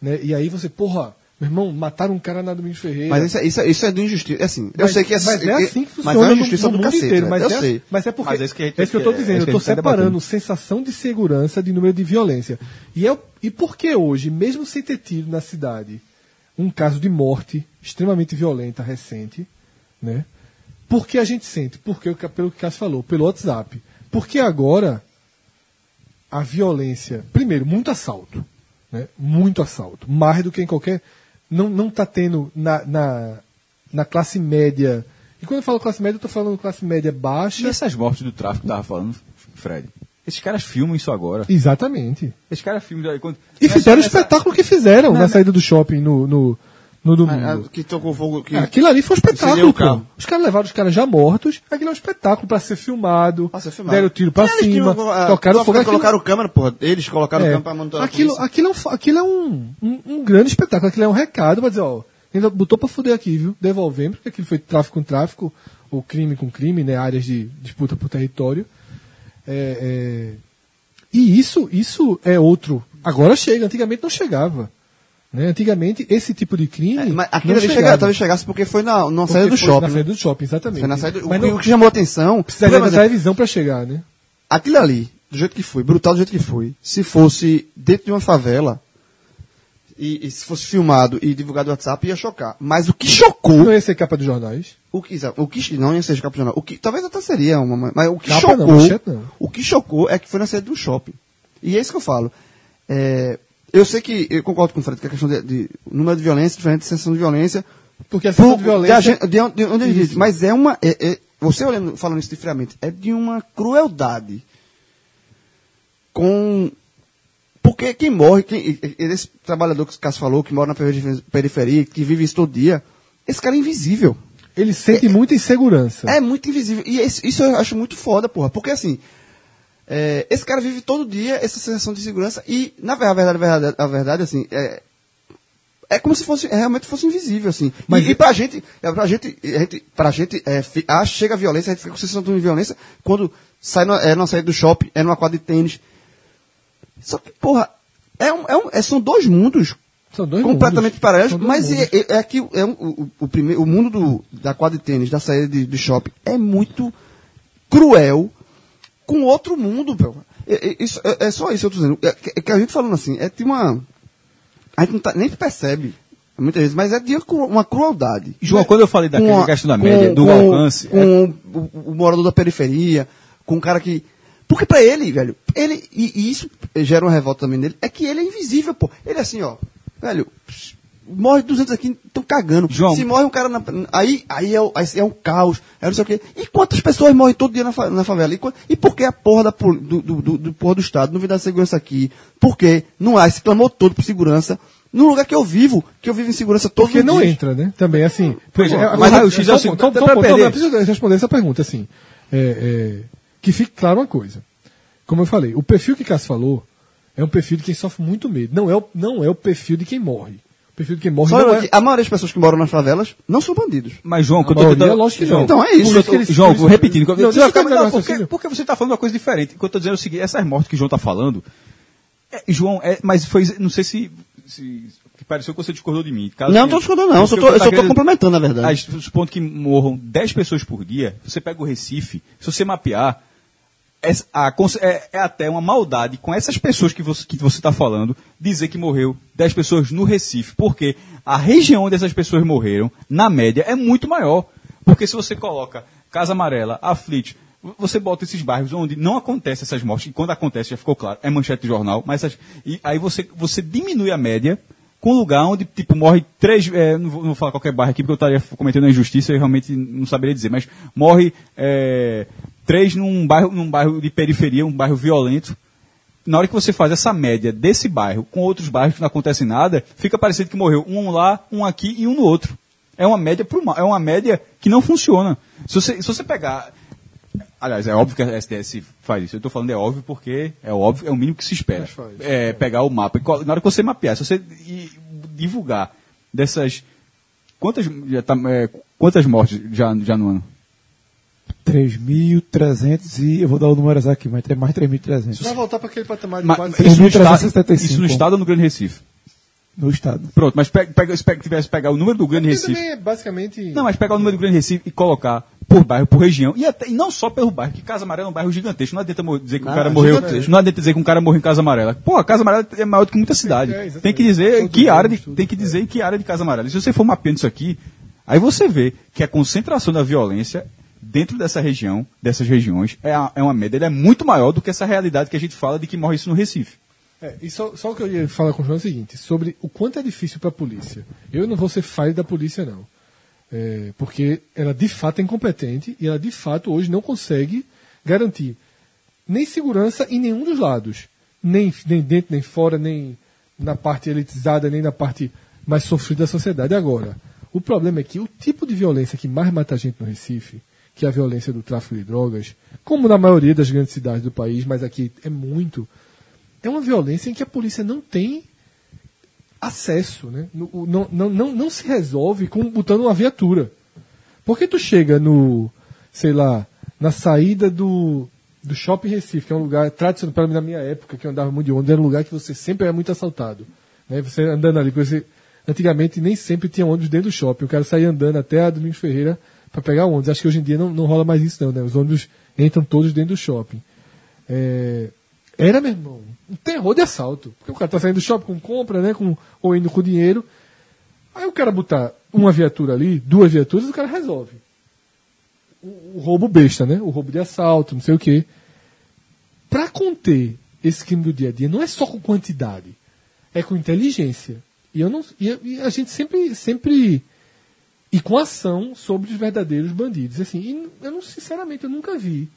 né? E aí você, porra, meu irmão, mataram um cara na Domingos Ferreira. Mas isso, é- isso, é- isso é de injustiça. Assim, eu Mas- sei que é, mas é assim que mas funciona é uma no- injustiça no, do mundo cacete, inteiro. né? Mas, eu é, sei. mas é porque Mas é isso que é isso que eu estou é- é dizendo. eu estou tá separando debatendo. sensação de segurança de número de violência. E, é, o- e por que hoje, mesmo sem ter tido na cidade um caso de morte extremamente violenta recente, né? Por que a gente sente? Porque, pelo que o Cássio falou, pelo WhatsApp. Porque agora a violência, primeiro, muito assalto, né? Muito assalto, mais do que em qualquer não não está tendo na, na na classe média. E quando eu falo classe média, eu estou falando classe média E baixa. essas mortes do tráfico que tava falando, Fred? Esses caras filmam isso agora. Exatamente. Esses caras filmam. Quando, E fizeram o nessa- espetáculo que fizeram na saída do shopping no, no, no domingo. Ah, ah, que tocou fogo. Que... Aquilo ali foi um espetáculo, pô. Os caras levaram os caras já mortos. Aquilo é um espetáculo pra ser filmado. Pra ser filmado. Deram tiro pra que cima. não- ah, tocaram fogo. Aquilo- colocaram câmera, porra. Eles colocaram é, câmera pra monitorar aquilo, aquilo, é um, aquilo é um, um, um grande espetáculo. Aquilo é um recado pra dizer, ó, ainda botou pra fuder aqui, viu? Devolvemos, porque aquilo foi tráfico com tráfico, ou crime com crime, né? Áreas de disputa por território. É, é, E isso, isso é outro. Agora chega, antigamente não chegava. Né? Antigamente, esse tipo de crime. É, mas aquilo não ali chega, chegava. talvez chegasse porque foi na, na Porque saída do shopping. Na né? saída do shopping, exatamente. Foi na saída, Mas o, não o que chamou atenção. precisaria da exemplo, televisão pra chegar, né? aquilo ali, do jeito que foi, brutal do jeito que foi, se fosse dentro de uma favela e, e se fosse filmado e divulgado no WhatsApp, ia chocar. Mas o que chocou. Não ia ser capa dos jornais. O que, exato, o que não ia ser capa de jornal. O que, talvez até seria uma, mas o que Capa chocou, não. o que chocou é que foi na saída do shopping. E é isso que eu falo. É, eu sei que, eu concordo com o Fred, que a questão de, de número de violência, diferente de sensação de violência, Porque a sensação de violência. de onde- de onde Isso. existe. Mas é uma. é- é- você olhando, falando isso de friamente, é de uma crueldade. Com. Porque quem morre, quem, esse trabalhador que o Cássio falou, que mora na periferia- que vive isso todo dia, esse cara é invisível. Ele sente muita insegurança. É muito invisível. E esse- isso eu acho muito foda, porra. Porque assim. É, esse cara vive todo dia essa sensação de segurança e, na verdade, a verdade, a verdade assim, é, é como se fosse, realmente fosse invisível, assim. Mas e, e pra gente, é, pra gente, a gente, pra gente, é, fi- ah, chega a violência, a gente fica com sensação de violência quando sai no, é numa saída do shopping, é numa quadra de tênis. Só que, porra, é um, é um, é- são dois mundos São dois completamente mundos. paralelos, mas é, é, é que é um- o, o, primeiro, o mundo do, da quadra de tênis, da saída de, de shopping, é muito cruel com outro mundo, pô. É, é- isso, é, é só isso que eu tô dizendo. É, que- é que a gente falando assim, é de uma. A gente não tá, nem percebe, muitas vezes, mas é de uma crueldade. João, Né? quando eu falei daquele Com a- questão da com- média, do com- alcance, é Com o, o morador da periferia, com o cara que. Porque pra ele, velho, ele. E, e isso gera uma revolta também nele, é que ele é invisível, pô. Ele é assim, ó. Velho, morre 200 aqui, estão cagando. João. Se morre um cara na, aí, aí, é, o- aí é um caos, é não sei o quê. E quantas pessoas morrem todo dia na, fa- na favela? E, e por que a porra da, do, do, do, do porra do Estado não vem dar segurança aqui? Por que não há esse clamor todo por segurança? No lugar que eu vivo, que eu vivo em segurança todos Porque não dias. entra, né? Também, assim. Pois é, mas o X é eu preciso responder essa pergunta, assim. É, é, que fique claro uma coisa. Como eu falei, o perfil que Cássio falou é um perfil de quem sofre muito medo. Não é o, não é o perfil de quem morre. O perfil de quem morre Só não lembrando é. que a maioria das pessoas que moram nas favelas não são bandidos. Mas, João, que eu tô tentando- lógico que não. Então é isso. Que eles- João, por isso- repetindo. Não, Não, deixa eu calma, terminar não, o porque, porque você está falando uma coisa diferente. O que eu estou dizendo é o seguinte, essas mortes que o João está falando, é, João, é, mas foi, não sei se, se que pareceu que você discordou de mim. Caso Não, tô discordando não, eu só Porque tô, o eu que só tá querendo- complementando, na verdade. Supondo que morram 10 pessoas por dia, você pega o Recife, se você mapear, é, é até uma maldade com essas pessoas que você está falando, dizer que morreu 10 pessoas no Recife, porque a região onde essas pessoas morreram, na média, é muito maior. Porque se você coloca Casa Amarela, Aflitos, você bota esses bairros onde não acontecem essas mortes, e quando acontece, já ficou claro, é manchete de jornal, mas essas- e aí você, você diminui a média com um lugar onde, tipo, morre três. é, não, vou, não vou falar qualquer bairro aqui porque eu estaria cometendo uma injustiça e realmente não saberia dizer, mas morre é, três num bairro, num bairro de periferia, um bairro violento. Na hora que você faz essa média desse bairro com outros bairros que não acontece nada, fica parecendo que morreu um lá, um aqui e um no outro. É uma média pro mal, é uma média que não funciona. Se você, se você pegar. Aliás, é óbvio que a SDS faz isso. Eu estou falando é óbvio porque é óbvio, é o mínimo que se espera. Faz. É, pegar o mapa. e Na hora que você mapear, se você divulgar dessas. Quantas, já tá, é, quantas mortes já, já no ano? 3.300 e eu vou dar o número exato aqui, mas é mais 3.300 Vai voltar para aquele patamar de Ma- quase isso, no 3.375. estado, isso no estado ou no Grande Recife? no estado. Pronto, mas pega, pega, se pega- tivesse pegar o número do Grande Porque Recife. também é basicamente. Não, mas pegar o número do Grande Recife e colocar por bairro, por região, e, até, e não só pelo bairro, que Casa Amarela é um bairro gigantesco. Não adianta dizer que o Ah, cara morreu. gigantesco. Não adianta dizer que um cara morreu em Casa Amarela. Pô, Casa Amarela é maior do que muita cidade. É, exatamente. tem que dizer Todos que área de, tudo. tem que dizer que área de Casa Amarela. E se você for mapeando isso aqui, aí você vê que a concentração da violência dentro dessa região, dessas regiões, é, a- é uma média, ela é muito maior do que essa realidade que a gente fala de que morre isso no Recife. É, e só, só o que eu ia falar com o João é o seguinte, sobre o quanto é difícil para a polícia. Eu não vou ser falho da polícia, não. É, porque ela de fato é incompetente e ela de fato hoje não consegue garantir nem segurança em nenhum dos lados. Nem, nem dentro, nem fora, nem na parte elitizada, nem na parte mais sofrida da sociedade. Agora, o problema é que o tipo de violência que mais mata a gente no Recife, que a violência do tráfico de drogas, como na maioria das grandes cidades do país, mas aqui é muito, é uma violência em que a polícia não tem acesso, né? Não, não, não, não se resolve com botando uma viatura. Porque tu chega no, sei lá, na saída do do Shopping Recife, que é um lugar tradicional, pelo menos na minha época, que eu andava muito de ônibus, era um lugar que você sempre era muito assaltado. Né? Você andando ali, você, antigamente nem sempre tinha ônibus dentro do shopping. O cara saía andando até a Domingos Ferreira para pegar ônibus. Acho que hoje em dia não, não rola mais isso não, né? Os ônibus entram todos dentro do shopping. É, Era, meu irmão, um terror de assalto. Porque o cara tá saindo do shopping com compra, né? Com, ou indo com dinheiro. Aí o cara botar uma viatura ali, duas viaturas, o cara resolve. O, o roubo besta, né? O roubo de assalto, não sei o quê. Pra conter esse crime do dia a dia, não é só com quantidade, é com inteligência. E, eu não, e, e a gente sempre, sempre. E com ação sobre os verdadeiros bandidos. Assim, eu não, sinceramente, eu nunca vi.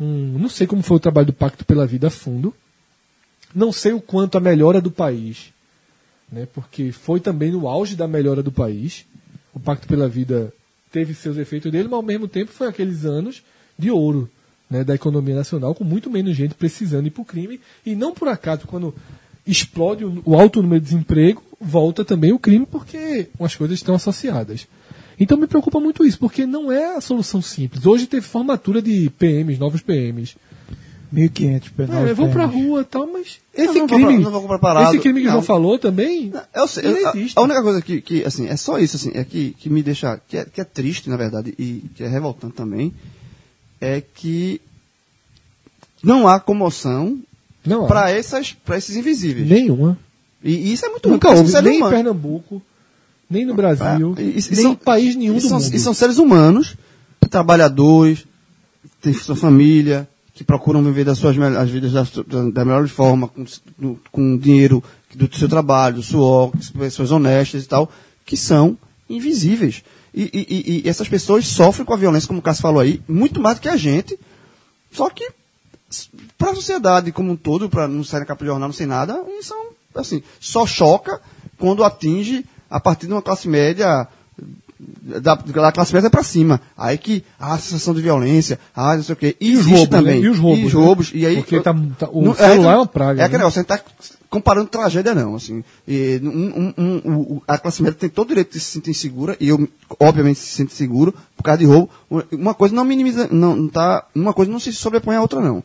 Um, não sei como foi o trabalho do Pacto pela Vida a fundo. Não sei o quanto a melhora do país, né, porque foi também no auge da melhora do país. O Pacto pela Vida teve seus efeitos dele, mas ao mesmo tempo foi aqueles anos de ouro né, da economia nacional, com muito menos gente precisando ir para o crime. E não por acaso, quando explode o alto número de desemprego, volta também o crime, porque as coisas estão associadas. Então me preocupa muito isso, porque não é a solução simples. Hoje teve formatura de PMs, novos PMs. 1.500 penal. É, vão pra rua e tal, mas esse não vou crime. pra- não vou. Esse crime que o João falou também. Eu sei, ele a- existe. a, única coisa que, que, assim, é só isso, assim, é que, que me deixa, que é, que é triste, na verdade, e que é revoltante também, é que não há comoção para esses invisíveis. nenhuma. E, e isso é muito ruim, Nunca houve, nem em. Pernambuco, nem no Brasil, É, e- e nem são- em país nenhum e do são, mundo. E são seres humanos, trabalhadores, têm sua família, que procuram viver das suas as vidas da, da, melhor forma, com, do- com dinheiro do seu trabalho, do suor, pessoas honestas e tal, que são invisíveis. E, e- e- essas pessoas sofrem com a violência, como o Cássio falou aí, muito mais do que a gente. Só que, para a sociedade como um todo, para não sair na capa de jornal, não sei nada, um, assim, só choca quando atinge a partir de uma classe média da, da classe média para cima. Aí que a sensação de violência, ah, não sei o quê. E, os roubos, também. né? E os roubos, E, né? roubos. E aí, Porque tá- tá- o Não- celular é uma praga, É aquele né? negócio, você não está comparando tragédia, não. Assim, E, um- um- um- a classe média tem todo o direito de se sentir segura, e eu, obviamente, se sinto seguro por causa de roubo. Uma coisa não minimiza, não, não tá, uma coisa não se sobrepõe à outra, não.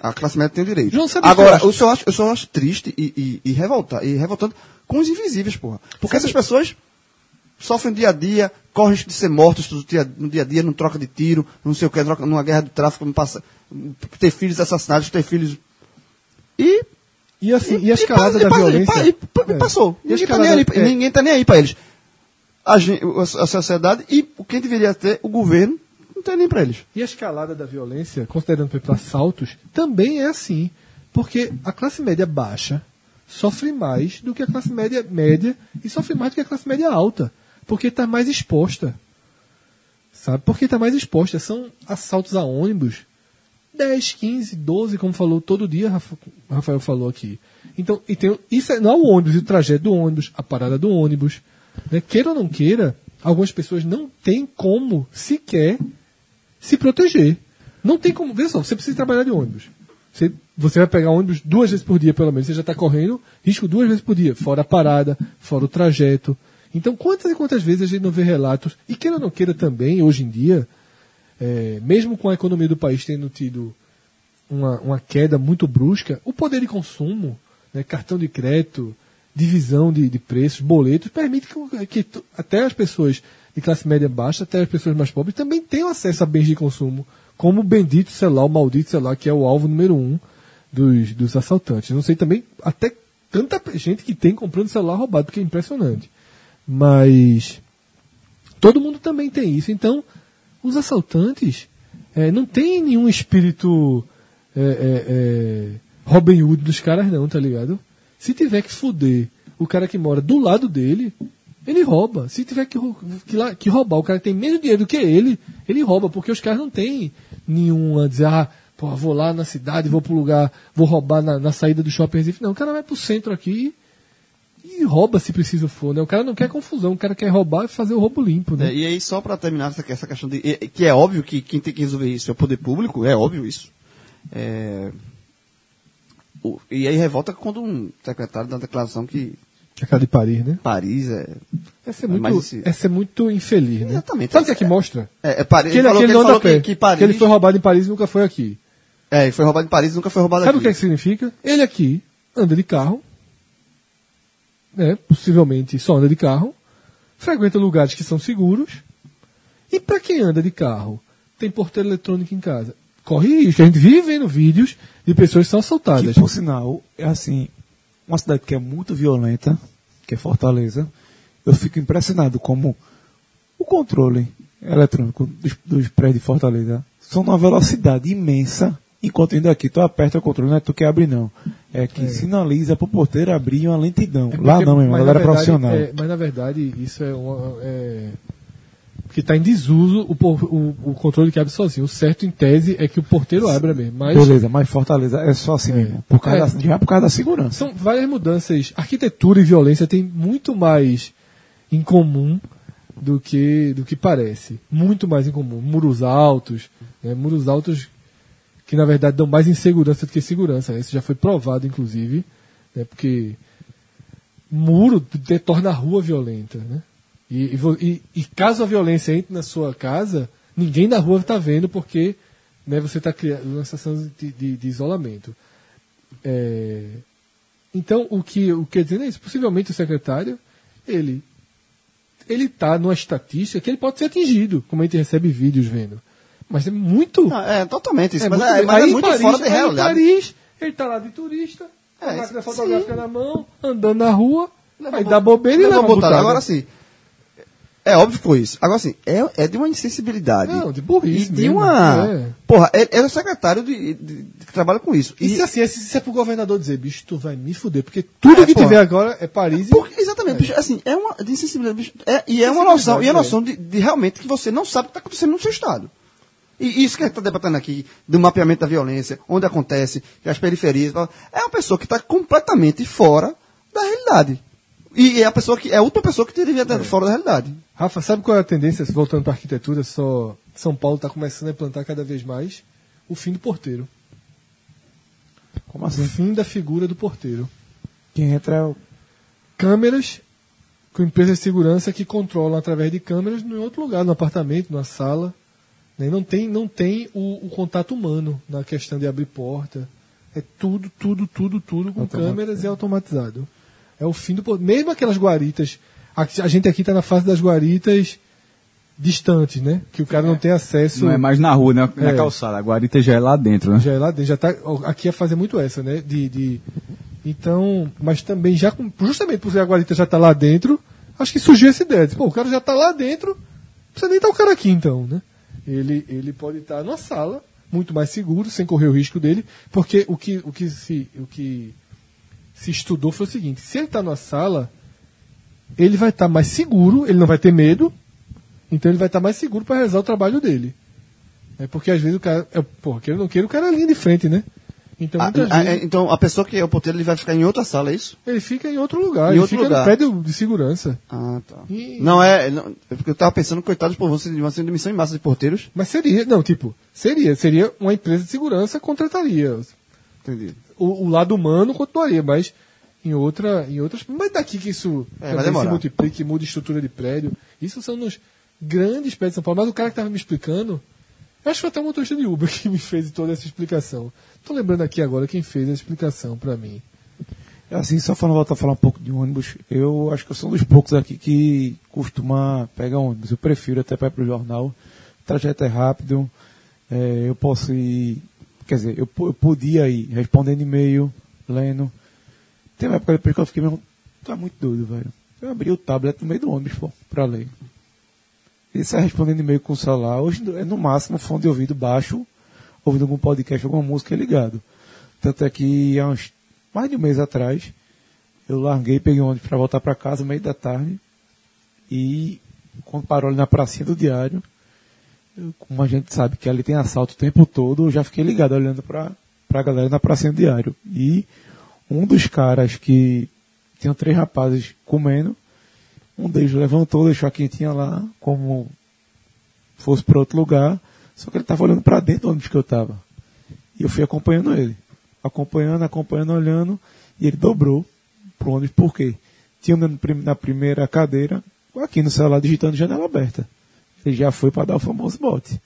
A classe média tem direito. João, sabe o que eu Agora, acho? eu só acho, eu só acho triste e, e, e, revolta, e revoltando com os invisíveis, porra. Porque essas pessoas sofrem dia a dia, correm risco de ser mortos no dia, no dia a dia, não troca de tiro, não sei o que, troca numa guerra do tráfico, não passa, ter filhos assassinados, ter filhos. E. E, assim, e a escalada e da e violência. E, e É. passou. E a Ninguém tá, escalada- nem aí, é. ninguém tá nem aí pra eles. A, a a sociedade e quem deveria ter, o governo, não tem nem pra eles. E a escalada da violência, considerando por assaltos, também é assim. Porque a classe média baixa sofre mais do que a classe média média e sofre mais do que a classe média alta. Porque está mais exposta. Sabe? Porque está mais exposta. São assaltos a ônibus 10, 15, 12, como falou todo dia, Rafa- Rafael falou aqui. Então, e tem, isso é, não é o ônibus, o trajeto do ônibus, a parada do ônibus. Né? Queira ou não queira, algumas pessoas não têm como sequer se proteger. Não tem como. Veja só, você precisa trabalhar de ônibus. Você, você vai pegar ônibus duas vezes por dia, pelo menos. Você já está correndo risco duas vezes por dia, fora a parada, fora o trajeto. Então, quantas e quantas vezes a gente não vê relatos, e queira ou não queira também, hoje em dia, é, mesmo com a economia do país tendo tido uma, uma queda muito brusca, o poder de consumo, né, cartão de crédito, divisão de, de preços, boletos, permite que, que até as pessoas de classe média baixa, até as pessoas mais pobres, também tenham acesso a bens de consumo, como o bendito celular, o maldito celular, que é o alvo número um dos, dos assaltantes. Não sei também, até tanta gente que tem comprando celular roubado, porque é impressionante. Mas todo mundo também tem isso. Então, os assaltantes eh, não tem nenhum espírito é, é, é, Robin Hood dos caras, não, tá ligado? Se tiver que fuder o cara que mora do lado dele, ele rouba. Se tiver que, que, que roubar o cara que tem menos dinheiro do que ele, ele rouba, porque os caras não têm nenhuma dizer, ah, pô, vou lá na cidade, vou pro lugar, vou roubar na, na saída do shopping Recife. Não, o cara vai pro centro aqui e rouba se preciso for, né? O cara não quer confusão, o cara quer roubar e fazer o roubo limpo, né? É, e aí, só para terminar essa, essa questão de. Que é óbvio que quem tem que resolver isso é o poder público, é óbvio isso. É, o- e aí revolta quando um secretário dá uma declaração que Aquela de Paris, né? Paris é. Essa é Mas muito, esse- essa é muito infeliz, né? Exatamente. Sabe o que é que mostra? É, é Paris, Que ele, ele falou, que que ele falou que, que Paris. Que ele foi roubado em Paris e nunca foi aqui. É, ele foi roubado em Paris e nunca foi roubado Sabe o aqui. que, é que significa? Ele aqui anda de carro, né? possivelmente só anda de carro, frequenta lugares que são seguros, e para quem anda de carro, tem porteiro eletrônico em casa, corre risco. A gente vive vendo vídeos de pessoas que são assaltadas. Que, por sinal, é assim, uma cidade que é muito violenta, que é Fortaleza, eu fico impressionado como o controle eletrônico dos, dos prédios de Fortaleza são numa velocidade imensa, enquanto ainda aqui tu aperta o controle, não é tu que abre não. É que sinaliza pro porteiro abrir uma lentidão. É Lá porque- não, meu irmão, galera verdade, profissional. é, mas na verdade, isso é uma. É, porque está em desuso o, por- o, o controle que abre sozinho. O certo, em tese, é que o porteiro abra mesmo. Mas Beleza, mas Fortaleza é só assim mesmo. Por causa É. da, já por causa da segurança. são várias mudanças. Arquitetura e violência têm muito mais em comum do que, do que parece. Muito mais em comum. Muros altos, né, muros altos que na verdade dão mais insegurança do que segurança. né? Isso já foi provado, inclusive, né, porque muro torna a rua violenta. Né? E, e e- caso a violência entre na sua casa, ninguém na rua está vendo porque né, você está criando uma situação de, de- de isolamento. É, então, o que o que dizendo é isso. Possivelmente o secretário, ele ele está numa estatística que ele pode ser atingido, como a gente recebe vídeos vendo. Mas é muito. Não, é, totalmente isso. é mas muito, é, mas é aí em muito Paris, fora de realidade. Paris, ele está lá de turista, com a É, máquina sim. fotográfica na mão, andando na rua, Leva aí dá bobeira e leva botada. Agora sim, é óbvio que foi isso. Agora assim, é, é de uma insensibilidade. Não, de burrice E de mesmo, uma. é. Porra, ele ele é o secretário de, de- que trabalha com isso. E, E, se assim, se isso é pro governador dizer, bicho, tu vai me fuder, porque tudo É, que porra. tiver agora é Paris e. Porque, exatamente, bicho, assim, é uma de insensibilidade. bicho, é- e é uma noção, e é noção de, de realmente que você não sabe o que está acontecendo no seu estado. E isso que a gente está debatendo aqui, do mapeamento da violência, onde acontece, as periferias, é uma pessoa que está completamente fora da realidade. E é a pessoa que é a última pessoa que deveria estar fora da realidade. Rafa, sabe qual é a tendência, voltando para arquitetura, só São Paulo está começando a implantar cada vez mais o fim do porteiro. Como O assim? fim da figura do porteiro. Quem entra é o. Câmeras com empresas de segurança que controlam através de câmeras em outro lugar, no apartamento, na sala. né? Não tem, não tem o, o contato humano na questão de abrir porta. É tudo, tudo, tudo, tudo com câmeras e automatizado. É o fim do. Mesmo aquelas guaritas. A, a gente aqui está na fase das guaritas distantes, né? Que o cara não tem acesso. Não é mais na rua, né? Na É. calçada. A guarita já é lá dentro, né? Já é lá dentro, já tá. Aqui ia fazer muito essa, né? De, de, então, mas também já com- justamente por ser a guarita já tá lá dentro, acho que surgiu essa ideia. de, Pô, o cara já tá lá dentro, não precisa nem estar o cara aqui então, né? Ele, ele pode estar numa sala, muito mais seguro, sem correr o risco dele, porque o que, o que, se, o que se estudou foi o seguinte: se ele está numa sala, ele vai estar mais seguro, ele não vai ter medo, então ele vai estar mais seguro para realizar o trabalho dele. É porque às vezes o cara. É, porra, queira ou não queira, o cara é a linha de frente, né? Então Ah, muitas ah, vezes é, então a pessoa que é o porteiro ele vai ficar em outra sala, é isso? ele fica em outro lugar, Em ele outro fica lugar. no prédio de segurança. Ah, tá. E- Não é, não, é porque eu tava pensando, coitados por você, de uma demissão em massa de porteiros. Mas seria, não, tipo, seria, seria uma empresa de segurança contrataria. Entendi. O, o lado humano continuaria, mas em outra, em outras, mas daqui que isso É, se multiplique, muda a estrutura de prédio. Isso são nos grandes prédios de São Paulo. Mas o cara que estava me explicando, eu acho que foi até o motorista de Uber que me fez toda essa explicação. Tô lembrando aqui agora quem fez a explicação para mim. Assim, só falando, voltar a falar um pouco de ônibus, eu acho que eu sou um dos poucos aqui que costuma pegar ônibus. Eu prefiro até para ir pro jornal. O trajeto é rápido, é, eu posso ir. Quer dizer, eu, eu podia ir respondendo e-mail, lendo. Tem uma época depois que eu fiquei mesmo. É muito doido, velho. Eu abri o tablet no meio do ônibus, pô, pra ler. E sai respondendo e-mail com o celular. Hoje é no máximo fone de ouvido baixo, ouvindo algum podcast, alguma música ligado. Tanto é que há uns mais de um mês atrás, eu larguei, peguei um ônibus para voltar para casa, meio da tarde, e quando parou ali na pracinha do diário, como a gente sabe que ali tem assalto o tempo todo, eu já fiquei ligado olhando para a galera na pracinha diário. E um dos caras que tinham três rapazes comendo, um deles levantou, deixou a quentinha lá, como fosse para outro lugar, só que ele estava olhando para dentro ônibus que eu estava. E eu fui acompanhando ele. Acompanhando, acompanhando, olhando, e ele dobrou pro ônibus, por quê? Tinha na primeira cadeira, aqui no celular, digitando janela aberta. Ele já foi para dar o famoso bote.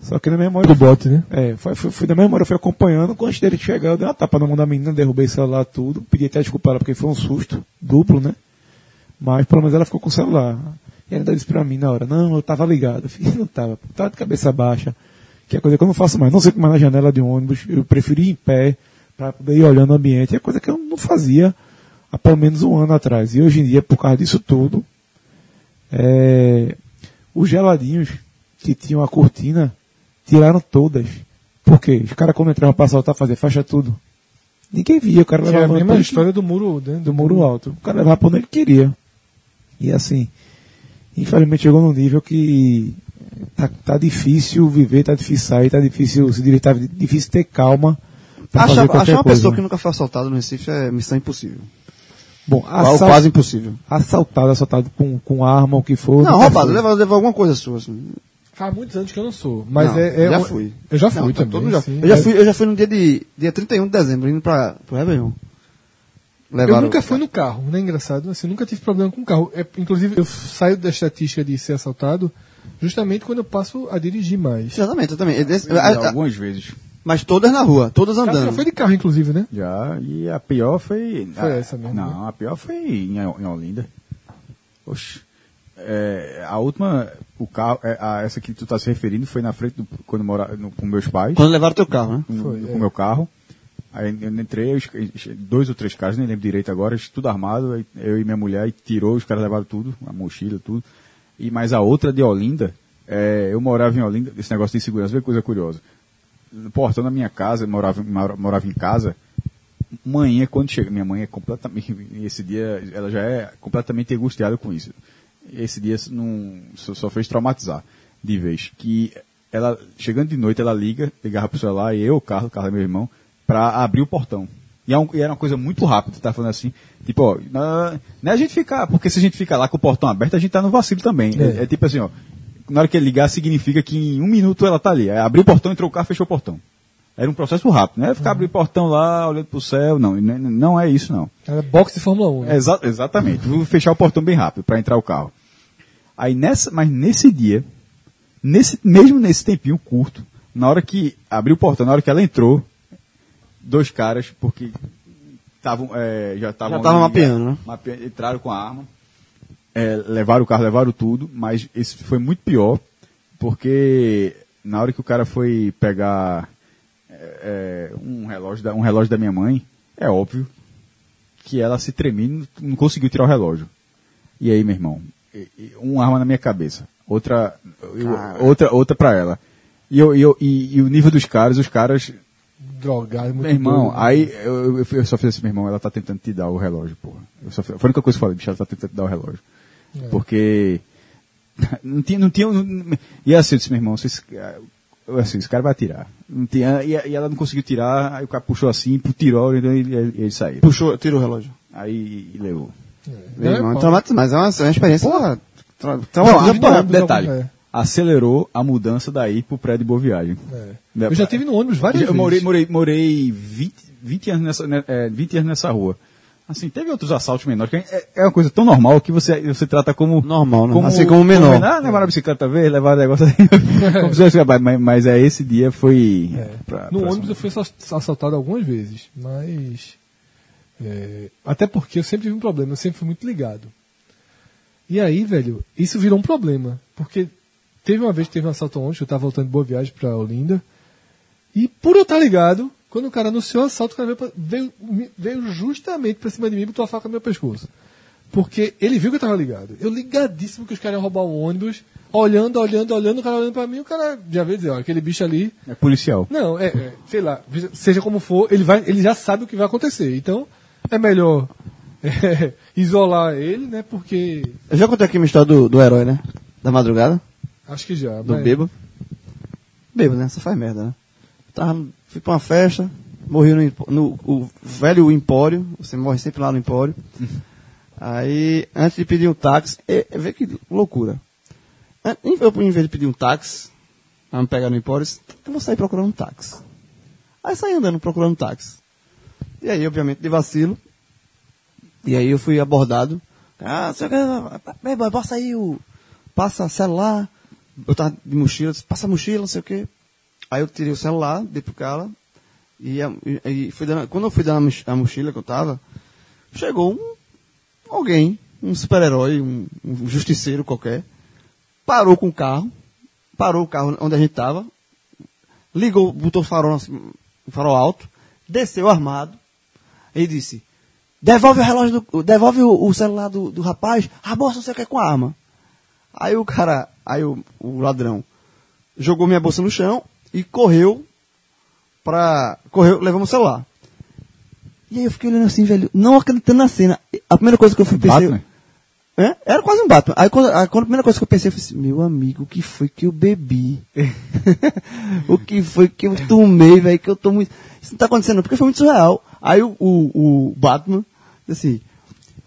Só que na memória. Do bote, né? É, foi, foi, fui da memória, fui acompanhando. Quando antes dele chegar, eu dei uma tapa na mão da menina, derrubei o celular, tudo. Pedi até desculpa ela, porque foi um susto duplo, né? Mas pelo menos ela ficou com o celular. E ela disse pra mim na hora: Não, eu tava ligado. Eu falei, não tava, tava de cabeça baixa. Que é coisa que eu não faço mais. Não sei mais na janela de ônibus. Eu prefiro ir em pé para poder ir olhando o ambiente. É coisa que eu não fazia há pelo menos um ano atrás. E hoje em dia, por causa disso tudo, é, os geladinhos que tinham a cortina tiraram todas. Por quê? Os caras quando entravam pra assaltar, fazer faixa tudo. Ninguém via, o cara Que é a levava mesma história do muro, né? do muro alto. O cara levava pra onde ele queria. E assim, infelizmente chegou num nível que tá, tá difícil viver, tá difícil sair, tá difícil se dirigir, tá difícil ter calma Achar, fazer qualquer achar uma coisa. pessoa que nunca foi assaltada no Recife é missão impossível. Bom, quase impossível. assaltado, assaltado com, com arma, o que for. Não, roubado, fui. levou, levou alguma coisa sua. Assim. Faz muitos anos que eu não sou. Mas Não, é, é já fui. Eu já fui Não, tá também. todo já- sim. eu, já É. fui, eu já fui no dia de dia 31 de dezembro, indo pra, pro Réveillon. Eu Levaram- nunca fui no carro, não é engraçado? Assim, nunca tive problema com o carro. É, inclusive, eu saio da estatística de ser assaltado justamente quando eu passo a dirigir mais. Exatamente, eu também. Esse- Já a- a- algumas vezes. Mas todas na rua, todas andando. já foi de carro, inclusive, né? Já, e a pior foi. Foi a- essa mesmo, né? Não, a pior foi em, em Olinda. Oxe. É, a última, o carro, é, a, essa que tu tá se referindo foi na frente do, quando eu morava no, com meus pais, Quando levaram teu carro, né? com, Foi, com é. meu carro. Aí eu entrei, os- dois ou três caras, nem lembro direito agora, tudo armado, eu e minha mulher, e tirou, os caras levaram tudo, a mochila, tudo. E mais a outra de Olinda, é, eu morava em Olinda, esse negócio de segurança, vê que coisa curiosa. No portão da minha casa, eu morava, mora- morava em casa, manhã, quando chega, minha mãe é completamente, esse dia, ela já é completamente angustiada com isso. Esse dia não, só, só fez traumatizar de vez. Que ela, chegando de noite, ela liga, ligava pro celular, e eu, Carlos, Carlos é meu irmão, pra abrir o portão. E, é e era uma coisa muito rápida, tá falando assim, tipo, ó, não, não é a gente ficar, porque se a gente ficar lá com o portão aberto, a gente tá no vacilo também. É, É. é tipo assim, ó, na hora que ele ligar, significa que em um minuto ela tá ali. Abriu o portão, entrou o carro, fechou o portão. Era um processo rápido, não é ficar abrindo o portão lá, olhando pro céu, não, não, não é isso não. Era boxe de Fórmula 1. né? Exa- exatamente. Vou fechar o portão bem rápido para entrar o carro. Aí nessa, mas nesse dia, nesse mesmo nesse tempinho curto, na hora que abriu o portão, na hora que ela entrou, dois caras, porque estavam é, já estavam Já tavam ali, mapeando, né? mape- entraram com a arma, é, levaram o carro, levaram tudo, mas esse foi muito pior, porque na hora que o cara foi pegar é, é, um relógio da, um relógio da minha mãe, é óbvio que ela se tremia e não- conseguiu tirar o relógio. E aí, meu irmão, uma arma na minha cabeça, outra eu- outra outra para ela. E, eu, e, eu- e- e o nível dos caras, os caras, Drogado, muito meu irmão, doido. aí eu, eu, eu só fiz assim, meu irmão, ela tá tentando te dar o relógio, porra. Eu só, foi a única coisa que eu falei, bicho, ela tá tentando te dar o relógio. É. Porque não tinha, não tinha, não- e assim, eu disse, meu irmão, vocês, eu, assim, esse cara vai tirar. Não tinha, e, e ela não conseguiu tirar, aí o cara puxou assim, tirou, então ele, ele, ele saiu. Puxou, tirou o relógio. Aí levou. Meu É, irmão, pô. traumatiza, mas é uma, é uma experiência. Tra, Não, traumatizante. de a- ônibus, detalhe, é. acelerou a mudança daí pro prédio de Boa Viagem. É. Né, Eu já tive no ônibus várias Eu vezes. morei, morei, morei 20, 20 anos nessa, né, é, 20 anos nessa rua. Assim, teve outros assaltos menores, que é, é uma coisa tão normal que você, você trata como... Normal, né? Assim como menor. Ah, levaram a bicicleta vez, levaram o negócio aí. como fosse, mas, mas é, esse dia foi... pra- No pra- ônibus eu fui ass- assaltado algumas vezes, mas. é, até porque eu sempre tive um problema, eu sempre fui muito ligado. E aí, velho, isso virou um problema. Porque teve uma vez que teve um assalto ontem, eu tava voltando de boa viagem pra Olinda. E por eu estar ligado, quando o cara anunciou o assalto, o cara veio, veio, me- veio justamente pra cima de mim e botou a faca no meu pescoço. Porque ele viu que eu tava ligado. Eu ligadíssimo que os caras iam roubar o ônibus, olhando, olhando, olhando, o cara olhando pra mim, o cara já veio dizer, ó, aquele bicho ali É policial. não, é, é, sei lá, seja como for, ele, vai, ele já sabe o que vai acontecer. Então, é melhor é, isolar ele, né? Porque. Eu já contei aqui uma história do, do herói, né? Da madrugada, Acho que já. do mas- bêbado. Bêbado, né? Você faz merda, né? Tava, fui pra uma festa, morri no, no o velho Empório, você morre sempre lá no Empório. Aí, antes de pedir um táxi, vê que loucura. Eu, em vez de pedir um táxi, pra me pegar no Empório, eu disse, eu vou sair procurando um táxi. Aí saí andando procurando um táxi. E aí, obviamente, de vacilo. E aí eu fui abordado. Ah. Ei, boy, passa aí o. Passa celular, eu tava de mochila, disse, passa a mochila, não sei o quê. Aí eu tirei o celular, dei pro cara, e, e- e dando, quando eu fui dar a moch- a mochila que eu tava, chegou um, alguém, um super-herói, um, um justiceiro qualquer, parou com o carro, parou o carro onde a gente tava, ligou, botou o farol, o farol alto, desceu armado, e disse, devolve o relógio, do, devolve o, o celular do, do rapaz, a bolsa você quer com a arma. Aí o cara, aí o, o ladrão, jogou minha bolsa no chão e correu pra, correu, levou meu celular. E aí eu fiquei olhando assim, velho, não acreditando na cena. A primeira coisa que eu fui pensei... Batman? É? Era quase um Batman. Aí quando, aí, quando a primeira coisa que eu pensei, eu falei assim, meu amigo, o que foi que eu bebi? o que foi que eu tomei, velho, que eu tô muito... Isso não tá acontecendo, porque foi muito surreal. Aí o, o, o Batman disse assim,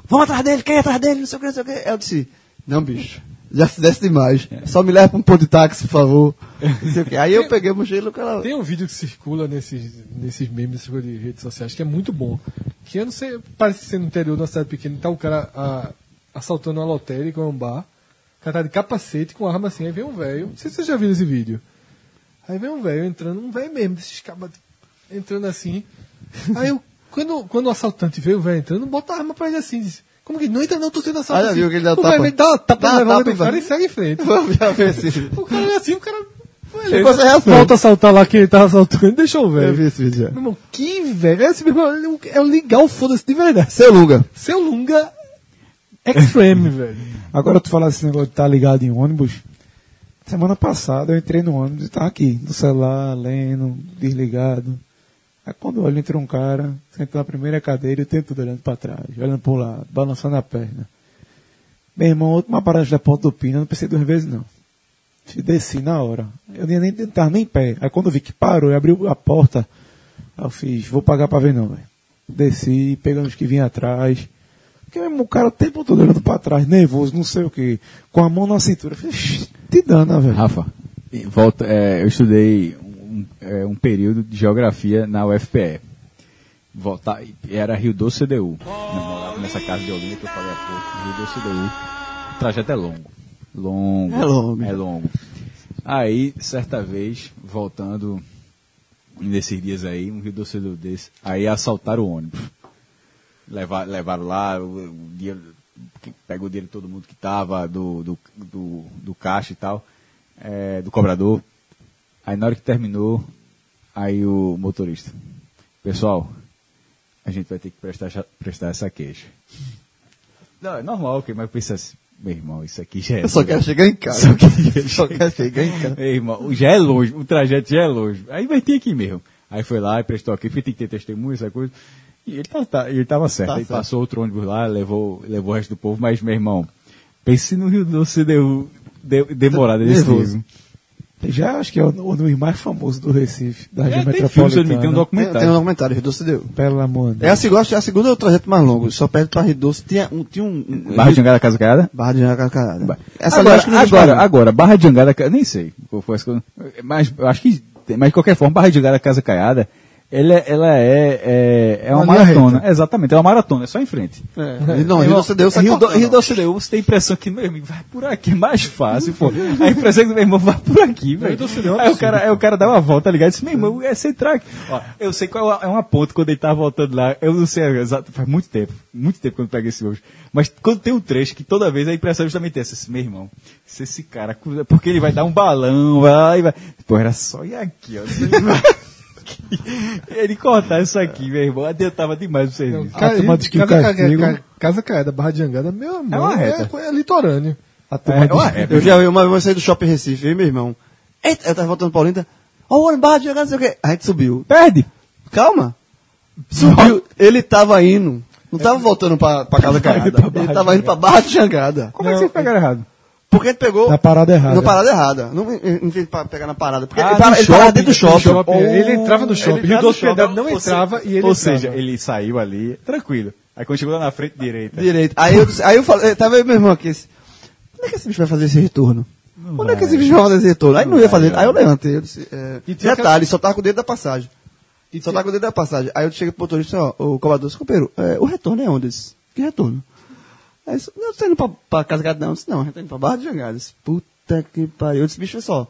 vamos atrás dele, quem é atrás dele, não sei o que, não sei o que. Aí eu disse, não, bicho, já fizesse demais. Só me leva pra um ponto de táxi, por favor. Não sei o que. Aí eu peguei a mochila, o cara... Tem um vídeo que circula nesses, nesses memes de redes sociais que é muito bom. Que eu não sei, parece ser no interior de uma cidade pequena, tá o cara a- assaltando uma lotérica ou um bar. O cara tá de capacete com arma assim, aí vem um velho. Não sei se você já viu esse vídeo. Aí vem um velho entrando, um velho mesmo, desses cabas entrando assim. Aí eu, quando, quando o assaltante vê o velho entrando, bota a arma pra ele assim, diz, como que não entra não, tô sendo assaltado. Ah, já assim. viu que ele dá o tapa? velho dá uma tapa do e cara vai. e segue em frente. Vamos ver esse... O cara é assim, o cara. Chegou essa reação. Volta a assaltar lá quem ele tava assaltando, deixou o velho. Eu vi esse vídeo já. Meu irmão, que velho. É, esse, meu irmão, é o legal, foda-se, de verdade. Seu Lunga. Seu Lunga Extreme, velho. Agora tu falar esse negócio de estar ligado em ônibus. Semana passada eu entrei no ônibus e tava aqui, no celular, lendo, desligado. Aí quando eu olho, entra um cara, sentou na primeira cadeira e eu tenho tudo olhando pra trás, olhando pro lado, balançando a perna. Meu irmão, última parada da ponta do pino, eu não pensei duas vezes não. Desci na hora. Eu nem, nem nem em pé. Aí quando eu vi que parou e abriu a porta, eu fiz, vou pagar pra ver não, velho. Desci, pegando os que vinham atrás. Porque mesmo o cara o tempo todo olhando pra trás, nervoso, não sei o que, com a mão na cintura. Eu "Shh, te dana, velho. Rafa, volta, é, eu estudei um, é, um período de geografia na UFPE. Volta, era Rio Doce CDU. Eu morava nessa casa de Olinda que eu falei há pouco. Rio Doce CDU. O trajeto é longo. Longo. É longo. É longo. Aí, certa vez, voltando nesses dias aí, um Rio Doce CDU desse, aí assaltaram o ônibus. Levar, levaram lá o, o que pegou o dinheiro de todo mundo que tava, do, do, do, do caixa e tal, é, do cobrador. Aí na hora que terminou, aí o motorista, pessoal, a gente vai ter que prestar, essa- prestar essa queixa. Não, é normal, ok, mas pensa assim, meu irmão, isso aqui já é. Eu só quero chegar em casa. Só Só quero chegar em casa. Meu irmão, já é longe, o trajeto já é longe. Aí vai ter aqui mesmo. Aí foi lá e prestou aqui, porque tem que ter testemunho, essa coisa. E ele, tá, tá- ele tava certo. Tá aí certo. passou outro ônibus lá, levou, levou o resto do povo, mas, meu irmão, pense no Rio Doce deu, deu demorada desse. Já acho que é o o nome mais famoso do Recife, da região É, tem filme, engano, um metropolitana. Tem, documentário. tem um documentário, Rio Doce deu. Pelo amor de É a segunda, é a segunda o trajeto mais longo. Só perto pra Rio Doce. Tinha um. Tinha um, um Barra de Jangada, Casa Caiada? Barra de Jangada. Essa ali eu agora, agora, não. agora, Barra de Jangada, Ca- nem sei qual foi essa coisa. Mas acho que, mas de qualquer forma, Barra de Jangada, Casa Caiada, ela, ela é, é, é uma, Uma maratona. reta. Exatamente, é uma maratona, é só em frente. É. Não, Rio Doce deu, sai Rio, do. Rio Doce deu, você tem a impressão que, meu amigo, vai por aqui, é mais fácil, pô. A impressão é que meu irmão vai por aqui, velho. Doce Deu é Aí o cara, aí o cara dá uma volta, tá ligado? Disse, meu irmão, é central aqui. Ó, eu sei qual é uma ponta quando ele tava voltando lá, eu não sei exato, faz muito tempo, muito tempo quando eu pego esse hoje. Mas quando tem um trecho que toda vez a impressão é justamente essa, assim, meu irmão, se esse cara, porque ele vai dar um balão, vai, vai. Pô, era só ir aqui, ó. Ele cortar isso aqui, meu irmão, adiantava demais o serviço. A turma diz que casa, castigo- Casa, casa Caída, Barra de Angada, meu amor, É uma reta. É, é litorâneo. A turma É, diz-. Eu já vi uma vez sair do shopping Recife, eu meu irmão. Eita, eu tava voltando pra Olinda. Ó, o ônibus Barra de Jangada, não sei o quê. A gente subiu. Perde! Calma. Subiu. Ele tava indo. Não tava voltando pra, pra casa Barra Ele tava indo pra Barra de Jangada. Como é que vocês pegaram errado? Porque ele pegou. Na parada errada. Na parada errada. Não vez de pa- pegar na parada. Porque Ah, ele, para, ele parava shopping, dentro do shopping. shopping. Ele entrava no shopping. Ele Doce no shopping. Pedro não Ou entrava se- e ele Ou entrava. seja, ele saiu ali, tranquilo. Aí quando chegou lá na frente, direita. Direito. Aí eu, aí eu falei, tava eu meu irmão aqui. esse, Onde é que esse bicho vai fazer esse retorno? Onde é que esse bicho vai fazer esse retorno? Aí não ia fazer. Aí eu levantei. Eu disse, é, E tinha detalhe, só tava com o dedo da passagem. E Só tinha- tava com o dedo da passagem. Aí eu cheguei pro motorista, ó, o cobrador, disse, companheiro, é, o retorno é onde? Disse, que retorno? Aí disse, não, tô indo pra, pra casa Gado, não. Eu disse, não, eu tô indo pra Barra de Jangada. Eu disse, puta que pariu. Eu disse, bicho, só.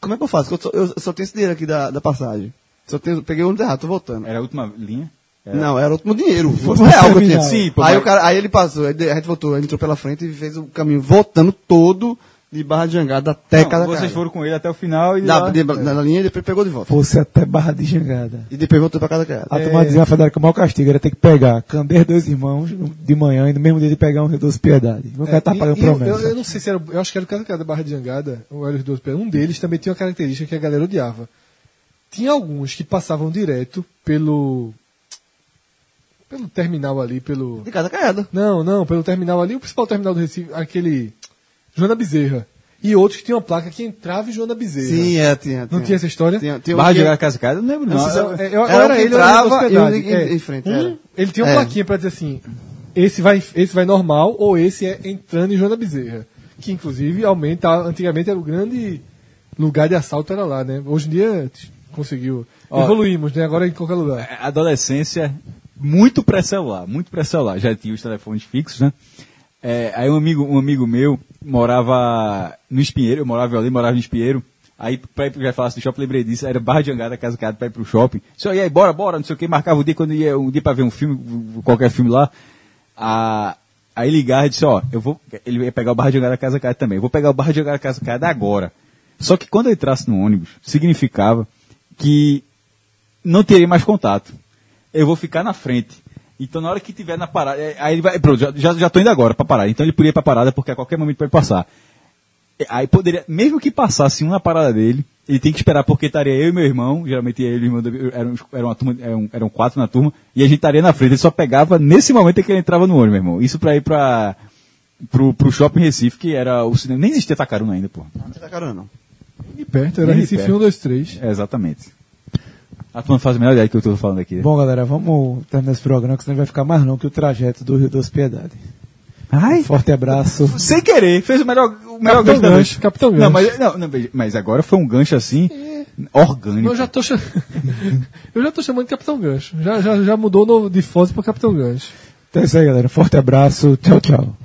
Como é que eu faço? Eu só, eu só tenho esse dinheiro aqui da, da passagem. Só tenho, peguei o ônibus errado, tô voltando. Era a última linha? Era- Não, era o último dinheiro. Foi real que eu tinha. Sim, pô, aí, mas- o cara, aí ele passou, aí a gente voltou, ele entrou pela frente e fez o caminho voltando todo de Barra de Jangada até Não, cada vocês casa. foram com ele até o final e Da, lá- de- na linha e depois pegou de volta. Fosse até Barra de Jangada. E depois voltou pra cada casa. A turma dizia na Federação que o maior castigo era ter que pegar Candeias dois irmãos de manhã e no mesmo dia de pegar um Rio Doce Piedade. O cara tá pagando e eu, promessa. eu, eu não sei se era. Eu acho que era o cara da Barra de Jangada, o Hélio dos Pedros. Um deles também tinha uma característica que a galera odiava. Tinha alguns que passavam direto pelo. pelo terminal ali, pelo. De cada caiada. Não, não, pelo terminal ali, o principal terminal do Recife, aquele. Joana Bezerra. E outros que tinham uma placa que entrava em Joana Bezerra. Sim, é, tinha. Não tinha essa história? Tinha, tinha Barra de que- jogar casa casa, não lembro não. Não Eu- É, eu- Era era um que ele entrava e um em- É. em frente, Um, ele tinha uma É. plaquinha pra dizer assim: esse vai, esse vai normal ou esse é entrando em Joana Bezerra. Que inclusive aumenta. Antigamente era o grande lugar de assalto, era lá, né? Hoje em dia conseguiu. Ó, Evoluímos, né? Agora é em qualquer lugar. adolescência muito pré-celular, muito pré-celular. Já tinha os telefones fixos, né? É, aí um amigo, um amigo meu morava no Espinheiro, eu morava ali, morava no Espinheiro. Aí, pra ir, já falasse do shopping, lembrei disso, era Barra de Angada, casa pra ir pro shopping. Só aí, bora, bora, não sei o que, marcava o dia quando ia, um dia pra ver um filme, qualquer filme lá. Ah, aí ligava e disse, ó, eu vou, ele ia pegar o Barra de Angada, casa casa também, eu vou pegar o Barra de Angada, casa agora. Só que quando eu entrasse no ônibus, significava que não terei mais contato. Eu vou ficar na frente. Então, na hora que tiver na parada, é, aí ele vai, pronto, já, já, tô indo agora pra parada. Então, ele podia ir pra parada porque a qualquer momento pode passar. É, Aí poderia, mesmo que passasse um na parada dele, ele tem que esperar porque estaria eu e meu irmão, geralmente eu e o irmão, do- eram, eram, uma turma, eram, eram quatro na turma, e a gente estaria na frente. Ele só pegava nesse momento em que ele entrava no ônibus, meu irmão. Isso pra ir pra, pro, pro shopping Recife, que era o cinema. Nem existia Tacaruna ainda, pô. Não tinha carona, não. De perto, era Nem Recife perto. 1, 2, 3. É, exatamente. A turma faz a melhor ideia que eu tô falando aqui. Bom, galera, vamos terminar esse programa, que senão vai ficar mais não que o trajeto do Rio Doce Piedade. Ai, Um forte abraço. sem querer, fez o melhor, o melhor Capitão gancho da noite. Capitão Não, Gancho. mas, não, não, mas agora foi um gancho assim, orgânico. Eu já tô, cha- eu já tô chamando de Capitão Gancho. Já, já, já mudou de Foz para Capitão Gancho. Então é isso aí, galera. Um forte abraço. Tchau, tchau.